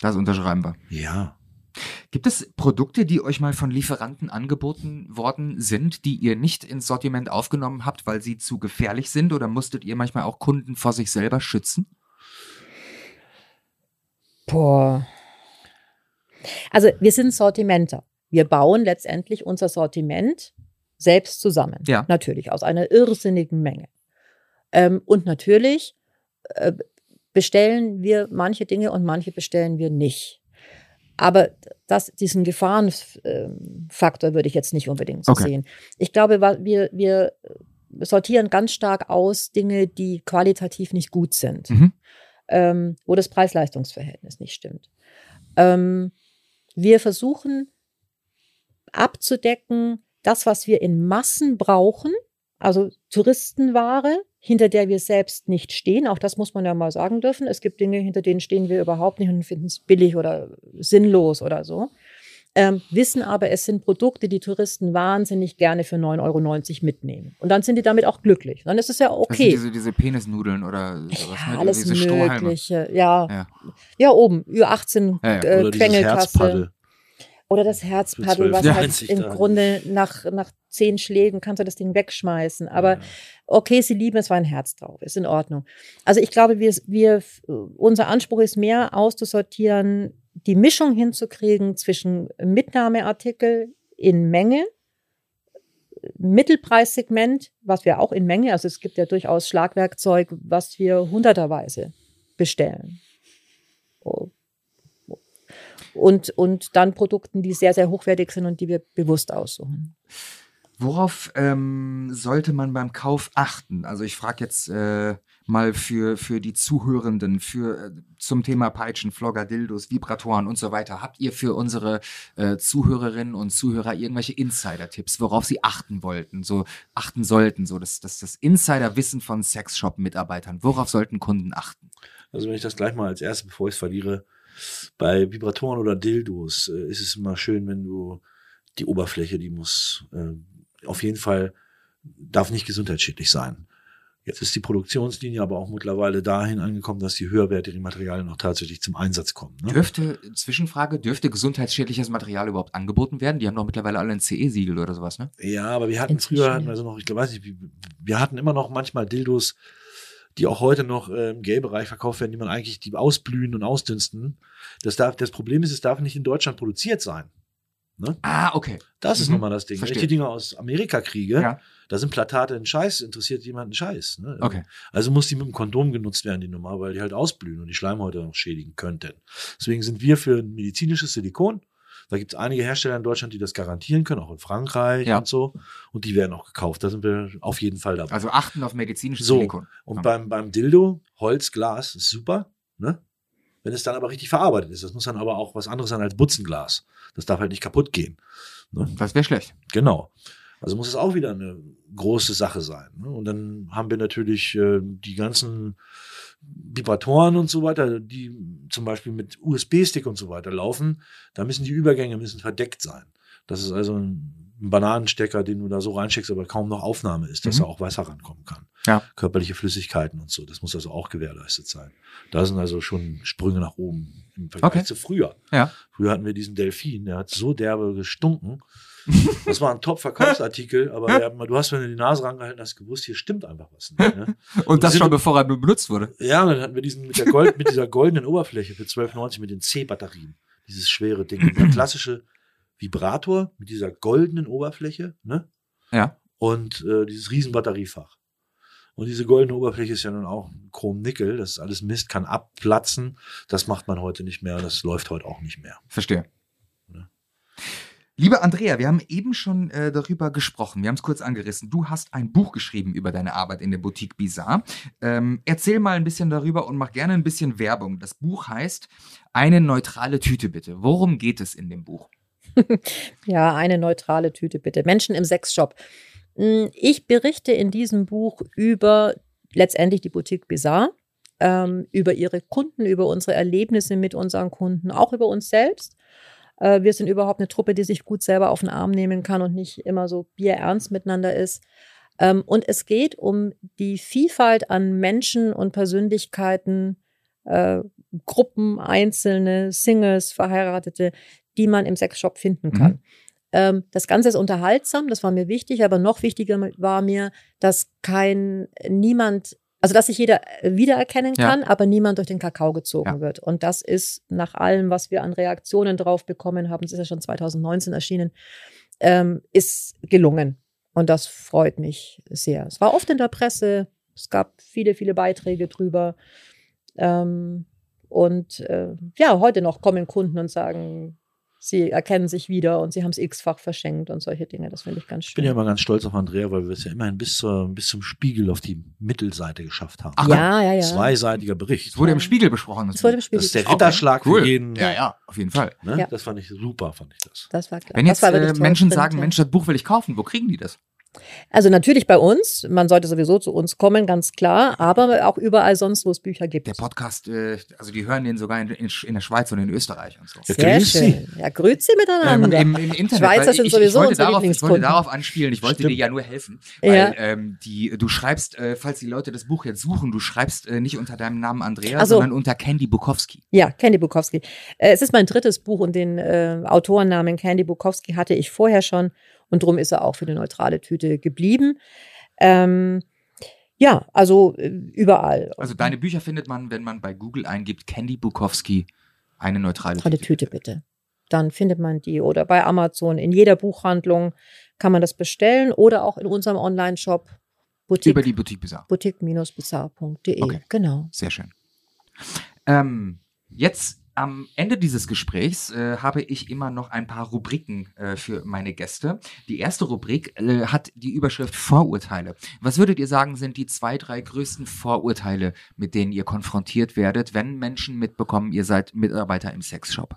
Das unterschreiben wir. Ja. Gibt es Produkte, die euch mal von Lieferanten angeboten worden sind, die ihr nicht ins Sortiment aufgenommen habt, weil sie zu gefährlich sind? Oder musstet ihr manchmal auch Kunden vor sich selber schützen? Boah. Also wir sind Sortimenter. Wir bauen letztendlich unser Sortiment selbst zusammen. Ja. Natürlich, aus einer irrsinnigen Menge. Ähm, und natürlich äh, bestellen wir manche Dinge und manche bestellen wir nicht. Aber das, diesen Gefahrenfaktor würde ich jetzt nicht unbedingt so Okay. sehen. Ich glaube, wir, wir sortieren ganz stark aus Dinge, die qualitativ nicht gut sind, Mhm. ähm, wo das Preis-Leistungs-Verhältnis nicht stimmt. Ähm, wir versuchen abzudecken, das, was wir in Massen brauchen, also Touristenware, hinter der wir selbst nicht stehen. Auch das muss man ja mal sagen dürfen. Es gibt Dinge, hinter denen stehen wir überhaupt nicht und finden es billig oder sinnlos oder so. Ähm, wissen aber, es sind Produkte, die Touristen wahnsinnig gerne für 9,90 Euro mitnehmen. Und dann sind die damit auch glücklich. Dann ist es ja Das okay. sind diese, diese Penisnudeln oder sowas, Ja, ne? alles diese. Mögliche. Ja. Ja. ja, oben, Ü18 Ja, ja. äh, Quengelkasse. Oder das Herzpaddel, was 12,90 halt im. Grunde nach, nach zehn Schlägen kannst du das Ding wegschmeißen. Aber okay, sie lieben, es war ein Herz drauf, ist in Ordnung. Also ich glaube, wir, wir, unser Anspruch ist mehr auszusortieren, die Mischung hinzukriegen zwischen Mitnahmeartikel in Menge, Mittelpreissegment, was wir auch in Menge, also es gibt ja durchaus Schlagwerkzeug, was wir hunderterweise bestellen. Und, und dann Produkten, die sehr, sehr hochwertig sind und die wir bewusst aussuchen. Worauf ähm, sollte man beim Kauf achten? Also ich frage jetzt äh, mal für, für die Zuhörenden, für äh, zum Thema Peitschen, Flogger, Dildos, Vibratoren und so weiter. Habt ihr für unsere äh, Zuhörerinnen und Zuhörer irgendwelche Insider-Tipps, worauf sie achten wollten, so achten sollten, so das, das, das Insider-Wissen von Sexshop-Mitarbeitern? Worauf sollten Kunden achten? Also wenn ich das gleich mal als erstes, bevor ich es verliere, bei Vibratoren oder Dildos äh, ist es immer schön, wenn du die Oberfläche, die muss äh, auf jeden Fall, darf nicht gesundheitsschädlich sein. Jetzt ist die Produktionslinie aber auch mittlerweile dahin angekommen, dass die höherwertigen Materialien auch tatsächlich zum Einsatz kommen. Ne? Dürfte, Zwischenfrage, dürfte gesundheitsschädliches Material überhaupt angeboten werden? Die haben doch mittlerweile alle ein CE-Siegel oder sowas, ne? Ja, aber wir hatten Inzwischen, früher, hatten ja. wir also noch, ich glaube, weiß nicht, wir hatten immer noch manchmal Dildos, die auch heute noch äh, im Gay-Bereich verkauft werden, die man eigentlich, die ausblühen und ausdünsten. Das, darf, das Problem ist, es darf nicht in Deutschland produziert sein. Ah, okay. Das ist Mhm. nochmal das Ding. Wenn ich die Dinger aus Amerika kriege, Ja. da sind Platate ein Scheiß, interessiert jemanden Scheiß. Ne? Okay. Also muss die mit dem Kondom genutzt werden, die Nummer, weil die halt ausblühen und die Schleimhäute noch schädigen könnten. Deswegen sind wir für ein medizinisches Silikon. Da gibt es einige Hersteller in Deutschland, die das garantieren können, auch in Frankreich Ja. und so. Und die werden auch gekauft. Da sind wir auf jeden Fall dabei. Also achten auf medizinisches So, Silikon. Und Ja. beim, beim Dildo, Holz, Glas, ist super, ne? Wenn es dann aber richtig verarbeitet ist. Das muss dann aber auch was anderes sein als Butzenglas. Das darf halt nicht kaputt gehen. Ne? Das wäre schlecht. Genau. Also muss es auch wieder eine große Sache sein. Ne? Und dann haben wir natürlich äh, die ganzen Vibratoren und so weiter, die zum Beispiel mit USB-Stick und so weiter laufen. Da müssen die Übergänge müssen verdeckt sein. Das ist also ein, Bananenstecker, den du da so reinsteckst, aber kaum noch Aufnahme ist, dass Mhm. da auch Wasser rankommen kann. Ja. Körperliche Flüssigkeiten und so. Das muss also auch gewährleistet sein. Da sind also schon Sprünge nach oben im Vergleich Okay. zu früher. Ja. Früher hatten wir diesen Delfin, der hat so derbe gestunken. Das war ein Top-Verkaufsartikel, aber der, du hast, wenn du die Nase rangehalten hast, gewusst, hier stimmt einfach was nicht. Ne? Und das sind- schon bevor er benutzt wurde. Ja, dann hatten wir diesen mit, der Gold, mit dieser goldenen Oberfläche für 12,90 mit den C-Batterien. Dieses schwere Ding. Der klassische Vibrator mit dieser goldenen Oberfläche, ne? Ja. Und äh, dieses riesen Batteriefach. Und diese goldene Oberfläche ist ja nun auch Chrom-Nickel. Das ist alles Mist, kann abplatzen. Das macht man heute nicht mehr. Das läuft heute auch nicht mehr. Verstehe. Ja. Liebe Andrea, wir haben eben schon äh, darüber gesprochen. Wir haben es kurz angerissen. Du hast ein Buch geschrieben über deine Arbeit in der Boutique Bizarre. Ähm, erzähl mal ein bisschen darüber und mach gerne ein bisschen Werbung. Das Buch heißt Eine neutrale Tüte bitte. Worum geht es in dem Buch? ja, eine neutrale Tüte bitte. Menschen im Sexshop. Hm, ich berichte in diesem Buch über letztendlich die Boutique Bizarre, ähm, über ihre Kunden, über unsere Erlebnisse mit unseren Kunden, auch über uns selbst. Äh, wir sind überhaupt eine Truppe, die sich gut selber auf den Arm nehmen kann und nicht immer so bierernst miteinander ist. Ähm, und es geht um die Vielfalt an Menschen und Persönlichkeiten, äh, Gruppen, Einzelne, Singles, Verheiratete, die man im Sexshop finden kann. Mhm. Das Ganze ist unterhaltsam, das war mir wichtig, aber noch wichtiger war mir, dass kein niemand, also dass sich jeder wiedererkennen kann, ja. aber niemand durch den Kakao gezogen ja. wird. Und das ist nach allem, was wir an Reaktionen drauf bekommen haben, das ist ja schon 2019 erschienen, ähm, ist gelungen. Und das freut mich sehr. Es war oft in der Presse, es gab viele, viele Beiträge drüber. Ähm, und äh, ja, heute noch kommen Kunden und sagen, sie erkennen sich wieder und sie haben es x-fach verschenkt und solche Dinge. Das finde ich ganz schön. Ich bin ja immer ganz stolz auf Andrea, weil wir es ja immerhin bis, zur, bis zum Spiegel auf die Mittelseite geschafft haben. Ach, ja, ja, ja. Zweiseitiger Bericht. Es wurde im Spiegel besprochen. Das, wurde im Spiegel. Das ist der Ritterschlag okay. cool. für jeden. Ja, ja, auf jeden Fall. Ne? Ja. Das fand ich super, fand ich das. Das war klar. Wenn jetzt äh, Menschen sagen, Mensch, das Buch will ich kaufen, wo kriegen die das? Also natürlich bei uns, man sollte sowieso zu uns kommen, ganz klar, aber auch überall sonst, wo es Bücher gibt. Der Podcast, äh, also die hören den sogar in, der Schweiz und in Österreich und so. Sehr grüezi. schön. Ja, grüezi miteinander. Ähm, im, im, Internet, Schweizer sind ich, sowieso ich wollte, unsere darauf, ich wollte darauf anspielen, ich wollte Stimmt. dir ja nur helfen, weil Ja. ähm, die, du schreibst, äh, falls die Leute das Buch jetzt suchen, du schreibst äh, nicht unter deinem Namen Andrea, Ach so. sondern unter Candy Bukowski. Ja, Candy Bukowski. Äh, es ist mein drittes Buch und den äh, Autorennamen Candy Bukowski hatte ich vorher schon und drum ist er auch für die neutrale Tüte geblieben. Ähm, ja, also äh, überall. Also deine Bücher findet man, wenn man bei Google eingibt, Candy Bukowski, eine neutrale Neutrale Tüte bitte. Dann findet man die oder bei Amazon in jeder Buchhandlung kann man das bestellen oder auch in unserem Online-Shop Boutique, Über die Boutique Bizarre. boutique-bizarre.de. Okay. Genau. Sehr schön. Ähm, jetzt am Ende dieses Gesprächs äh, habe ich immer noch ein paar Rubriken äh, für meine Gäste. Die erste Rubrik äh, hat die Überschrift Vorurteile. Was würdet ihr sagen, sind die zwei, drei größten Vorurteile, mit denen ihr konfrontiert werdet, wenn Menschen mitbekommen, ihr seid Mitarbeiter im Sexshop?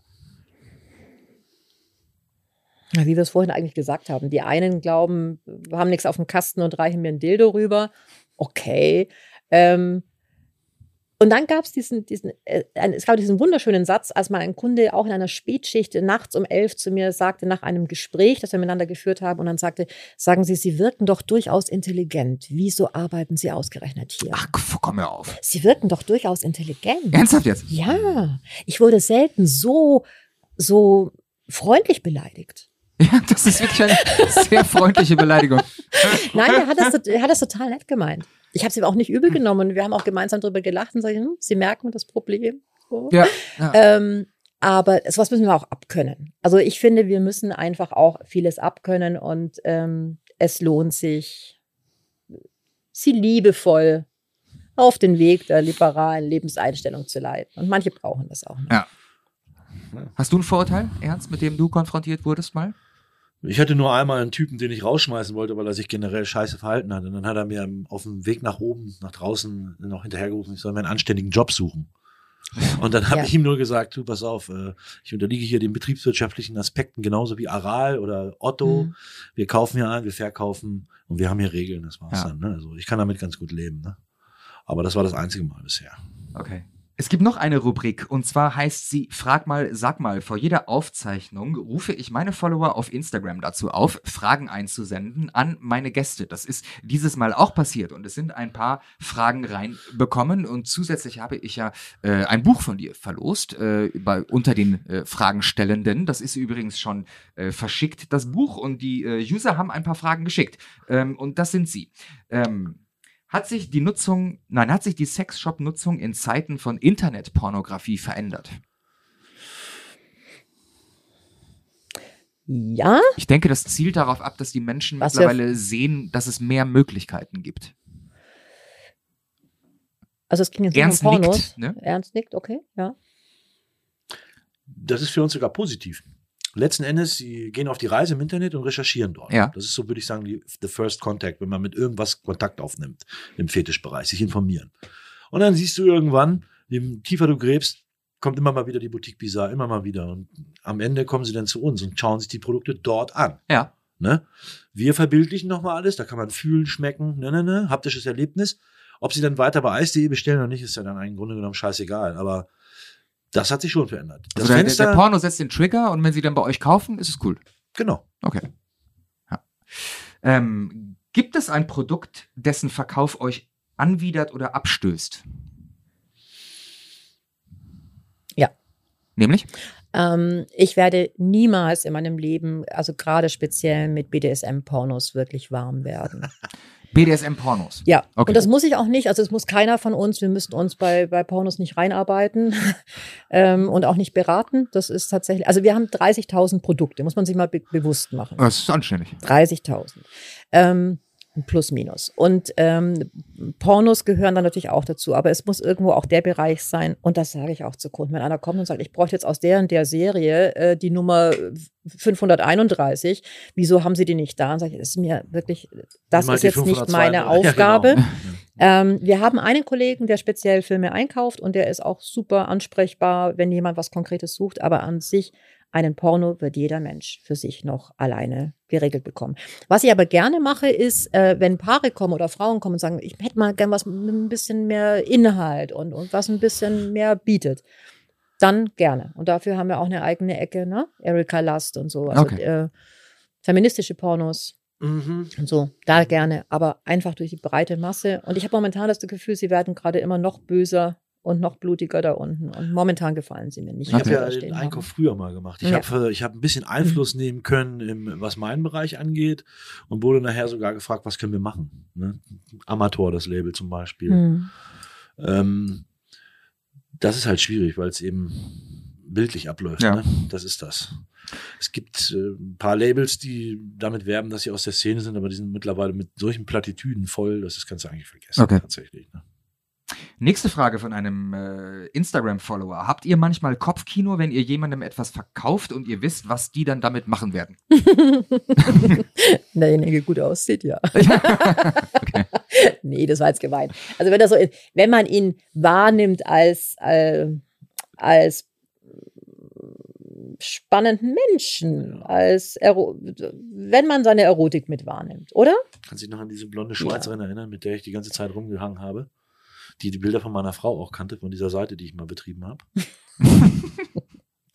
Wie wir es vorhin eigentlich gesagt haben. Die einen glauben, wir haben nichts auf dem Kasten und reichen mir ein Dildo rüber. Okay. Ähm, und dann gab es diesen, diesen, äh, es gab diesen wunderschönen Satz, als mal ein Kunde auch in einer Spätschicht nachts um elf zu mir sagte, nach einem Gespräch, das wir miteinander geführt haben, und dann sagte, sagen Sie, Sie wirken doch durchaus intelligent. Wieso arbeiten Sie ausgerechnet hier? Ach, komm mir auf. Sie wirken doch durchaus intelligent. Ernsthaft jetzt? Ja, ich wurde selten so, so freundlich beleidigt. Ja, das ist wirklich eine sehr freundliche Beleidigung. Nein, er hat das, er hat das total nett gemeint. Ich habe es ihm auch nicht übel genommen und wir haben auch gemeinsam darüber gelacht und sagen, hm, Sie merken das Problem. So. Ja, ja. Ähm, aber sowas müssen wir auch abkönnen. Also ich finde, wir müssen einfach auch vieles abkönnen und ähm, es lohnt sich, sie liebevoll auf den Weg der liberalen Lebenseinstellung zu leiten. Und manche brauchen das auch. Noch. Ja. Hast du ein Vorurteil, Ernst, mit dem du konfrontiert wurdest mal? Ich hatte nur einmal einen Typen, den ich rausschmeißen wollte, weil er sich generell scheiße verhalten hat. Und dann hat er mir auf dem Weg nach oben, nach draußen noch hinterhergerufen, ich soll mir einen anständigen Job suchen. Und dann habe Ja. ich ihm nur gesagt, du, pass auf, äh, ich unterliege hier den betriebswirtschaftlichen Aspekten genauso wie Aral oder Otto. Mhm. Wir kaufen hier ein, wir verkaufen und wir haben hier Regeln, das war's Ja. dann. Ne? Also ich kann damit ganz gut leben. Ne? Aber das war das einzige Mal bisher. Okay. Es gibt noch eine Rubrik und zwar heißt sie Frag mal, sag mal. Vor jeder Aufzeichnung rufe ich meine Follower auf Instagram dazu auf, Fragen einzusenden an meine Gäste. Das ist dieses Mal auch passiert und es sind ein paar Fragen reinbekommen und zusätzlich habe ich ja äh, ein Buch von dir verlost äh, bei, unter den äh, Fragenstellenden. Das ist übrigens schon äh, verschickt, das Buch und die äh, User haben ein paar Fragen geschickt ähm, und das sind sie. Ähm, hat sich die Nutzung, nein, hat sich die Sexshop-Nutzung in Zeiten von Internetpornografie verändert? Ja, Ich denke, das zielt darauf ab, dass die Menschen Was mittlerweile sehen, dass es mehr Möglichkeiten gibt. also es ging jetzt Ernst nicht um Pornos. nickt, ne? Ernst nickt, okay, ja. Das ist für uns sogar positiv. Letzten Endes, sie gehen auf die Reise im Internet und recherchieren dort. Ja. Das ist so, würde ich sagen, die, the first contact, wenn man mit irgendwas Kontakt aufnimmt im Fetischbereich, sich informieren. Und dann siehst du irgendwann, je tiefer du gräbst, kommt immer mal wieder die Boutique Bizarre, immer mal wieder. Und am Ende kommen sie dann zu uns und schauen sich die Produkte dort an. Ja. Ne? Wir verbildlichen nochmal alles, da kann man fühlen, schmecken, ne, ne, ne, haptisches Erlebnis. Ob sie dann weiter bei Eis.de bestellen oder nicht, ist ja dann im Grunde genommen scheißegal. Aber das hat sich schon verändert. Das Also der, Fenster, der Porno setzt den Trigger und wenn sie dann bei euch kaufen, ist es cool. genau. Okay. Ja. Ähm, gibt es ein Produkt, dessen Verkauf euch anwidert oder abstößt? Ja. Nämlich? Ähm, ich werde niemals in meinem Leben, also gerade speziell mit BDSM-Pornos, wirklich warm werden. BDSM-Pornos. Ja, Okay. und das muss ich auch nicht. Also es muss keiner von uns. Wir müssen uns bei, bei Pornos nicht reinarbeiten ähm, und auch nicht beraten. Das ist tatsächlich, also wir haben 30.000 Produkte, muss man sich mal be bewusst machen. Das ist anständig. 30.000. Ähm, plus minus. Und ähm, Pornos gehören dann natürlich auch dazu, aber es muss irgendwo auch der Bereich sein, und das sage ich auch zu Kunden, wenn einer kommt und sagt, ich bräuchte jetzt aus der und der Serie äh, die Nummer 531, wieso haben Sie die nicht da? Und sage ich, das ist mir wirklich, das ist jetzt nicht 502. meine Ja, Aufgabe. genau. Ähm, wir haben einen Kollegen, der speziell Filme einkauft und der ist auch super ansprechbar, wenn jemand was Konkretes sucht. Aber an sich, einen Porno wird jeder Mensch für sich noch alleine geregelt bekommen. Was ich aber gerne mache, ist, äh, wenn Paare kommen oder Frauen kommen und sagen, ich hätte mal gern was mit ein bisschen mehr Inhalt und, und was ein bisschen mehr bietet. Dann gerne. Und dafür haben wir auch eine eigene Ecke, ne? Erika Lust und so. Also Okay. äh, feministische Pornos, Mhm. und so, da gerne, aber einfach durch die breite Masse. Und ich habe momentan das Gefühl, sie werden gerade immer noch böser und noch blutiger da unten. Und momentan gefallen sie mir nicht. Ich habe ja den Einkauf haben. früher mal gemacht. Ich Ja. Mhm. habe ich hab ein bisschen Einfluss nehmen können, im, was meinen Bereich angeht und wurde nachher sogar gefragt, was können wir machen. Ne? Amator, das Label zum Beispiel. Hm. Ähm, das ist halt schwierig, weil es eben bildlich abläuft. Ja. Ne? Das ist das. Es gibt äh, ein paar Labels, die damit werben, dass sie aus der Szene sind, aber die sind mittlerweile mit solchen Plattitüden voll, dass das kannst du eigentlich vergessen. Okay. Tatsächlich. Ne? Nächste Frage von einem äh, Instagram-Follower. Habt ihr manchmal Kopfkino, wenn ihr jemandem etwas verkauft und ihr wisst, was die dann damit machen werden? Wenn derjenige gut aussieht, ja. Nee, das war jetzt gemeint. Also wenn das so ist, wenn man ihn wahrnimmt als, äh, als spannenden Menschen, als Ero wenn man seine Erotik mit wahrnimmt, oder? Kannst du dich noch an diese blonde Schweizerin erinnern, mit der ich die ganze Zeit rumgehangen habe? Die die Bilder von meiner Frau auch kannte, von dieser Seite, die ich mal betrieben habe.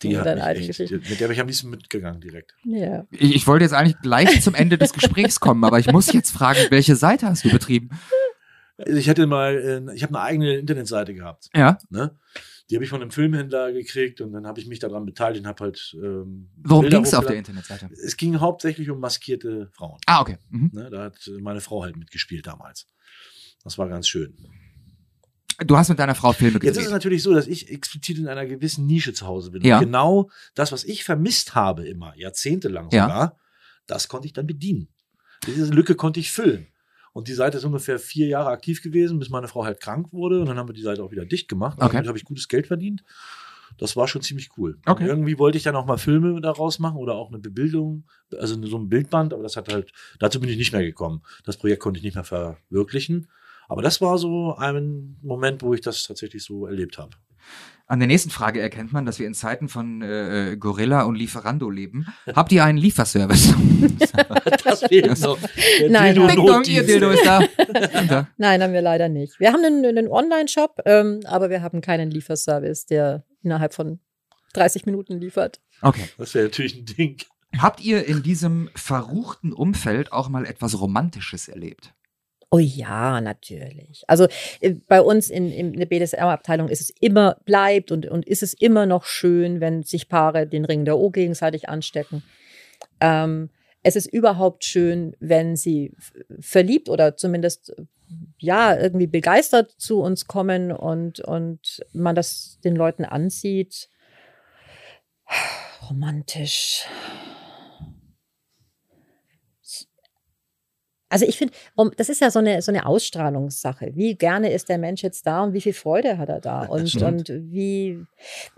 Die hat deine mich echt, mit der bin ich am liebsten mitgegangen direkt. Ja. Ich, ich wollte jetzt eigentlich gleich zum Ende des Gesprächs kommen, aber ich muss jetzt fragen, welche Seite hast du betrieben? Also ich hatte mal, äh, ich habe eine eigene Internetseite gehabt. Ja. Ne? Die habe ich von einem Filmhändler gekriegt und dann habe ich mich daran beteiligt und habe halt. Ähm, Worum ging es auf der. Internetseite? Es ging hauptsächlich um maskierte Frauen. Ah, okay. Mhm. Ne? Da hat meine Frau halt mitgespielt damals. Das war ganz schön. Du hast mit deiner Frau Filme Jetzt ist es gedreht. natürlich so, dass ich explizit in einer gewissen Nische zu Hause bin. Ja. Und genau das, was ich vermisst habe, immer, jahrzehntelang Ja. sogar, das konnte ich dann bedienen. Diese Lücke konnte ich füllen. Und die Seite ist ungefähr vier Jahre aktiv gewesen, bis meine Frau halt krank wurde. Und dann haben wir die Seite auch wieder dicht gemacht. Und Okay. Damit habe ich gutes Geld verdient. Das war schon ziemlich cool. Okay. Und irgendwie wollte ich dann auch mal Filme daraus machen oder auch eine Bebildung, also so ein Bildband, aber das hat halt, dazu bin ich nicht mehr gekommen. Das Projekt konnte ich nicht mehr verwirklichen. Aber das war so ein Moment, wo ich das tatsächlich so erlebt habe. An der nächsten Frage erkennt man, dass wir in Zeiten von äh, Gorilla und Lieferando leben. Habt ihr einen Lieferservice? Das fehlt noch. Der Nein. Dildo ihr. Dildo ist da. da. Nein, haben wir leider nicht. Wir haben einen, einen Online-Shop, ähm, aber wir haben keinen Lieferservice, der innerhalb von 30 Minuten liefert. Okay. Das wäre natürlich ein Ding. Habt ihr in diesem verruchten Umfeld auch mal etwas Romantisches erlebt? Oh ja, natürlich. Also äh, bei uns in, in der BDSM-Abteilung ist es immer, bleibt und, und ist es immer noch schön, wenn sich Paare den Ring der O gegenseitig anstecken. Ähm, es ist überhaupt schön, wenn sie verliebt oder zumindest ja irgendwie begeistert zu uns kommen und, und man das den Leuten ansieht. Romantisch. Also ich finde, das ist ja so eine, so eine Ausstrahlungssache. Wie gerne ist der Mensch jetzt da und wie viel Freude hat er da? Und, und wie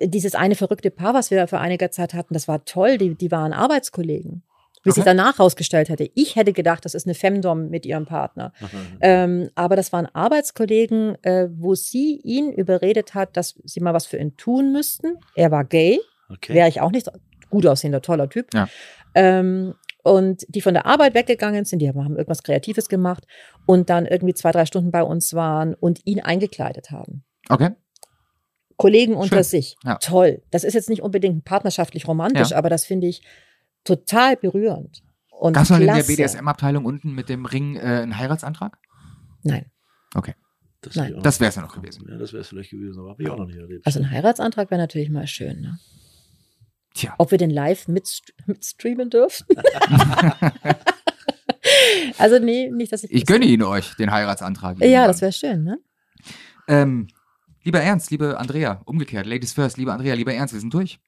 dieses eine verrückte Paar, was wir vor einiger Zeit hatten, das war toll. Die, die waren Arbeitskollegen. Wie okay. sich danach herausgestellt hätte. Ich hätte gedacht, das ist eine Femdom mit ihrem Partner. ähm, aber das waren Arbeitskollegen, äh, wo sie ihn überredet hat, dass sie mal was für ihn tun müssten. Er war gay. Okay. Wäre ich auch nicht gut aussehender, toller Typ. Ja. Ähm, und die von der Arbeit weggegangen sind, die haben irgendwas Kreatives gemacht und dann irgendwie zwei, drei Stunden bei uns waren und ihn eingekleidet haben. Okay. Kollegen unter Schön. sich. Ja. Toll. Das ist jetzt nicht unbedingt partnerschaftlich romantisch, ja. aber das finde ich total berührend. Und Gab es in der BDSM-Abteilung unten mit dem Ring äh, einen Heiratsantrag? Nein. Okay. Das, das wäre es ja noch gewesen. Ja, das wäre es vielleicht gewesen, aber habe ich auch noch nicht erlebt. Also ein Heiratsantrag wäre natürlich mal schön, ne? Tja. Ob wir den live mitstreamen dürfen? also nee, nicht, dass ich. Ich gönne ihn euch, den Heiratsantrag. Ja, das wäre schön, ne? Ähm, lieber Ernst, liebe Andrea, umgekehrt, Ladies first, lieber Andrea, lieber Ernst, wir sind durch.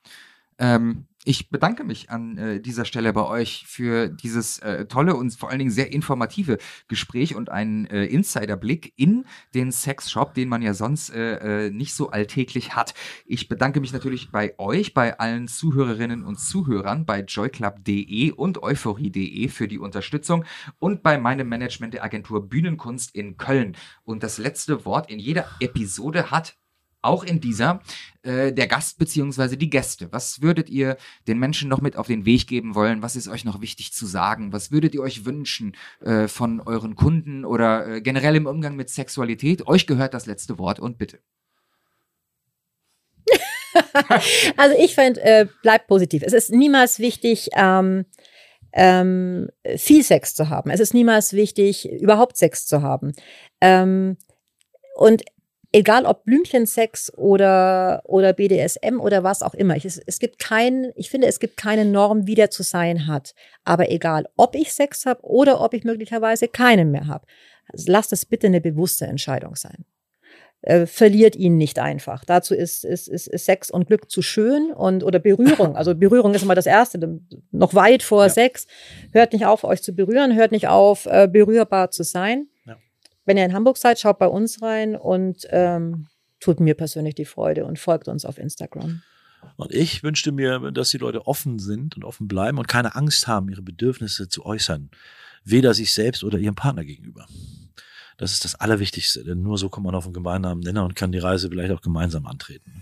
Ähm, ich bedanke mich an äh, dieser Stelle bei euch für dieses äh, tolle und vor allen Dingen sehr informative Gespräch und einen äh, Insiderblick in den Sexshop, den man ja sonst äh, äh, nicht so alltäglich hat. Ich bedanke mich natürlich bei euch, bei allen Zuhörerinnen und Zuhörern, bei joyclub.de und euphorie.de für die Unterstützung und bei meinem Management der Agentur Bühnenkunst in Köln. Und das letzte Wort in jeder Episode hat auch in dieser, äh, der Gast beziehungsweise die Gäste. Was würdet ihr den Menschen noch mit auf den Weg geben wollen? Was ist euch noch wichtig zu sagen? Was würdet ihr euch wünschen äh, von euren Kunden oder äh, generell im Umgang mit Sexualität? Euch gehört das letzte Wort und bitte. also ich finde, äh, bleibt positiv. Es ist niemals wichtig, ähm, ähm, viel Sex zu haben. Es ist niemals wichtig, überhaupt Sex zu haben. Ähm, und egal ob Blümchensex oder, oder BDSM oder was auch immer. Ich, es, es gibt kein, ich finde, es gibt keine Norm, wie der zu sein hat. Aber egal, ob ich Sex habe oder ob ich möglicherweise keinen mehr habe, also lasst es bitte eine bewusste Entscheidung sein. Äh, verliert ihn nicht einfach. Dazu ist, ist, ist, ist Sex und Glück zu schön und oder Berührung. Also Berührung ist immer das Erste, noch weit vor ja. Sex. Hört nicht auf, euch zu berühren, hört nicht auf, äh, berührbar zu sein. Wenn ihr in Hamburg seid, schaut bei uns rein und ähm, tut mir persönlich die Freude und folgt uns auf Instagram. Und ich wünschte mir, dass die Leute offen sind und offen bleiben und keine Angst haben, ihre Bedürfnisse zu äußern. Weder sich selbst oder ihrem Partner gegenüber. Das ist das Allerwichtigste, denn nur so kommt man auf einen gemeinsamen Nenner und kann die Reise vielleicht auch gemeinsam antreten.